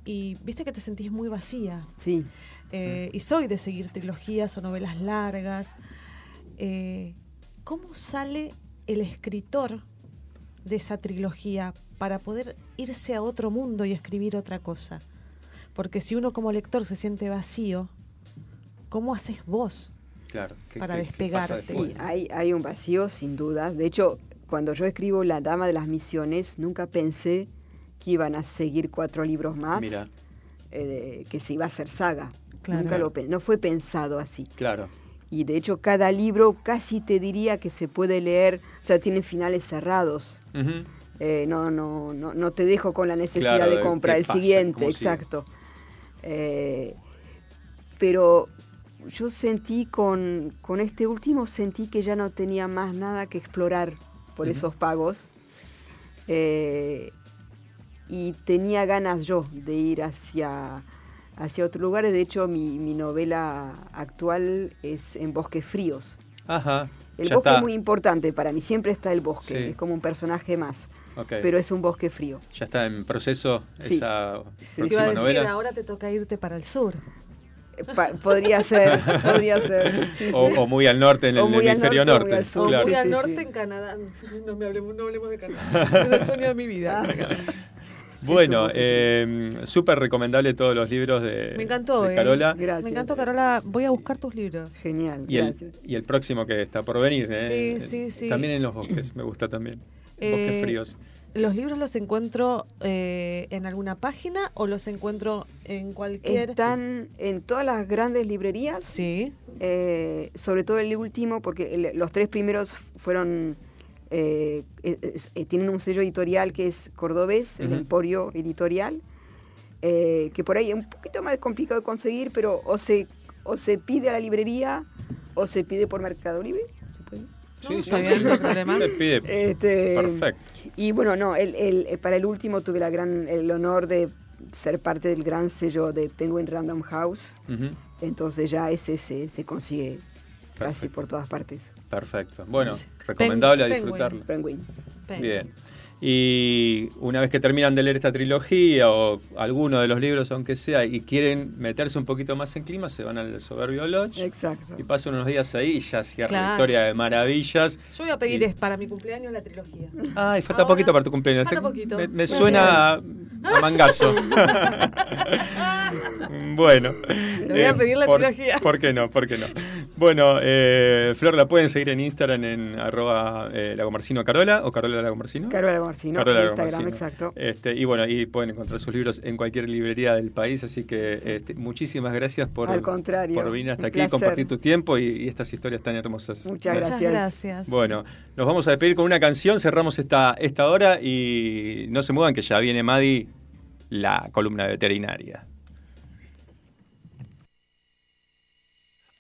y viste que te sentís muy vacía. Sí. Eh, y soy de seguir trilogías o novelas largas. Eh, ¿Cómo sale el escritor de esa trilogía para poder irse a otro mundo y escribir otra cosa? Porque si uno como lector se siente vacío, ¿cómo haces vos? Claro. ¿qué- Para qué- despegarte. hay, hay un vacío, sin duda. De hecho, cuando yo escribo La Dama de las Misiones, nunca pensé que iban a seguir cuatro libros más, Mira, eh, que se iba a hacer saga. Claro. Nunca lo no fue pensado así. Claro. Y de hecho cada libro casi te diría que se puede leer, o sea, tiene finales cerrados. Eh, no, no, no, no te dejo con la necesidad Claro, de comprar el pasa, siguiente, exacto. Eh, pero yo sentí con, con este último, sentí que ya no tenía más nada que explorar por esos pagos. Eh, y tenía ganas yo de ir hacia, hacia otros lugares. De hecho, mi, mi novela actual es en Bosques Fríos. Ajá. El ya bosque está. es muy importante para mí, siempre está el bosque, Sí. es como un personaje más, pero es un bosque frío. Ya está en proceso Sí. esa Sí. Te iba a próxima decir, novela. ahora te toca irte para el sur. Eh, pa- podría ser, podría ser. sí, O, sí. o muy al norte, en O el hemisferio norte o norte. muy al sur. O claro. muy Sí, al sí, norte sí. en Canadá. No, me hablemos, no hablemos de Canadá. Es el sueño de mi vida. Bueno, Eso, eh, súper recomendable todos los libros de, Me encantó, de eh. Carola. Gracias. Me encantó, Carola. Voy a buscar tus libros. Genial, Y el, gracias. y el próximo que está por venir. ¿eh? Sí, sí, sí. También en los bosques, me gusta también. Eh, Bosques fríos. ¿Los libros los encuentro eh, en alguna página o los encuentro en cualquier...? Están en todas las grandes librerías, Sí. eh, sobre todo el último, porque el- los tres primeros fueron... eh, eh, tienen un sello editorial que es cordobés, el. Emporio Editorial, eh, que por ahí es un poquito más complicado de conseguir, pero o se, o se pide a la librería o se pide por Mercado Libre. ¿se puede? No, está bien, no hay problema. Pide. Este, Perfecto. Y bueno, no, el, el- eh, para el último tuve la gran, el honor de ser parte del gran sello de Penguin Random House. Entonces ya ese se, se consigue casi por todas partes. Perfecto. Bueno, Sí. recomendable a Penguin. disfrutarlo. Penguin. Bien. Y una vez que terminan de leer esta trilogía o alguno de los libros, aunque sea, y quieren meterse un poquito más en clima, se van al Soberbio Lodge Exacto. y pasan unos días ahí y ya cierra la historia de maravillas. Yo voy a pedir Y- es para mi cumpleaños la trilogía. Ay, falta Ahora- poquito para tu cumpleaños. falta poquito. Me, suena a, a mangazo. bueno. Te voy a pedir la por, trilogía. ¿Por qué no? ¿Por qué no? Bueno, eh, Flor, la pueden seguir en Instagram en arroba eh, Lagomarcino Carola o Carola Lagomarcino. Carola Marcino, Carola Instagram, exacto. Este, y bueno, ahí pueden encontrar sus libros en cualquier librería del país, así que este, muchísimas gracias por, Al contrario, por venir hasta aquí, placer. compartir tu tiempo y, y estas historias tan hermosas. Muchas Muchas Gracias. gracias. Bueno, nos vamos a despedir con una canción, cerramos esta, esta hora y no se muevan que ya viene Madi, la columna veterinaria.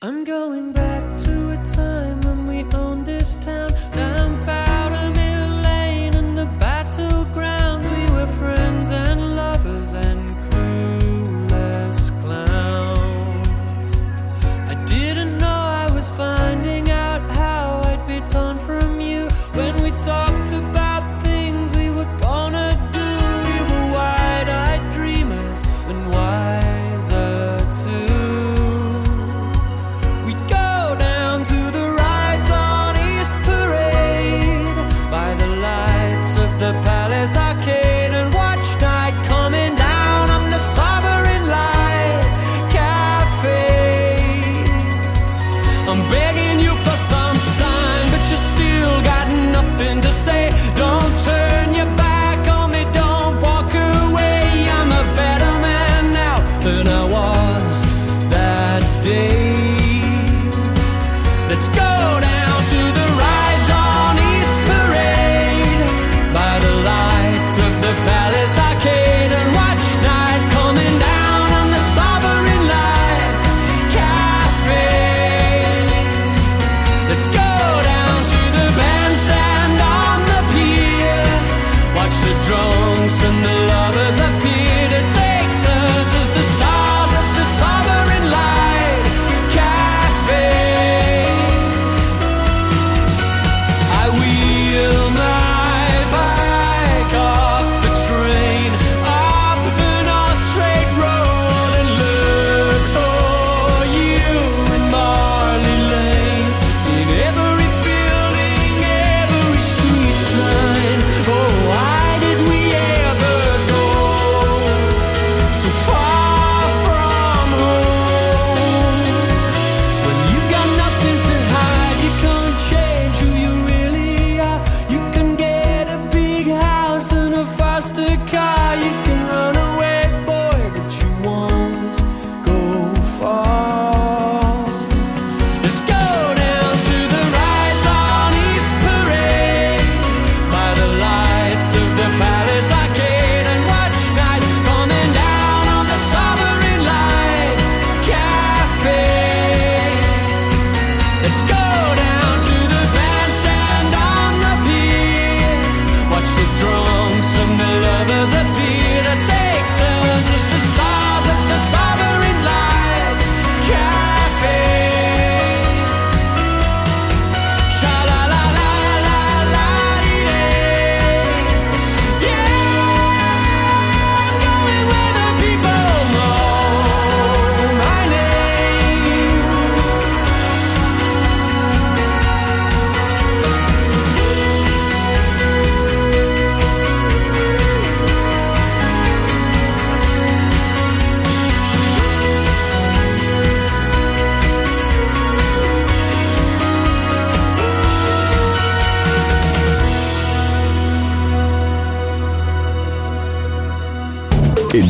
I'm going back to a time when we owned this town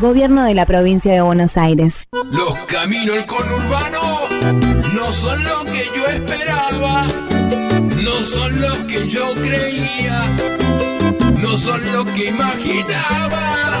Gobierno de la provincia de Buenos Aires. Los caminos conurbano no son lo que yo esperaba, no son lo que yo creía, no son lo que imaginaba.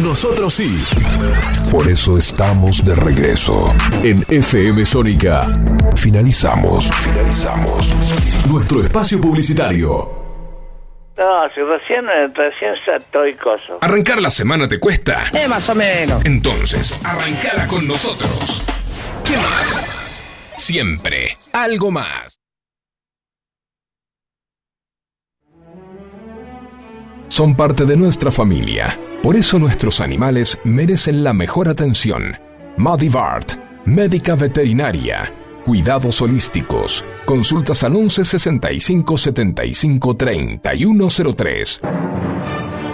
Nosotros sí. Por eso estamos de regreso. En FM Sónica. Finalizamos. Finalizamos. Nuestro espacio publicitario. No, si recién, recién estoy coso. ¿Arrancar la semana te cuesta? Eh, más o menos. Entonces, arrancala con nosotros. ¿Qué más? Siempre. Algo más. Son parte de nuestra familia. Por eso nuestros animales merecen la mejor atención. Madivart, médica veterinaria, cuidados holísticos, consultas al 11 65 75 3103.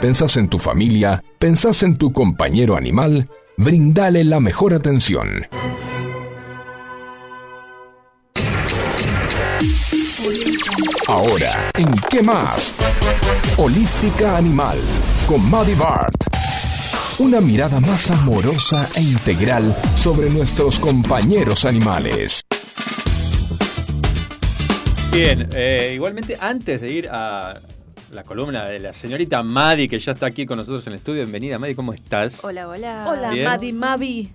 Pensás en tu familia, pensás en tu compañero animal, brindale la mejor atención. Ahora, ¿en qué más? Holística Animal, con Maddie Bart. Una mirada más amorosa e integral sobre nuestros compañeros animales. Bien, eh, igualmente antes de ir a la columna de la señorita Madi, que ya está aquí con nosotros en el estudio. Bienvenida, Madi, ¿cómo estás? Hola, hola. Hola, Bien. Madi Mavi.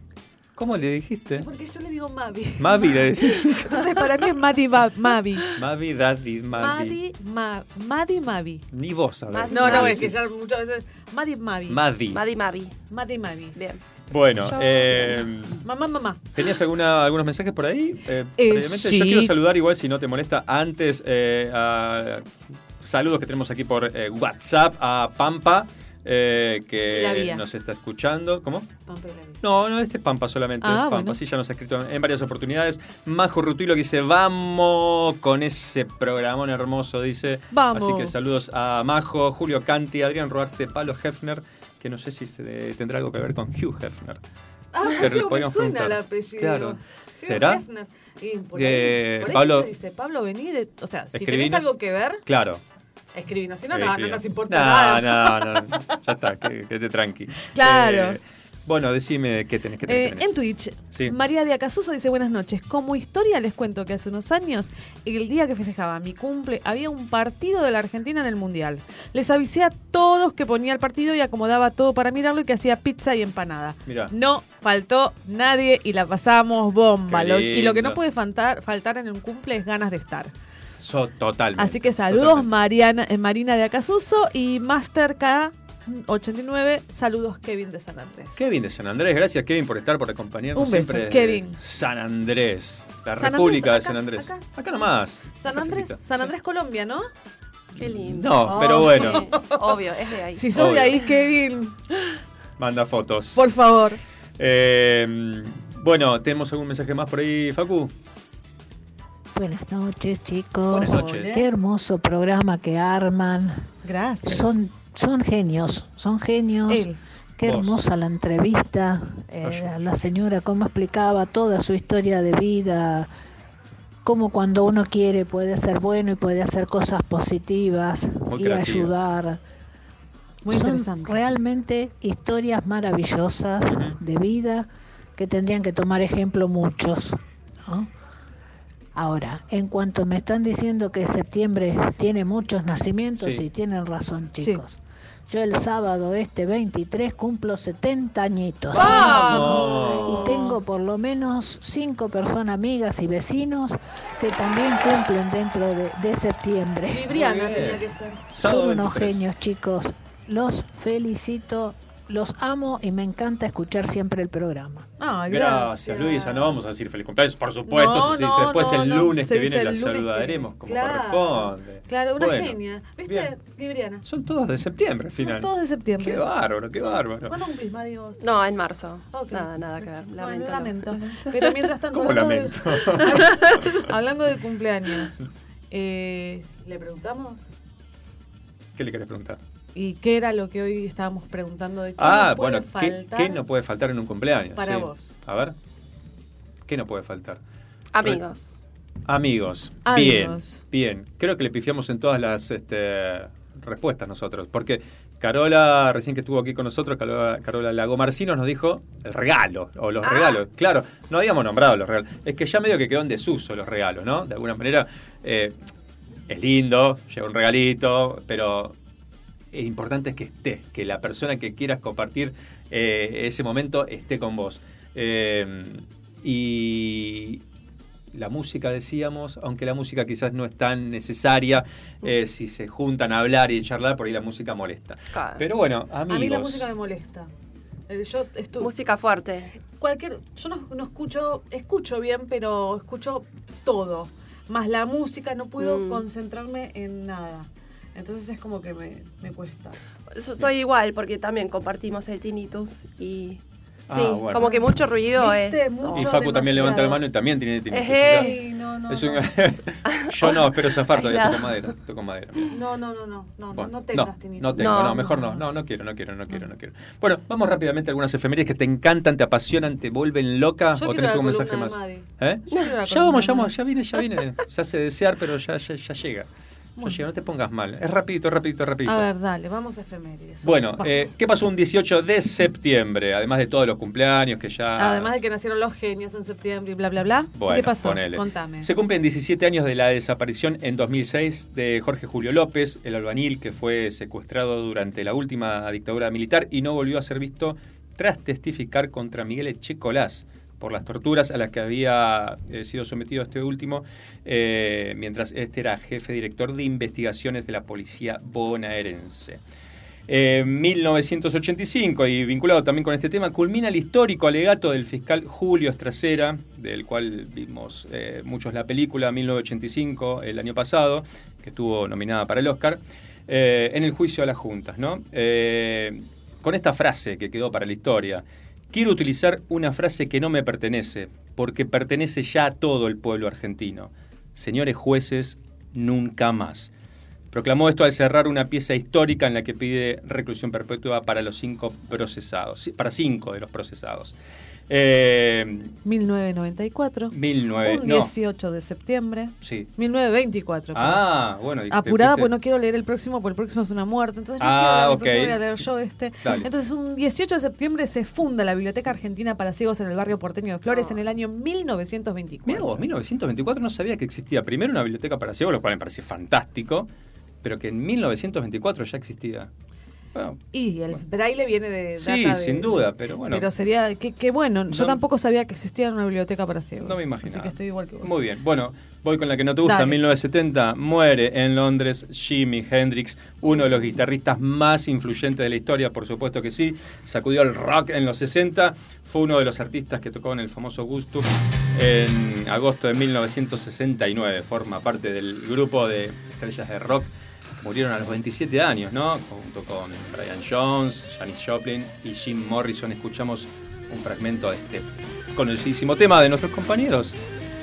¿Cómo le dijiste? Porque yo le digo Mavi. Mavi le decís. Entonces para mí es Madi Mavi. Mavi, Daddy, Madi. Madi, Ma, Madi Mavi. Ni vos sabés. No, no, es que ya muchas veces. Madi Mavi. Madi. Madi Mavi. Madi Mavi. Bien. Bueno, Yo- eh, Mamá, mamá. ¿tenías alguna, algunos mensajes por ahí? Eh, Eh, sí. Yo quiero saludar igual, si no te molesta, antes eh, a saludos que tenemos aquí por eh, WhatsApp a Pampa, eh, que nos está escuchando. ¿Cómo? Pampa y la. No, no, este es Pampa solamente. Ah, Pampa, bueno. sí, ya nos ha escrito en varias oportunidades. Majo Rutilo que dice, vamos con ese programón hermoso, dice. Vamos. Así que saludos a Majo, Julio Canti, Adrián Ruarte, Pablo Hefner, que no sé si se- tendrá algo que ver con Hugh Hefner. Ah, sí, me suena el apellido. Claro. ¿Será? Y por ahí, Eh, por ahí Pablo- dice, Pablo, vení de... O sea, si tenés algo que ver, Claro. Escribinos. Si no, no, no nos importa No, nada. No, no, ya está, que, que te tranqui. Claro. Eh, bueno, decime qué tenés que Eh, tener. en Twitch, Sí. María de Acasuso dice buenas noches. Como historia les cuento que hace unos años, el día que festejaba mi cumple, había un partido de la Argentina en el Mundial. Les avisé a todos que ponía el partido y acomodaba todo para mirarlo y que hacía pizza y empanada. Mirá. No faltó nadie y la pasamos bomba. Lo- y lo que no puede faltar, faltar en un cumple es ganas de estar. So- totalmente. Así que saludos Mariana, eh, Marina de Acasuso y Master K89, saludos Kevin de San Andrés. Kevin de San Andrés, gracias Kevin por estar, por acompañarnos Un beso, siempre. Kevin. San Andrés, la San República Andrés, de San Andrés. acá. Acá, nomás. San Andrés, cerquita. San Andrés, Colombia, ¿no? Qué lindo. No, pero Oh. bueno, Sí, obvio, es de ahí. Si sos de ahí, Kevin, manda fotos. por favor. Eh, bueno, ¿tenemos algún mensaje más por ahí, Facu? Buenas noches, chicos. Buenas noches. Qué hermoso programa que arman. Gracias. Son, son genios, son genios. Él. Qué Vos. hermosa la entrevista. eh, a la señora, cómo explicaba toda su historia de vida. Cómo cuando uno quiere puede ser bueno y puede hacer cosas positivas Muy y creativa. ayudar. Muy Son interesante. realmente historias maravillosas de vida que tendrían que tomar ejemplo muchos. ¿no? Ahora, en cuanto me están diciendo que septiembre tiene muchos nacimientos, Sí. y tienen razón, Sí. chicos. Yo el sábado este 23 cumplo 70 añitos. ¡Vamos! Y tengo por lo menos cinco personas amigas y vecinos que también cumplen dentro de, de septiembre. Libriana tenía que ser. Son unos 23. genios, chicos. Los felicito, los amo y me encanta escuchar siempre el programa. Ay, Gracias, gracias. Luisa. No vamos a decir feliz cumpleaños, por supuesto. No, se dice no, después no, el lunes que viene la que saludaremos como Claro. corresponde. Claro, una Bueno, genia. ¿Viste? bien. Libriana. Son todos de septiembre, al final. Todos de septiembre. Qué bárbaro, qué bárbaro. ¿Cuándo cumplís, Madi, vos? No, en marzo. Nada, nada que ver. Lamento. lamento. Pero mientras tanto, ¿Cómo hablando lamento? De, hablando de cumpleaños, eh, ¿le preguntamos? ¿Qué le querés preguntar? ¿Y qué era lo que hoy estábamos preguntando de qué Ah, no puede bueno, ¿qué, faltar? qué no puede faltar en un cumpleaños? Para Sí. vos. A ver. ¿Qué no puede faltar? Amigos. Amigos. Amigos. Bien, bien. Creo que le pifiamos en todas las este, respuestas nosotros. Porque Carola, recién que estuvo aquí con nosotros, Carola, Carola Lagomarcino nos dijo el regalo, o los Ah. regalos. Claro, no habíamos nombrado los regalos. Es que ya medio que quedó en desuso los regalos, ¿no? De alguna manera, eh, es lindo, lleva un regalito, pero es importante que esté, que la persona que quieras compartir eh, ese momento esté con vos. Eh, y la música, decíamos, aunque la música quizás no es tan necesaria, eh, si se juntan a hablar y charlar, por ahí la música molesta. Claro. Pero bueno, amigos. A mí la música me molesta. Yo Música fuerte. cualquier yo no, no escucho escucho bien pero escucho todo más la música no puedo Mm. concentrarme en nada entonces es como que me, me cuesta so- soy igual porque también compartimos el tinnitus y Ah, sí, bueno. como que mucho ruido ¿Viste? es. Mucho. Y Facu también levanta la mano y también tiene tinnitus. No, no, es no. un- Yo no, espero zafar todavía, toco madera, toco madera. No, no, no, no, no, Bueno, no tengas tinnitus. No tengo, no, No. mejor no, no, no quiero, no quiero, no quiero, no quiero. Bueno, vamos rápidamente a algunas efemérides que te encantan, te apasionan, te vuelven loca Yo o quiero tenés algún mensaje más. ¿Eh? Ya vamos, ya vamos, ya viene, ya viene. Se hace desear, pero ya, ya, ya llega. Llega, no te pongas mal. Es rapidito, rapidito, rapidito. A ver, dale, vamos a efemérides. Bueno, eh, ¿qué pasó un 18 de septiembre? Además de todos los cumpleaños que ya... Además de que nacieron los genios en septiembre y bla, bla, bla. Bueno, ¿Qué pasó? ponele. Contame. Se cumplen 17 años de la desaparición en 2006 de Jorge Julio López, el albanil que fue secuestrado durante la última dictadura militar y no volvió a ser visto tras testificar contra Miguel Echecolás por las torturas a las que había eh, sido sometido este último, eh, mientras este era jefe director de investigaciones de la policía bonaerense. Eh, 1985, y vinculado también con este tema, culmina el histórico alegato del fiscal Julio Estracera, del cual vimos eh, muchos la película 1985 el año pasado, que estuvo nominada para el Oscar, en el juicio a las juntas, ¿no? Con esta frase que quedó para la historia. Quiero utilizar una frase que no me pertenece, porque pertenece ya a todo el pueblo argentino. Señores jueces, nunca más. Proclamó esto al cerrar una pieza histórica en la que pide reclusión perpetua para los cinco procesados, para cinco de los procesados. Eh, 1994. 19, un no, 18 de septiembre. sí. 1924. Ah, bueno. Apurada, pues no quiero leer el próximo, porque el próximo es una muerte. Entonces no Ah, quiero leer el ok. próximo, voy a leer yo este. Dale. Entonces, un 18 de septiembre se funda la Biblioteca Argentina para Ciegos en el barrio porteño de Flores en el año 1924. Mirá vos, 1924 no sabía que existía primero una biblioteca para ciegos, lo cual me parece fantástico, pero que en 1924 ya existía. Bueno, Y el braille viene de. Sí, de- sin duda, pero bueno. Pero sería. Qué qué bueno. Yo No- tampoco sabía que existía una biblioteca para ciegos. No me imaginaba. Así que estoy igual que vos. Muy bien, bueno, voy con la que no te gusta. Dale. 1970 muere en Londres Jimi Hendrix, uno de los guitarristas más influyentes de la historia, por supuesto que sí. Sacudió el rock en los 60, fue uno de los artistas que tocó en el famoso Gusto en agosto de 1969. Forma parte del grupo de estrellas de rock que murieron a los 27 años, ¿no? Junto con Brian Jones, Janis Joplin y Jim Morrison. Escuchamos un fragmento de este conocidísimo tema de nuestros compañeros.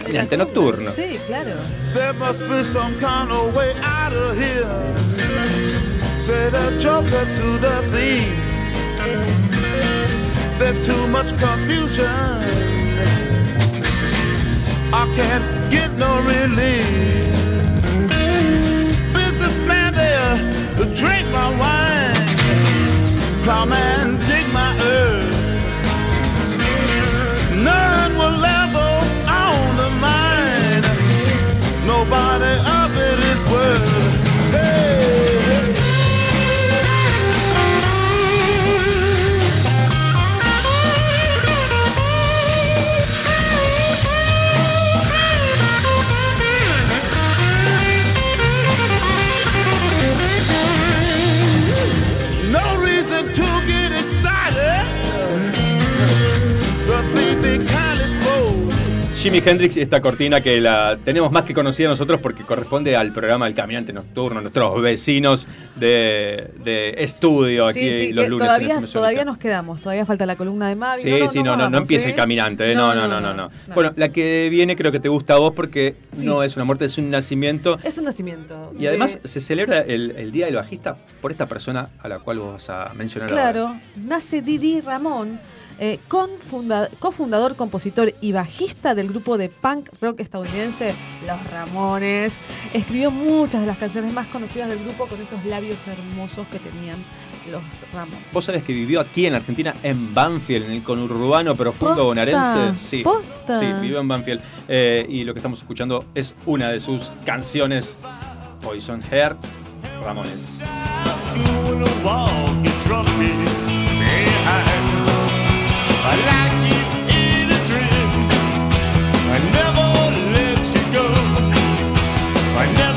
Caminante nocturno. Sí, claro. There must be some kind of way out of here. Say the joker to the thief. There's too much confusion. I can't get no relief. Businessman there, drink my wine. Plowman, dig my earth. None will ever own the mine. Nobody Jimi Hendrix y esta cortina que la tenemos más que conocida nosotros porque corresponde al programa El Caminante Nocturno, nuestros vecinos de, de estudio aquí Sí, sí, los lunes. todavía, todavía nos quedamos. Todavía falta la columna de Mavi. Sí, sí, no, no, no, vamos, empieza ¿eh? el caminante, ¿eh? no, no, no, no, no. Bueno, la que viene creo que te gusta a vos porque Sí. no es una muerte, es un nacimiento. Es un nacimiento. Y además de- se celebra el, el Día del Bajista por esta persona a la cual vos vas a mencionar ahora. Claro, nace Didi Ramón, eh, confunda- cofundador, compositor y bajista del grupo de punk rock estadounidense Los Ramones. Escribió muchas de las canciones más conocidas del grupo con esos labios hermosos que tenían los Ramones. Vos sabés que vivió aquí en Argentina, en Banfield, en el conurbano profundo Posta, bonaerense. Sí, posta. sí, vivió en Banfield. Eh, y lo que estamos escuchando es una de sus canciones, Poison Hair, Ramones. I never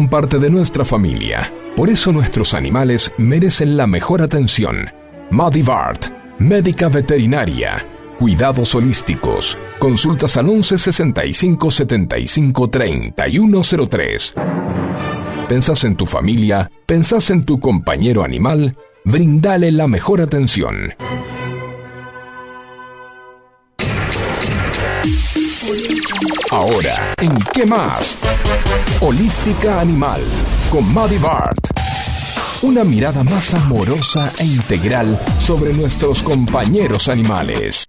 son parte de nuestra familia. Por eso nuestros animales merecen la mejor atención. Madivart, médica veterinaria. Cuidados holísticos. Consultas al 11 65 75 3103. ¿Pensás en tu familia? ¿Pensás en tu compañero animal? Brindale la mejor atención. Ahora, ¿en qué más? Holística Animal, con Maddie Bart. Una mirada más amorosa e integral sobre nuestros compañeros animales.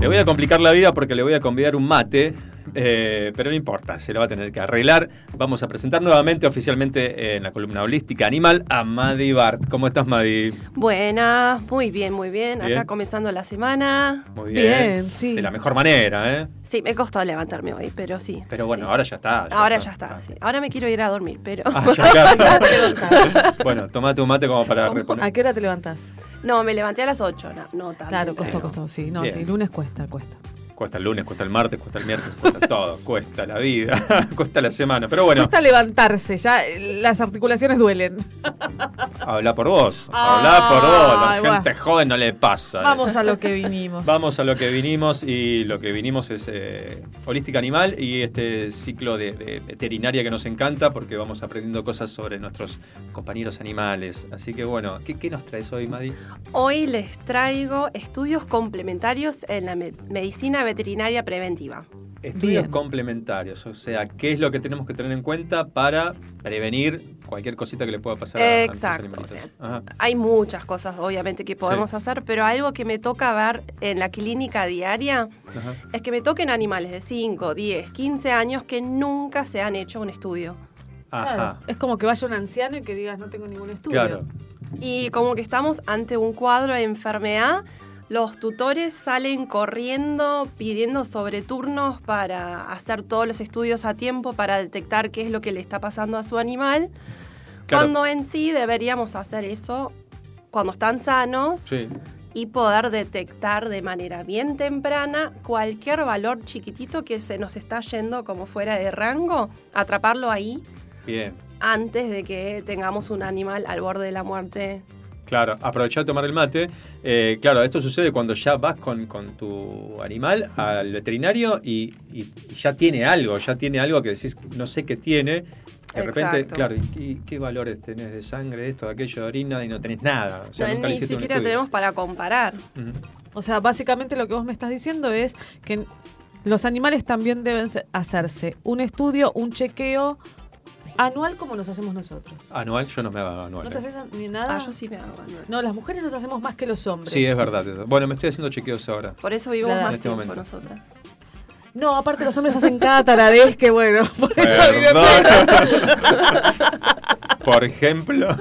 Le voy a complicar la vida porque le voy a convidar un mate, eh, pero no importa, se lo va a tener que arreglar. Vamos a presentar nuevamente oficialmente en la columna holística animal a Madi Bart. ¿Cómo estás, Madi? Buenas, muy bien, muy bien. Bien. Acá comenzando la semana. Muy bien. sí. De la mejor manera, ¿eh? Sí, me costó levantarme hoy, pero sí. Pero bueno, ahora ya está. Ahora ya está, sí. Ahora me quiero ir a dormir, pero. Ah, ya está. bueno, tomate un mate como para reponer. ¿A qué hora te levantás? No, me levanté a las 8, no, no tanto. Claro, costó, costó, sí. No, Bien. sí, lunes cuesta, cuesta. Cuesta el lunes, cuesta el martes, cuesta el miércoles, cuesta todo. Cuesta la vida, cuesta la semana. Pero bueno, Cuesta levantarse, ya eh, las articulaciones duelen. habla por vos. Habla por vos. La Ay, gente joven no le pasa. Vamos a lo que vinimos. Vamos a lo que vinimos y lo que vinimos es eh, Holística Animal y este ciclo de, de veterinaria que nos encanta porque vamos aprendiendo cosas sobre nuestros compañeros animales. Así que bueno, ¿qué, qué nos traes hoy, Madi? Hoy les traigo estudios complementarios en la me- medicina veterinaria preventiva. Estudios Bien. complementarios, o sea, ¿qué es lo que tenemos que tener en cuenta para prevenir cualquier cosita que le pueda pasar a- a Exacto, animalitos? o sea, Ajá. Hay muchas cosas, obviamente, que podemos Sí. hacer, pero algo que me toca ver en la clínica diaria Ajá. es que me toquen animales de 5, 10, 15 años que nunca se han hecho un estudio. Claro, Es como que vaya un anciano y que digas no tengo ningún estudio. Claro. Y como que estamos ante un cuadro de enfermedad, los tutores salen corriendo pidiendo sobre turnos para hacer todos los estudios a tiempo para detectar qué es lo que le está pasando a su animal, Claro. cuando en sí deberíamos hacer eso cuando están sanos Sí. y poder detectar de manera bien temprana cualquier valor chiquitito que se nos está yendo como fuera de rango, atraparlo ahí Bien. antes de que tengamos un animal al borde de la muerte. Claro, aprovechar a tomar el mate. Eh, claro, esto sucede cuando ya vas con, con tu animal al veterinario y, y- y ya tiene algo, ya tiene algo que decís, no sé qué tiene. De repente, Exacto. claro, ¿y, qué valores tenés de sangre, de esto, de aquello, de orina? Y no tenés nada. O sea, No, nunca ni siquiera tenemos para comparar. O sea, básicamente lo que vos me estás diciendo es que los animales también deben se- hacerse un estudio, un chequeo anual como nos hacemos nosotros. Anual, yo no me hago anual. ¿No te eh. haces ni nada? Ah, yo sí me hago anual. No, las mujeres nos hacemos más que los hombres. Sí, es verdad. eso. Bueno, me estoy haciendo chequeos ahora. Por eso vivimos más en este tiempo momento. nosotras. No, aparte los hombres hacen cada taradez que bueno, por eso viven Por ejemplo,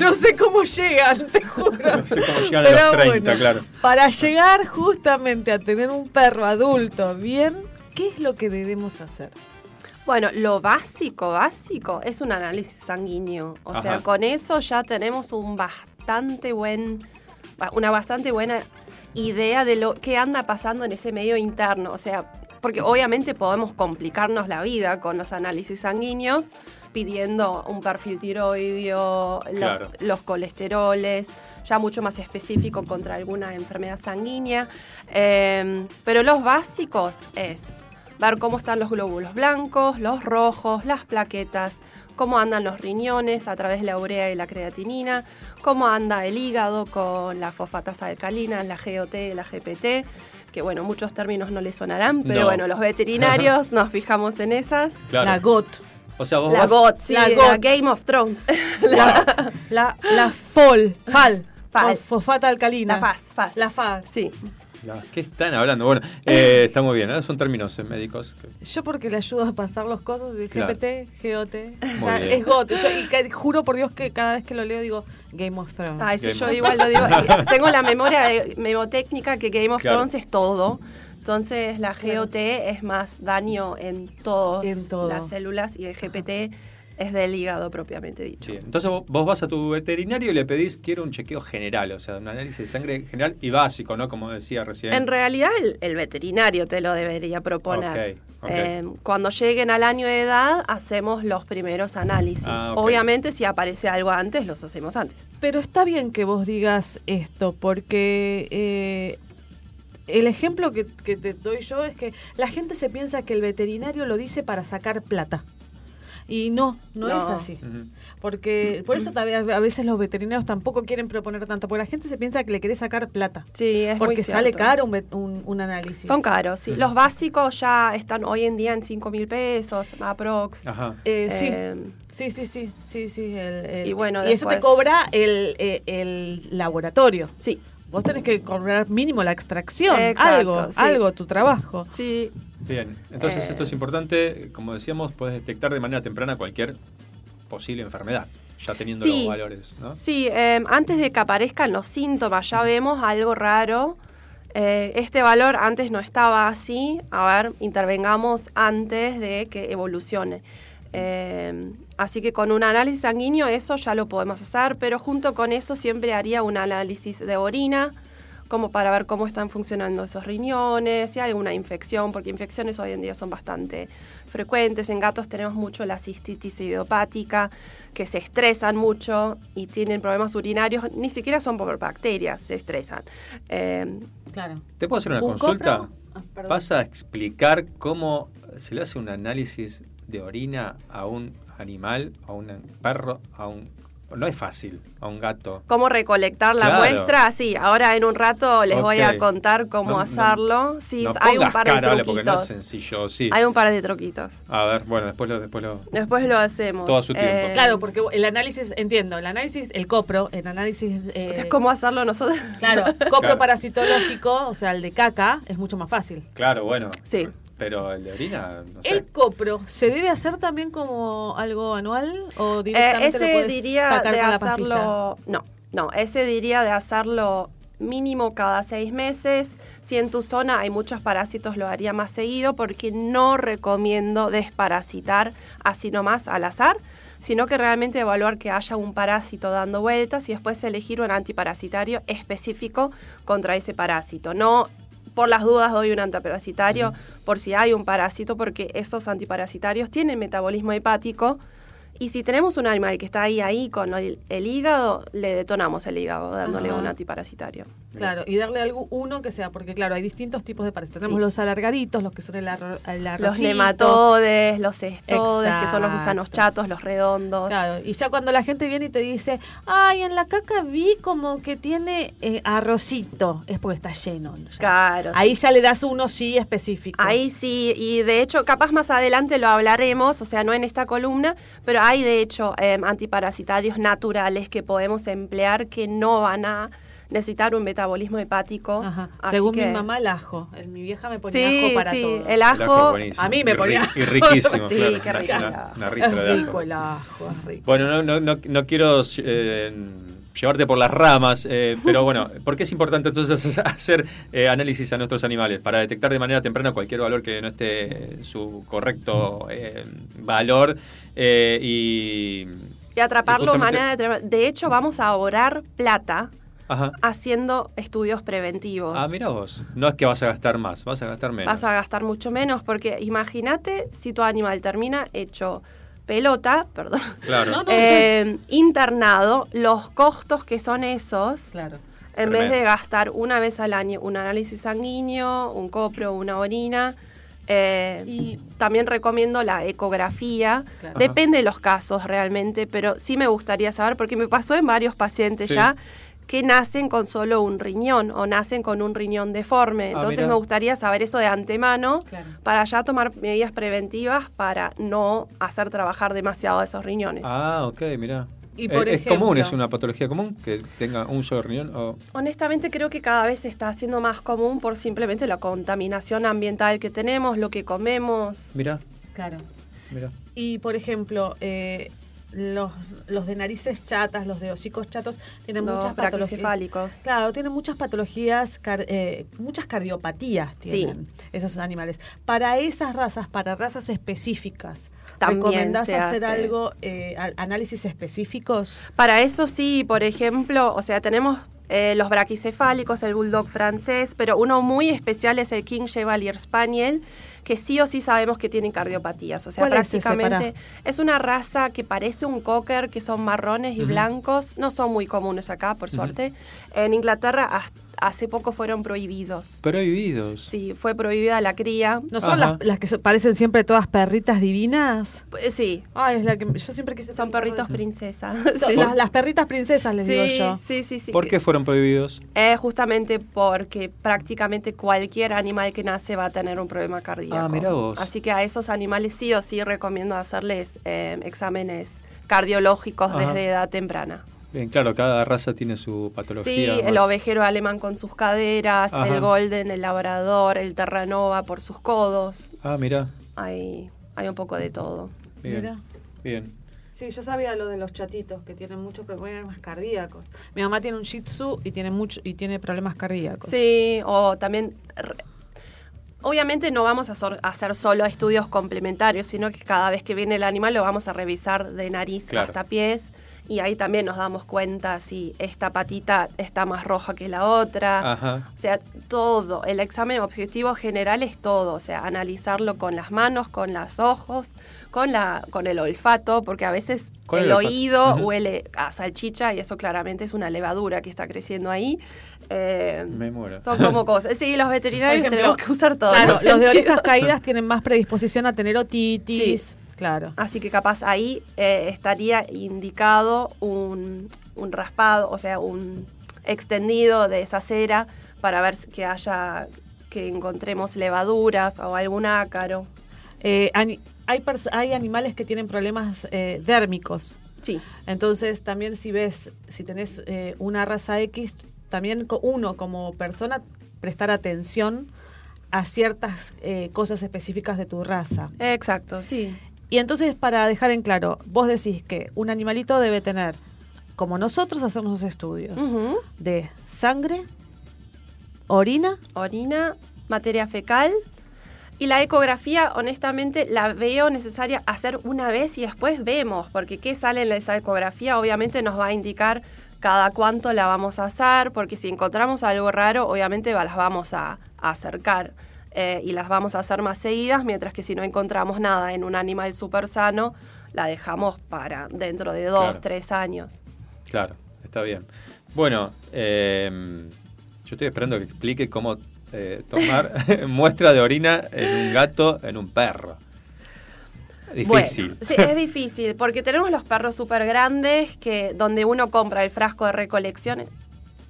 No sé cómo llegan, te juro. no sé cómo llegan a Pero los 30, bueno, claro. Para llegar justamente a tener un perro adulto bien, ¿qué es lo que debemos hacer? Bueno, lo básico, básico, es un análisis sanguíneo. O Ajá. sea, con eso ya tenemos un bastante buen, una bastante buena idea de lo que anda pasando en ese medio interno. O sea, porque obviamente podemos complicarnos la vida con los análisis sanguíneos, pidiendo un perfil tiroideo, los- los colesteroles, ya mucho más específico contra alguna enfermedad sanguínea. Eh, pero los básicos es ver cómo están los glóbulos blancos, los rojos, las plaquetas, cómo andan los riñones a través de la urea y la creatinina, cómo anda el hígado con la fosfatasa alcalina, la GOT, la GPT, que bueno, muchos términos no les sonarán, pero No. bueno, los veterinarios nos fijamos en esas. Claro. La GOT. O sea, vos La vas- GOT, sí, La. Game of Thrones. La, la, la FOL, FAL, FAL. fos- fosfata alcalina. La FAS, FAS. La FAS. Sí. ¿Qué están hablando? Bueno, eh, está muy bien, ¿eh? son términos eh, médicos. que- Yo porque le ayudo a pasar las cosas, y Claro. GPT, GOT, es GOT. Yo- y juro por Dios que cada vez que lo leo digo Game of Thrones. Ay, sí, Game yo of- igual lo digo. eh, Tengo la memoria memotécnica que Game of Claro. Thrones es todo. Entonces la GOT es más daño en, todas todo. las células y el GPT es del hígado propiamente dicho. Bien, Entonces vos, vos vas a tu veterinario y le pedís, quiero un chequeo general, o sea, un análisis de sangre general y básico, ¿no? Como decía recién. En realidad el, el veterinario te lo debería proponer. Ok. Ok. Eh, cuando lleguen al año de edad, hacemos los primeros análisis. Ah. Obviamente, si aparece algo antes, los hacemos antes. Pero está bien que vos digas esto, porque eh, el ejemplo que, que te doy yo es que la gente se piensa que el veterinario lo dice para sacar plata. Y no, no, No. es así. Porque por eso a veces los veterinarios tampoco quieren proponer tanto, porque la gente se piensa que le querés sacar plata. Sí, es muy Porque sale caro un, un- un análisis. Son caros, sí. Los básicos ya están hoy en día en 5 mil pesos, aprox. Ajá. Eh, sí. Eh, sí, sí, sí, sí, sí. el- el- Y bueno, y eso te cobra el, eh, el laboratorio. Sí. Vos tenés que cobrar mínimo la extracción, Exacto, algo, sí. algo, tu trabajo. Sí. Bien, entonces Eh. esto es importante, como decíamos, puedes detectar de manera temprana cualquier posible enfermedad, ya teniendo Sí. los valores, ¿no? Sí, eh, antes de que aparezcan los síntomas, ya vemos algo raro. Eh, este valor antes no estaba así. A ver, intervengamos antes de que evolucione. Así que con un análisis sanguíneo eso ya lo podemos hacer, pero junto con eso siempre haría un análisis de orina, como para ver cómo están funcionando esos riñones, si hay alguna infección, porque infecciones hoy en día son bastante frecuentes. En gatos tenemos mucho la cistitis idiopática, que se estresan mucho y tienen problemas urinarios, ni siquiera son por bacterias, se estresan. Eh, claro. ¿Te puedo hacer una ¿Un consulta? Ah. ¿Vas a explicar cómo se le hace un análisis de orina a un animal, a un perro, a un... No es fácil, a un gato. ¿Cómo recolectar la Claro. muestra? Sí, ahora en un rato les voy a contar cómo No- no- hacerlo. Sí, no hay un par de porque no es truquitos. sencillo, sí. Hay un par de truquitos. A ver, bueno, después lo... Después lo... Después lo hacemos. Todo a su tiempo. Eh, Claro, porque el análisis, entiendo, el análisis, el copro, el análisis... eh, O sea, ¿cómo hacerlo nosotros? Claro, copro Claro. parasitológico, o sea, el de caca, es mucho más fácil. Claro, bueno. Sí. Pero el de orina, no sé. ¿El copro se debe hacer también como algo anual o Eh, directamente lo ese puedes diría sacar de con la pastilla? hacerlo. No, no, ese diría de hacerlo mínimo cada seis meses. Si en tu zona hay muchos parásitos, lo haría más seguido porque no recomiendo desparasitar así nomás al azar, sino que realmente evaluar que haya un parásito dando vueltas y después elegir un antiparasitario específico contra ese parásito. No por las dudas doy un antiparasitario por si hay un parásito, porque esos antiparasitarios tienen metabolismo hepático. Y si tenemos un animal que está ahí, ahí con el, el hígado, le detonamos el hígado dándole Ajá. un antiparasitario. Claro, y darle algo uno que sea, porque claro, hay distintos tipos de parásitos. Tenemos los alargaditos, los que son el, arro, el Los nematodes, los estodes, que son los Exacto. gusanos chatos, los redondos. Claro, y ya cuando la gente viene y te dice, ay, en la caca vi como que tiene eh, arrocito, es porque está lleno. ya. Claro. Ahí ya le das uno sí específico. Ahí sí, y de hecho, capaz más adelante lo hablaremos, o sea, no en esta columna, pero hay de hecho em, antiparasitarios naturales que podemos emplear que no van a necesitar un metabolismo hepático. Ajá. Según que- mi mamá, el ajo. Mi vieja me ponía Sí, ajo para sí, todo. el ajo- buenísimo. A mí me Y ponía ri- Y riquísimo, Sí, claro. qué rico. Una, una ristra de es ajo. rico el ajo, es rico. Bueno, no, no, no, no quiero eh, llevarte por las ramas, eh, pero bueno, ¿por qué es importante entonces hacer eh, análisis a nuestros animales? Para detectar de manera temprana cualquier valor que no esté su correcto eh, valor eh, y... Y atraparlo de manera de... De hecho, vamos a ahorrar plata Ajá. haciendo estudios preventivos. Ah, mira vos. No es que vas a gastar más, vas a gastar menos. Vas a gastar mucho menos porque imagínate si tu animal termina hecho pelota, perdón, Claro. No, no, eh, internado, los costos que son esos, Claro. en vez de gastar una vez al año un análisis sanguíneo, un copro, una orina. eh, también recomiendo la ecografía. Claro. Depende de los casos realmente, pero sí me gustaría saber, porque me pasó en varios pacientes Sí. ya, que nacen con solo un riñón o nacen con un riñón deforme. Ah, Entonces me gustaría saber eso de antemano Claro. para ya tomar medidas preventivas para no hacer trabajar demasiado a esos riñones. Ah, ok, mira. Y por ¿Es común, ejemplo- es una patología común que tenga un solo riñón? O... Honestamente creo que cada vez se está haciendo más común por simplemente la contaminación ambiental que tenemos, lo que comemos. Mira, Claro. mira. Y por ejemplo, eh, los, los de narices chatas, los de hocicos chatos, tienen Los muchas patologías. Claro, tienen muchas patologías, car- eh, muchas cardiopatías tienen esos animales. Para esas razas, para razas específicas, También ¿recomendás hacer hace. algo, eh, análisis específicos? Para eso sí, por ejemplo, o sea, tenemos eh, los braquicefálicos, el bulldog francés, pero uno muy especial es el King Chevalier Spaniel, que sí o sí sabemos que tienen cardiopatías. O sea, ¿Cuál es ese? prácticamente es, una raza que parece un cocker, que son marrones y blancos. No son muy comunes acá, por suerte. En Inglaterra has- hace poco fueron prohibidos. Prohibidos. Sí, fue prohibida la cría. ¿No son las, las que parecen siempre todas perritas divinas? Pues, Sí. Ay, es la que yo siempre quise Son perritos princesa. Son Sí. las, las perritas princesas, les digo Sí, yo. sí, sí, sí. ¿Por qué fueron prohibidos? Eh, justamente porque prácticamente cualquier animal que nace va a tener un problema cardíaco. Ah, mirá vos. Así que a esos animales sí o sí recomiendo hacerles eh, exámenes cardiológicos Ajá. desde edad temprana. Bien, claro, cada raza tiene su Sí, patología. el más- ovejero alemán con sus caderas, Ajá. el golden, el labrador, el terranova por sus codos. Ah, mira. Hay, hay un poco de todo. Bien. Mira. Bien. Sí, yo sabía lo de los chatitos que tienen muchos problemas cardíacos. Mi mamá tiene un Shih Tzu y tiene mucho y tiene problemas cardíacos. Sí, o también... re- Obviamente no vamos a sor- a hacer solo estudios complementarios, sino que cada vez que viene el animal lo vamos a revisar de nariz Claro. hasta pies y ahí también nos damos cuenta si esta patita está más roja que la otra. Ajá. O sea, todo, el examen objetivo general es todo, o sea, analizarlo con las manos, con los ojos, con la con el olfato, porque a veces el, oído huele a salchicha y eso claramente es una levadura que está creciendo ahí. Eh, Me muero. son como cosas. Sí, los veterinarios ejemplo, tenemos que usar todo. Claro, los de orejas caídas tienen más predisposición a tener otitis. Claro. Así que capaz ahí eh, estaría indicado un, un raspado, o sea, un extendido de esa cera para ver que haya, que encontremos levaduras o algún ácaro. Eh, hay, hay animales que tienen problemas eh, dérmicos. Sí. Entonces, también si ves, si tenés eh, una raza X, también uno como persona prestar atención a ciertas eh, cosas específicas de tu raza. Exacto, sí. Y entonces, para dejar en claro, vos decís que un animalito debe tener, como nosotros hacemos los estudios, de sangre, orina, Orina, materia fecal. Y la ecografía, honestamente, la veo necesaria hacer una vez y después vemos, porque qué sale en esa ecografía obviamente nos va a indicar cada cuánto la vamos a hacer, porque si encontramos algo raro, obviamente las vamos a, a acercar eh, y las vamos a hacer más seguidas, mientras que si no encontramos nada en un animal súper sano, la dejamos para dentro de dos, Claro. tres años. Claro, está bien. Bueno, eh, yo estoy esperando que explique cómo eh, tomar muestra de orina en un gato, en un perro. Difícil. Bueno, sí, es difícil, porque tenemos los perros súper grandes que donde uno compra el frasco de recolección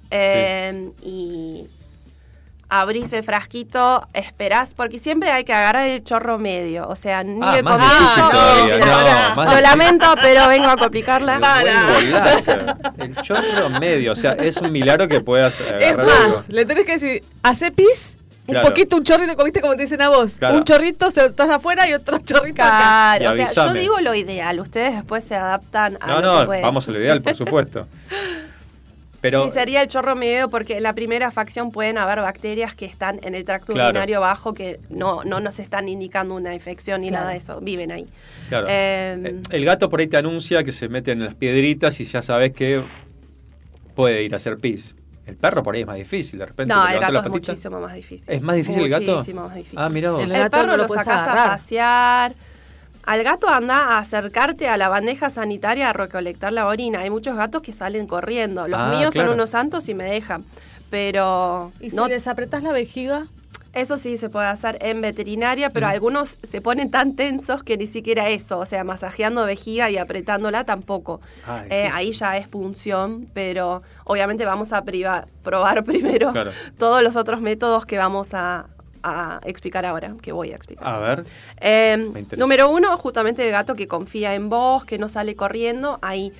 eh, y abrís el frasquito, esperás, porque siempre hay que agarrar el chorro medio, o sea, ni Ah, el comienzo, no, más Lo lamento, pero vengo a complicarla. El chorro medio, o sea, es un milagro que puedas Es más, algo. le tenés que decir, hace pis, un Claro. poquito, un chorrito, como viste como te dicen a vos. Claro. Un chorrito, se estás afuera y otro chorrito. Claro, o sea, yo digo lo ideal, ustedes después se adaptan a No, lo que no, pueden. vamos a lo ideal, por supuesto. Pero sí, sería el chorro medio porque en la primera facción pueden haber bacterias que están en el tracto Claro. urinario bajo que no, no nos están indicando una infección ni Claro. nada de eso, viven ahí. Claro. Eh, El gato por ahí te anuncia que se mete en las piedritas y ya sabes que puede ir a hacer pis. El perro por ahí es más difícil, de repente. no, el gato la es patita. muchísimo más difícil. ¿Es más difícil el gato? Muchísimo más difícil. Ah, mirá vos. El El, gato perro no lo lo sacás a pasear. Al gato anda a acercarte a la bandeja sanitaria a recolectar la orina. Hay muchos gatos que salen corriendo. Los Ah, míos claro. son unos santos y me dejan. Pero Y no si les apretás la vejiga, Eso sí se puede hacer en veterinaria, pero algunos se ponen tan tensos que ni siquiera eso, o sea, masajeando vejiga y apretándola tampoco. Ah, Eh, ahí ya es punción, pero obviamente vamos a priva- probar primero Claro. todos los otros métodos que vamos a, a explicar ahora, que voy a explicar. A ver. Eh, interesa. número uno, justamente el gato que confía en vos, que no sale corriendo. Ahí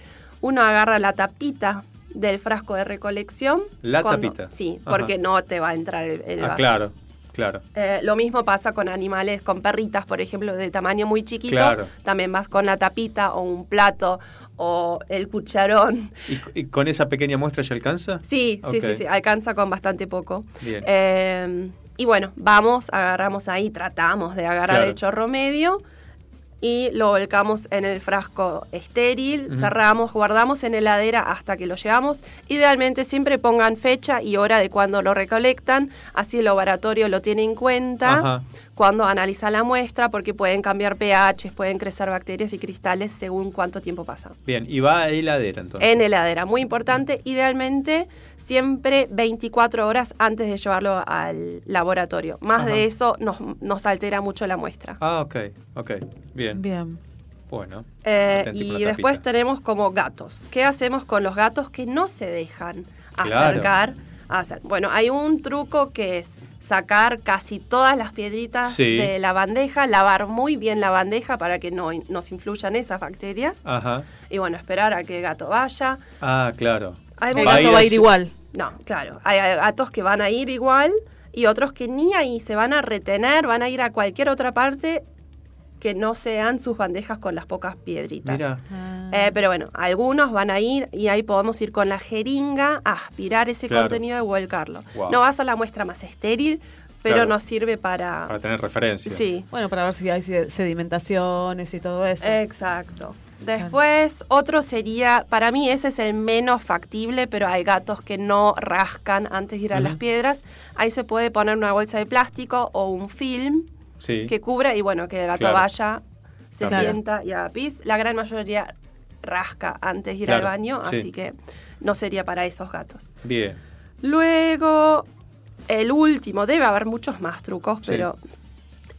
uno agarra la tapita del frasco de recolección. La cuando- tapita. Sí, Ajá. porque no te va a entrar el, el Ah, vaso. claro, claro. Eh, lo mismo pasa con animales, con perritas, por ejemplo, de tamaño muy chiquito. Claro. También vas con la tapita o un plato o el cucharón. ¿Y, y con esa pequeña muestra ya alcanza? Sí, sí, sí, sí, alcanza con bastante poco. Bien. Eh, y bueno, vamos, agarramos ahí, tratamos de agarrar Claro. el chorro medio y lo volcamos en el frasco estéril, cerramos, guardamos en heladera hasta que lo llevamos. Idealmente siempre pongan fecha y hora de cuando lo recolectan, así el laboratorio lo tiene en cuenta. Ajá. Cuando analiza la muestra porque pueden cambiar pH, pueden crecer bacterias y cristales según cuánto tiempo pasa. Bien, y va a heladera entonces. En heladera, muy importante, idealmente siempre 24 horas antes de llevarlo al laboratorio. Más Ajá. de eso nos, nos altera mucho la muestra. Ah, ok, ok. Bien. Bien. Bueno. Eh, y después tenemos como gatos. ¿Qué hacemos con los gatos que no se dejan Claro. acercar a hacer? Bueno, hay un truco que es sacar casi todas las piedritas Sí. de la bandeja, lavar muy bien la bandeja para que no nos influyan esas bacterias. Ajá. Y bueno, esperar a que el gato vaya. Ah, claro. Hay El gato va a ir igual. No, claro. Hay hay gatos que van a ir igual y otros que ni ahí se van a retener, van a ir a cualquier otra parte que no sean sus bandejas con las pocas piedritas. Mira. Eh, pero bueno, algunos van a ir y ahí podemos ir con la jeringa a aspirar ese Claro. contenido y volcarlo. Wow. No va a ser la muestra más estéril, pero Claro. nos sirve para... Para tener referencia. Sí. Bueno, para ver si hay sed- sedimentaciones y todo eso. Exacto. Después, otro sería, para mí ese es el menos factible, pero hay gatos que no rascan antes de ir a las piedras. Ahí se puede poner una bolsa de plástico o un film Sí. que cubra y bueno, que el gato Claro. vaya, se sienta y haga pis. La gran mayoría rasca antes de ir Claro, al baño, sí. así que no sería para esos gatos. Bien. Luego, el último, debe haber muchos más trucos, Sí. pero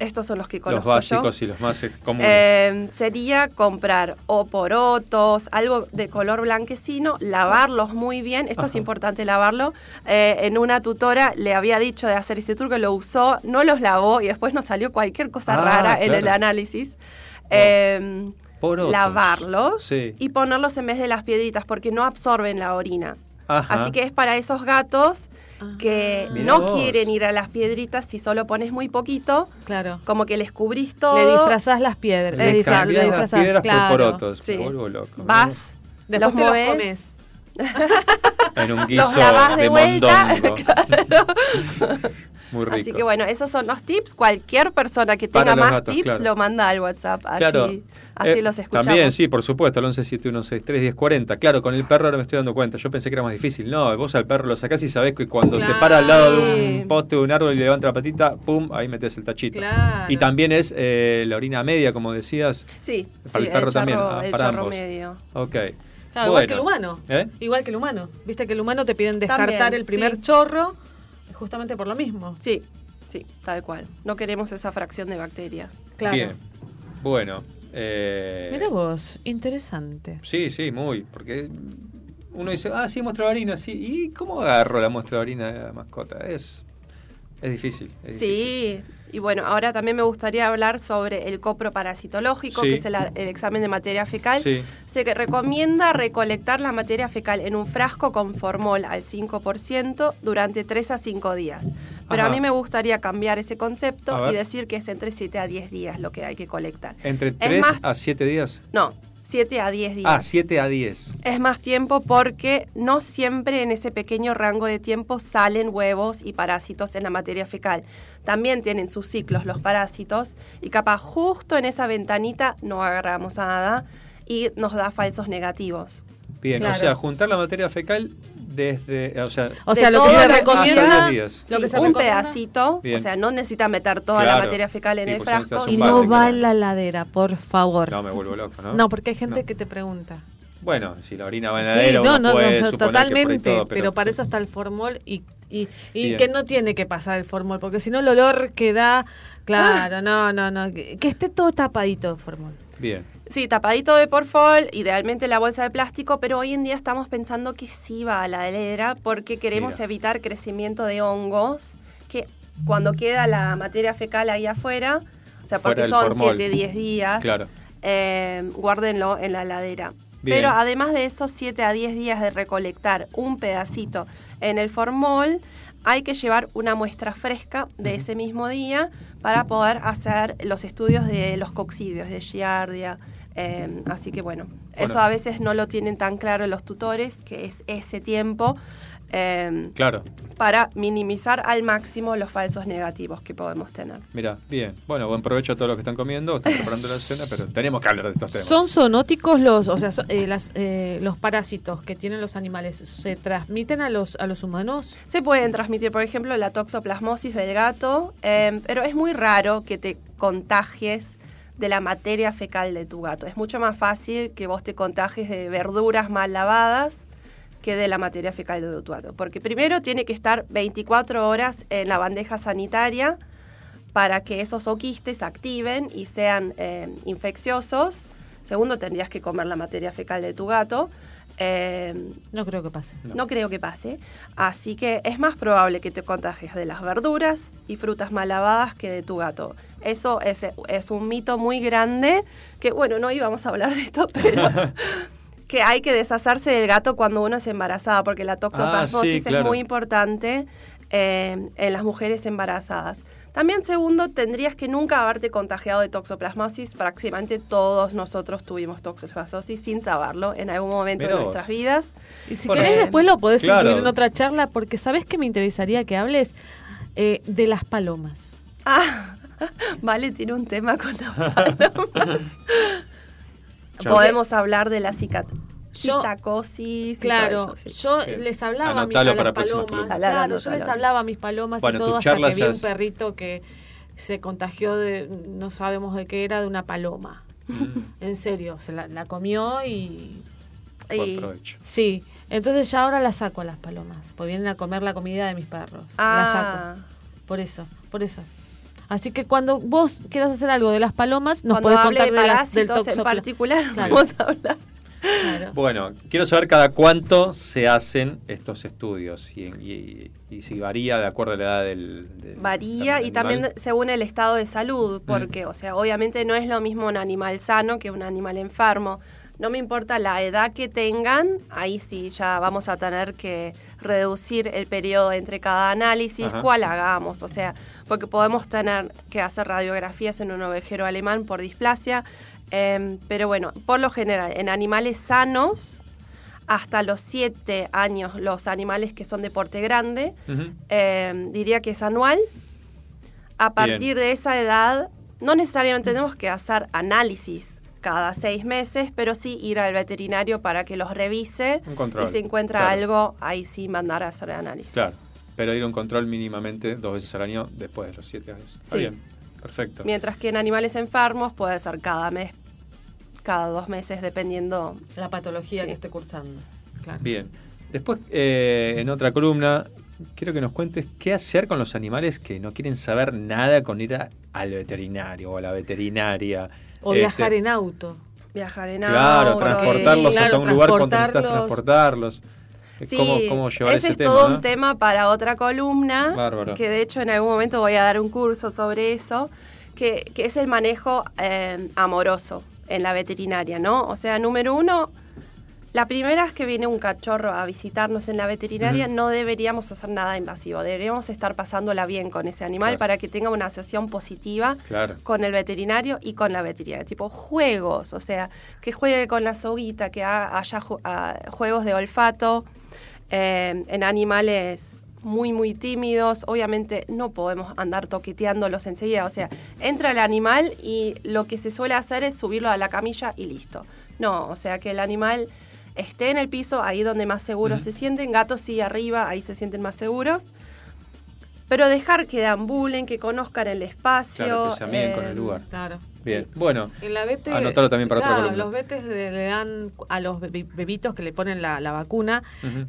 estos son los que Los conozco básicos yo. y los más eh, comunes. Eh, sería comprar o porotos, algo de color blanquecino, lavarlos muy bien. Esto es importante lavarlo. Eh, en una tutora le había dicho de hacer ese truco, lo usó, no los lavó y después nos salió cualquier cosa Ah, rara en el análisis. Eh, Porotos. lavarlos Sí. y ponerlos en vez de las piedritas porque no absorben la orina. Ajá. Así que es para esos gatos que Mirá no vos. quieren ir a las piedritas si solo pones muy poquito. Claro. Como que les cubrís todo. Le disfrazás las piedras. Le Le, disfra- cambiás le las disfrazás, piedras por claro. porotos. Sí. Me vuelvo loco. Vas, Después los te los movés, comes. En un guiso los de, de vuelta. mondongo. Claro. Muy rico. Así que bueno, esos son los tips. Cualquier persona que tenga más gatos, tips claro. lo manda al WhatsApp. Así, Claro. así Eh, los escuchamos. También, sí, por supuesto, al 1171631040. Claro, con el perro ahora me estoy dando cuenta. Yo pensé que era más difícil. No, vos al perro lo sacás y sabés que cuando se para al lado de un poste o un árbol y levanta la patita, pum, ahí metes el tachito. Claro. Y también es eh, la orina media, como decías. Sí, Para sí, el perro también, chorro- ah, el para chorro ambos. medio. Ok. Claro, igual que el humano. ¿Eh? Igual que el humano. Viste que el humano te piden descartar También, el primer sí. chorro justamente por lo mismo. Sí, sí, tal cual. No queremos esa fracción de bacterias. Claro. Bien. Bueno. Eh, Mira vos, interesante. Sí, sí, muy. Porque uno dice, ah, sí, muestra de orina, sí. ¿Y cómo agarro la muestra de orina de la mascota? Es, es difícil. es difícil. Y bueno, ahora también me gustaría hablar sobre el coproparasitológico, Sí. que es el, el examen de materia fecal. Sí. Se que recomienda recolectar la materia fecal en un frasco con formol al 5% durante 3 a 5 días. Pero Ajá. a mí me gustaría cambiar ese concepto y decir que es entre 7 a 10 días lo que hay que colectar. ¿Entre Es 3 más- a 7 días? No, 7 a 10 días. Ah, 7 a 10. Es más tiempo porque no siempre en ese pequeño rango de tiempo salen huevos y parásitos en la materia fecal. También tienen sus ciclos los parásitos y capaz justo en esa ventanita no agarramos nada y nos da falsos negativos. Bien, Claro. o sea, juntar la materia fecal desde. O sea, O sea, lo que se recomienda, días. lo que Sí, se un recomienda- pedacito, Bien. o sea, no necesita meter toda Claro. la materia fecal en Sí, el no frasco. y no va en la ladera, por favor. No, me vuelvo loco, ¿no? No, porque hay gente No. que te pregunta. Bueno, si la orina va en la Sí, heladera, no, no, puede no, totalmente, todo, pero, para eso está el formol y, y, y que no tiene que pasar el formol, porque si no el olor que da, claro, no, no, no, que, que esté todo tapadito el formol. Bien. Sí, tapadito de porfol, idealmente la bolsa de plástico, pero hoy en día estamos pensando que sí va a la heladera porque queremos Mira. evitar crecimiento de hongos, que cuando queda la materia fecal ahí afuera, o sea, Fuera porque son formol. 7, 10 días, Claro. eh, guárdenlo en la heladera. Bien. Pero además de esos 7 a 10 días de recolectar un pedacito en el formol, hay que llevar una muestra fresca de ese mismo día para poder hacer los estudios de los coccidios, de Giardia. Eh, así que bueno, Bueno. eso a veces no lo tienen tan claro los tutores, que es ese tiempo. eh, Claro. para minimizar al máximo los falsos negativos que podemos tener. Mira, bien. Bueno, buen provecho a todos los que están comiendo, están preparando la cena, pero tenemos que hablar de estos temas. ¿Son zoonóticos los, o sea, so- eh, las, eh, los parásitos que tienen los animales? ¿Se transmiten a los, a los humanos? Se pueden transmitir, por ejemplo, la toxoplasmosis del gato, eh, pero es muy raro que te contagies de la materia fecal de tu gato. Es mucho más fácil que vos te contagies de verduras mal lavadas que de la materia fecal de tu gato. Porque primero tiene que estar 24 horas en la bandeja sanitaria para que esos oquistes activen y sean eh, infecciosos. Segundo, tendrías que comer la materia fecal de tu gato. Eh, No creo que pase. no. creo que pase. Así que es más probable que te contagies de las verduras y frutas mal lavadas que de tu gato. Eso es, es un mito muy grande que, bueno, no íbamos a hablar de esto, pero que hay que deshacerse del gato cuando uno es embarazada, porque la toxoplasmosis Ah, sí, claro. es muy importante eh, en las mujeres embarazadas. También, segundo, tendrías que nunca haberte contagiado de toxoplasmosis. Prácticamente todos nosotros tuvimos toxoplasmosis sin saberlo en algún momento Mirá de vos. nuestras vidas. Y si Bueno, querés después lo podés claro. incluir en otra charla, porque ¿sabés que me interesaría que hables? Eh, de las palomas. Ah, vale, tiene un tema con las palomas. Podemos hablar de la cicat Yo- citacosis. y Claro, todo eso, sí. yo les hablaba a mis a las la palomas. Anotalo, Claro, yo les hablaba a mis palomas Bueno, y todo hasta que vi se un perrito que se contagió de, no sabemos de qué era, de una paloma. En serio, se la, la comió y... Y-. Sí, entonces ya ahora las saco a las palomas, porque vienen a comer la comida de mis perros. Ah. saco. Por eso, por eso. Así que cuando vos quieras hacer algo de las palomas, nos Cuando podés hable contar de de las- del parásitos en particular, Claro. vamos a hablar. Bueno, quiero saber cada cuánto se hacen estos estudios y, y- y si varía de acuerdo a la edad del, del- Varía del y también según el estado de salud, Mm. porque, o sea, obviamente no es lo mismo un animal sano que un animal enfermo. No me importa la edad que tengan, ahí sí ya vamos a tener que reducir el periodo entre cada análisis, Ajá. cuál hagamos, o sea, porque podemos tener que hacer radiografías en un ovejero alemán por displasia, em, pero bueno, por lo general, en animales sanos, hasta los 7 años, los animales que son de porte grande, Ujú. eh, diría que es anual. A partir de esa edad, no necesariamente tenemos que hacer análisis cada seis meses, pero sí ir al veterinario para que los revise Un control, y si encuentra claro. algo, ahí sí mandar a hacer análisis. Claro, pero ir a un control mínimamente dos veces al año después de los siete años. Está Sí. bien, perfecto. Mientras que en animales enfermos puede ser cada mes, cada dos meses, dependiendo la patología Sí. que esté cursando. Claro. Bien. Después, eh, en otra columna, quiero que nos cuentes qué hacer con los animales que no quieren saber nada con ir a- al veterinario o a la veterinaria. O Este, viajar en auto. viajar en Claro, auto. transportarlos sí. hasta un lugar cuando necesitas transportarlos. Sí, ¿Cómo, cómo llevar ese ese, es tema? todo no? un tema para otra columna, Bárbaro. que de hecho en algún momento voy a dar un curso sobre eso, que, que es el manejo eh, amoroso en la veterinaria, ¿no? O sea, número uno, la primera vez que viene un cachorro a visitarnos en la veterinaria no deberíamos hacer nada invasivo, deberíamos estar pasándola bien con ese animal Claro. para que tenga una asociación positiva Claro. con el veterinario y con la veterinaria, tipo juegos, o sea, que juegue con la soguita, que ha- haya ju- juegos de olfato eh, en animales muy, muy tímidos. Obviamente no podemos andar toqueteándolos enseguida, o sea, entra el animal y lo que se suele hacer es subirlo a la camilla y listo. No, o sea, que el animal esté en el piso, ahí donde más seguros se sienten, gatos sí arriba, ahí se sienten más seguros. Pero dejar que deambulen, que conozcan el espacio. Claro, que se amiguen con el eh, lugar. Claro. Bien, bueno, En la vete, anotalo también para claro, otra columna. los vetes le, le dan a los bebi- bebitos que le ponen la, la vacuna,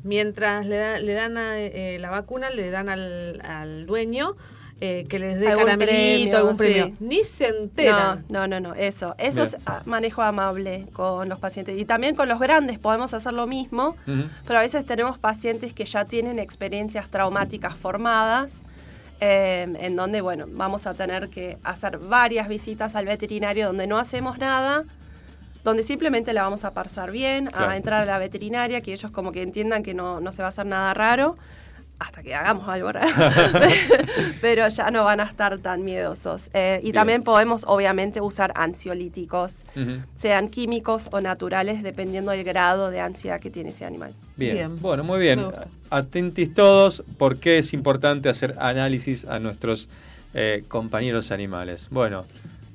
mientras le, da- le dan a, eh, la vacuna, le dan al, al dueño eh, que les dé Algún caramelito, premio, algún sí. Ni se enteran. No, no, no, no, eso. Eso Bien. es ah, manejo amable con los pacientes. Y también con los grandes podemos hacer lo mismo, pero a veces tenemos pacientes que ya tienen experiencias traumáticas formadas, eh, en donde, bueno, vamos a tener que hacer varias visitas al veterinario donde no hacemos nada, donde simplemente la vamos a pasar bien, Claro. a entrar a la veterinaria, que ellos como que entiendan que no, no se va a hacer nada raro, hasta que hagamos algo, ¿verdad? pero ya no van a estar tan miedosos. Eh, y Bien. también podemos, obviamente, usar ansiolíticos, Ujú. sean químicos o naturales, dependiendo del grado de ansiedad que tiene ese animal. Bien. bueno, muy bien. Atentis todos, porque es importante hacer análisis a nuestros eh, compañeros animales. Bueno,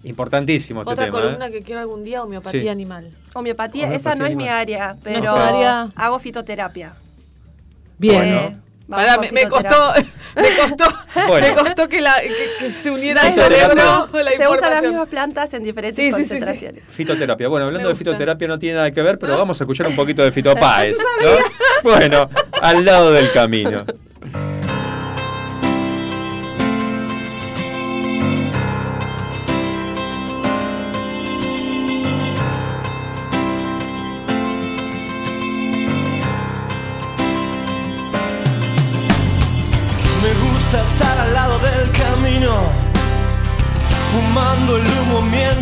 importantísimo este Otra tema. columna ¿eh? que quiero algún día, homeopatía Sí. animal. Homeopatía, Homeopatía esa no es mi área, pero área. hago fitoterapia. Bien. Eh, Pará, me, me costó, me costó, Bueno. me costó que, la, que, que se uniera el cerebro. la Se usan las mismas plantas en diferentes Sí, sí, sí, sí. concentraciones. Fitoterapia. Bueno, hablando de fitoterapia no tiene nada que ver, pero vamos a escuchar un poquito de fitopáez. ¿no? Bueno, al lado del camino.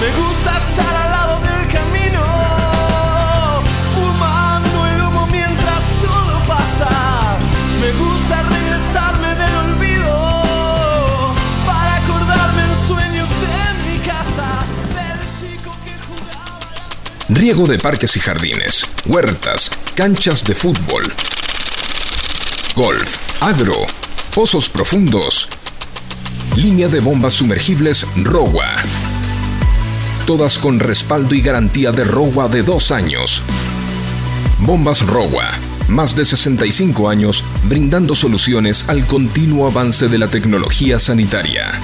Me gusta estar al lado del camino, fumando el humo mientras todo pasa. Me gusta regresarme del olvido para acordarme en sueños de mi casa, del chico que jugaba. Riego de parques y jardines, huertas, canchas de fútbol, golf, agro, pozos profundos, línea de bombas sumergibles ROWA. Todas con respaldo y garantía de ROWA de dos años. Bombas ROWA. Más de 65 años brindando soluciones al continuo avance de la tecnología sanitaria.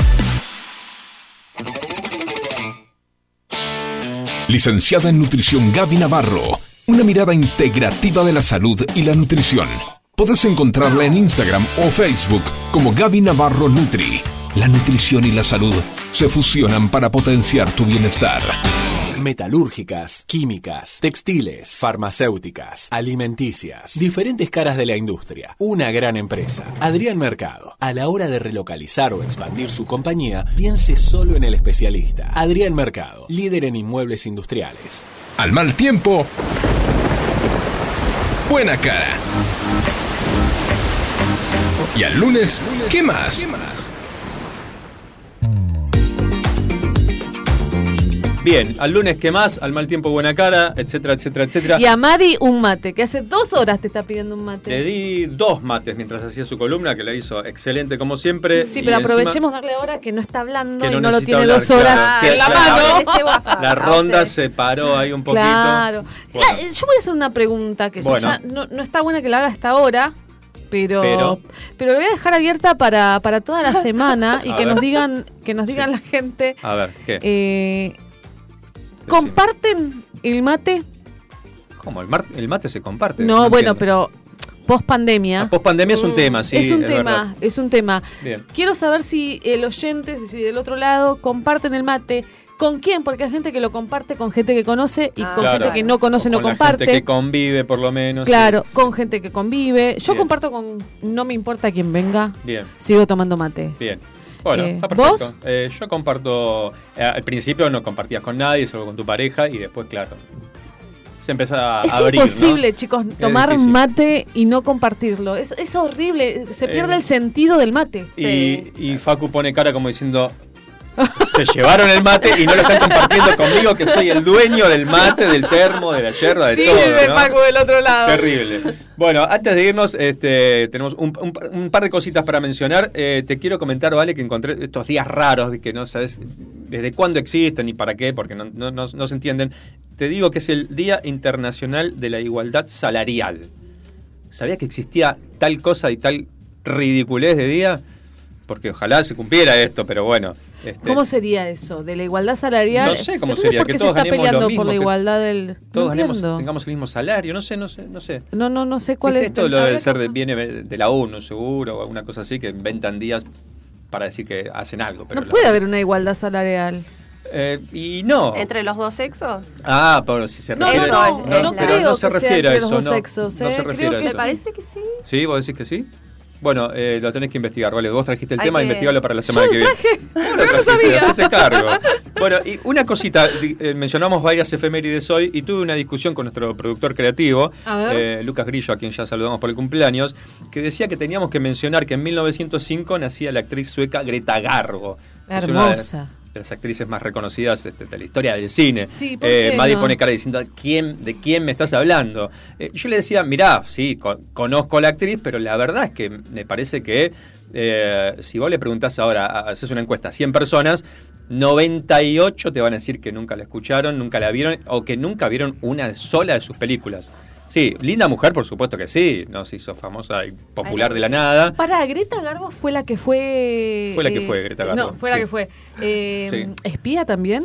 Licenciada en Nutrición Gaby Navarro. Una mirada integrativa de la salud y la nutrición. Podés encontrarla en Instagram o Facebook como Gaby Navarro Nutri. La nutrición y la salud se fusionan para potenciar tu bienestar. Metalúrgicas, químicas, textiles, farmacéuticas, alimenticias, diferentes caras de la industria. Una gran empresa. Adrián Mercado. A la hora de relocalizar o expandir su compañía, piense solo en el especialista. Adrián Mercado, líder en inmuebles industriales. Al mal tiempo, buena cara. Y al lunes, ¿qué más? Bien, al lunes, ¿qué más? Al mal tiempo, buena cara, etcétera, etcétera, etcétera. Y a Madi un mate, que hace dos horas te está pidiendo un mate. Le di dos mates mientras hacía su columna, que la hizo excelente como siempre. Sí, pero encima aprovechemos darle ahora que no está hablando que y no lo tiene hablar, dos horas claro. en la Claro. mano. La ronda se paró ahí un poquito. Claro. Bueno. La- yo voy a hacer una pregunta que yo Bueno. ya no, no está buena que la haga hasta ahora. Pero, Pero. pero, lo voy a dejar abierta para, para toda la semana y A que ver. nos digan que nos digan la gente A ver, ¿qué? eh, comparten el mate ¿Cómo? El, mar- el mate se comparte. no, bueno entiendo. pero post pandemia Post pandemia es un tema, sí. es un tema es un tema Bien. quiero saber si el oyente si del otro lado comparten el mate con quién porque hay gente que lo comparte con gente que conoce y con Claro. gente que no conoce O no con comparte gente que convive, por lo menos. Claro, sí. con gente que convive. Yo Bien. comparto con. No me importa quién venga. Bien. Sigo tomando mate. Bien. Bueno, Eh, está perfecto. ¿vos? Eh, yo comparto. eh, al principio no compartías con nadie, solo con tu pareja, y después, claro. Se empieza a Es abrir. imposible, ¿no? chicos, Es tomar mate y no compartirlo. Es, es horrible. Se pierde Eh, el sentido del mate. Y, y Facu pone cara como diciendo. Se llevaron el mate y no lo están compartiendo conmigo, que soy el dueño del mate, del termo, de la yerba, de Sí, todo. de ¿no? Paco del otro lado. Terrible. Bueno, antes de irnos, este, tenemos un, un par- un par de cositas para mencionar. Eh, te quiero comentar, Vale, que encontré estos días raros, que no sabes desde cuándo existen y para qué, porque no- no se entienden. Te digo que es el Día Internacional de la Igualdad Salarial. ¿Sabías que existía tal cosa y tal ridiculez de día? Porque ojalá se cumpliera esto, pero bueno. este, ¿Cómo sería eso? ¿De la igualdad salarial? No sé cómo Entonces, sería, ¿por que qué todos se está lo peleando mismo, por la que igualdad del.? todos no ganemos- tengamos el mismo salario, no sé, no sé, no sé. No, no, no sé cuál ¿Viste es. Esto lo debe ser que- de, viene de la ONU, seguro, o alguna cosa así, que inventan días para decir que hacen algo. Pero No la- puede haber una igualdad salarial. Eh, y no. ¿Entre los dos sexos? Ah, pero si se No, refiere no, Eso no, no, no la- pero creo no se que refiere a eso, dos no. sexos, No ¿eh? se Creo refiere a que Me eso. parece que sí. ¿Sí? ¿Vos decís que sí? Bueno, eh, lo tenés que investigar, ¿vale? Vos trajiste el Hay tema, que- investigalo para la semana Yo que viene. traje, no lo sabía. cargo. Bueno, y una cosita, eh, mencionamos varias efemérides hoy y tuve una discusión con nuestro productor creativo, eh, Lucas Grillo, a quien ya saludamos por el cumpleaños, que decía que teníamos que mencionar que en 1905 nacía la actriz sueca Greta Garbo. Hermosa. De las actrices más reconocidas este, de la historia del cine. Sí, ¿por eh, Maddie no? pone cara diciendo, ¿quién, ¿de quién me estás hablando? Eh, yo le decía, mirá, sí, co- conozco a la actriz, pero la verdad es que me parece que eh, si vos le preguntás ahora, haces una encuesta a 100 personas, 98 te van a decir que nunca la escucharon, nunca la vieron o que nunca vieron una sola de sus películas. Sí, linda mujer, por supuesto que sí, no se hizo famosa y popular de la nada. Para, Greta Garbo fue la que fue. Fue la que eh, fue, Greta Garbo, No, fue la sí. que fue. Eh, Sí. ¿Espía también?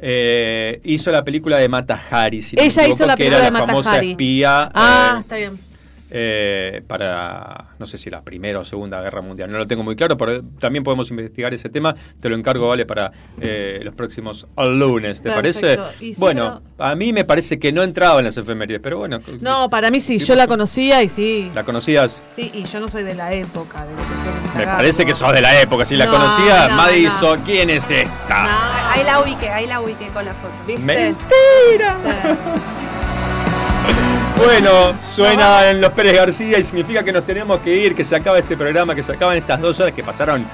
Eh, hizo la película de Mata Hari. si no Ella hizo equivoco, la que película era de la Mata famosa Hari. espía. Ah, eh, está bien. Eh, para, no sé si la Primera o Segunda Guerra Mundial, no lo tengo muy claro, pero también podemos investigar ese tema, te lo encargo, Vale, para eh, los próximos lunes, ¿te Perfecto. parece? Y si Bueno, a mí me parece que no entraba en las efemérides, pero bueno, No, para mí sí, yo la conocía y sí. ¿la conocías? Sí, y yo no soy de la época. De lo que Me parece que sos de la época, si la No, conocía, no, ¿quién es esta? Ahí la ubiqué, ahí la ubiqué con la foto. ¡Mentira! Bueno, suena en los Pérez García y significa que nos tenemos que ir, que se acaba este programa, que se acaban estas dos horas que pasaron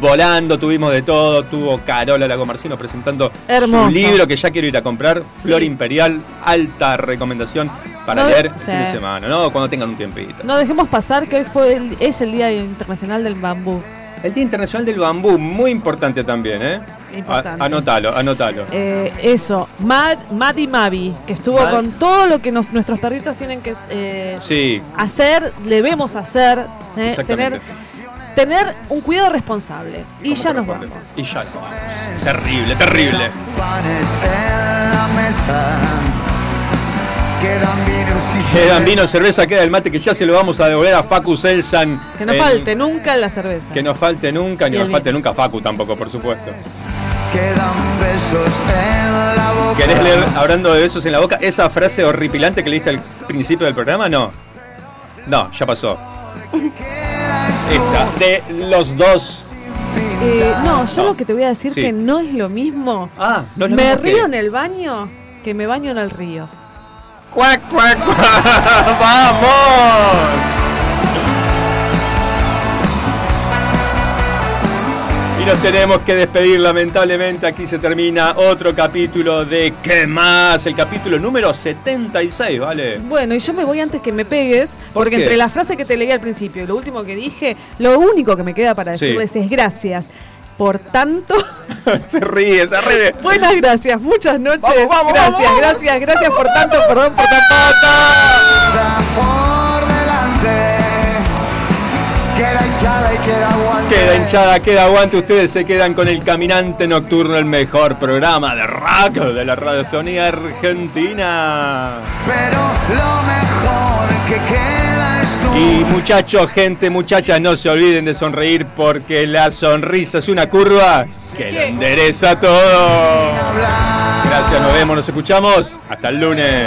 volando, tuvimos de todo, tuvo Carola Lago Marcino presentando Hermoso. su libro que ya quiero ir a comprar, Flor Imperial, alta recomendación para No, leer sí. fin de semana, ¿no? Cuando tengan un tiempito. No dejemos pasar que hoy fue el- es el Día Internacional del Bambú. El Día Internacional del Bambú, muy importante también, ¿eh? Importante. A- anótalo, anótalo. Eh, eso, Mad, Maddie Mavi, que estuvo Mad- con todo lo que nos- nuestros perritos tienen que eh, Sí, hacer, debemos hacer, eh, tener, tener un cuidado responsable. Y ya nos vamos. Y ya nos vamos. Terrible, terrible. Quedan vinos y Quedan vino, cerveza, queda el mate que ya se lo vamos a devolver a Facu Selsan. Que no en- falte nunca la cerveza. Que no falte nunca, ni Y nos falte nunca Facu tampoco, por supuesto. Quedan besos en la boca. ¿Querés leer, hablando de besos en la boca, esa frase horripilante que leíste al principio del programa? No. No, ya pasó. Esta, de los dos. Eh, no, yo lo que te voy a decir Sí. que no es lo mismo. Ah, no es lo me mismo que- río en el baño que me baño en el río. ¡Cuac, cuac, cuac! ¡Vamos! Y nos tenemos que despedir, lamentablemente. Aquí se termina otro capítulo de ¿Qué más? El capítulo número 76, ¿vale? Bueno, y yo me voy antes que me pegues, porque qué? entre la frase que te leí al principio y lo último que dije, lo único que me queda para Sí. decirles es gracias. Por tanto, se ríe, se ríe. buenas gracias, muchas noches. Vamos, vamos, gracias, vamos, gracias, gracias por tanto, perdón por tan por delante. Queda hinchada y queda aguante. Queda hinchada, queda aguante. Ustedes se quedan con el Caminante Nocturno, el mejor programa de rock de la radiofonía argentina. Pero lo mejor que queda es tu Y muchachos, gente, muchachas, no se olviden de sonreír porque la sonrisa es una curva que lo endereza todo. Gracias, nos vemos, nos escuchamos. Hasta el lunes.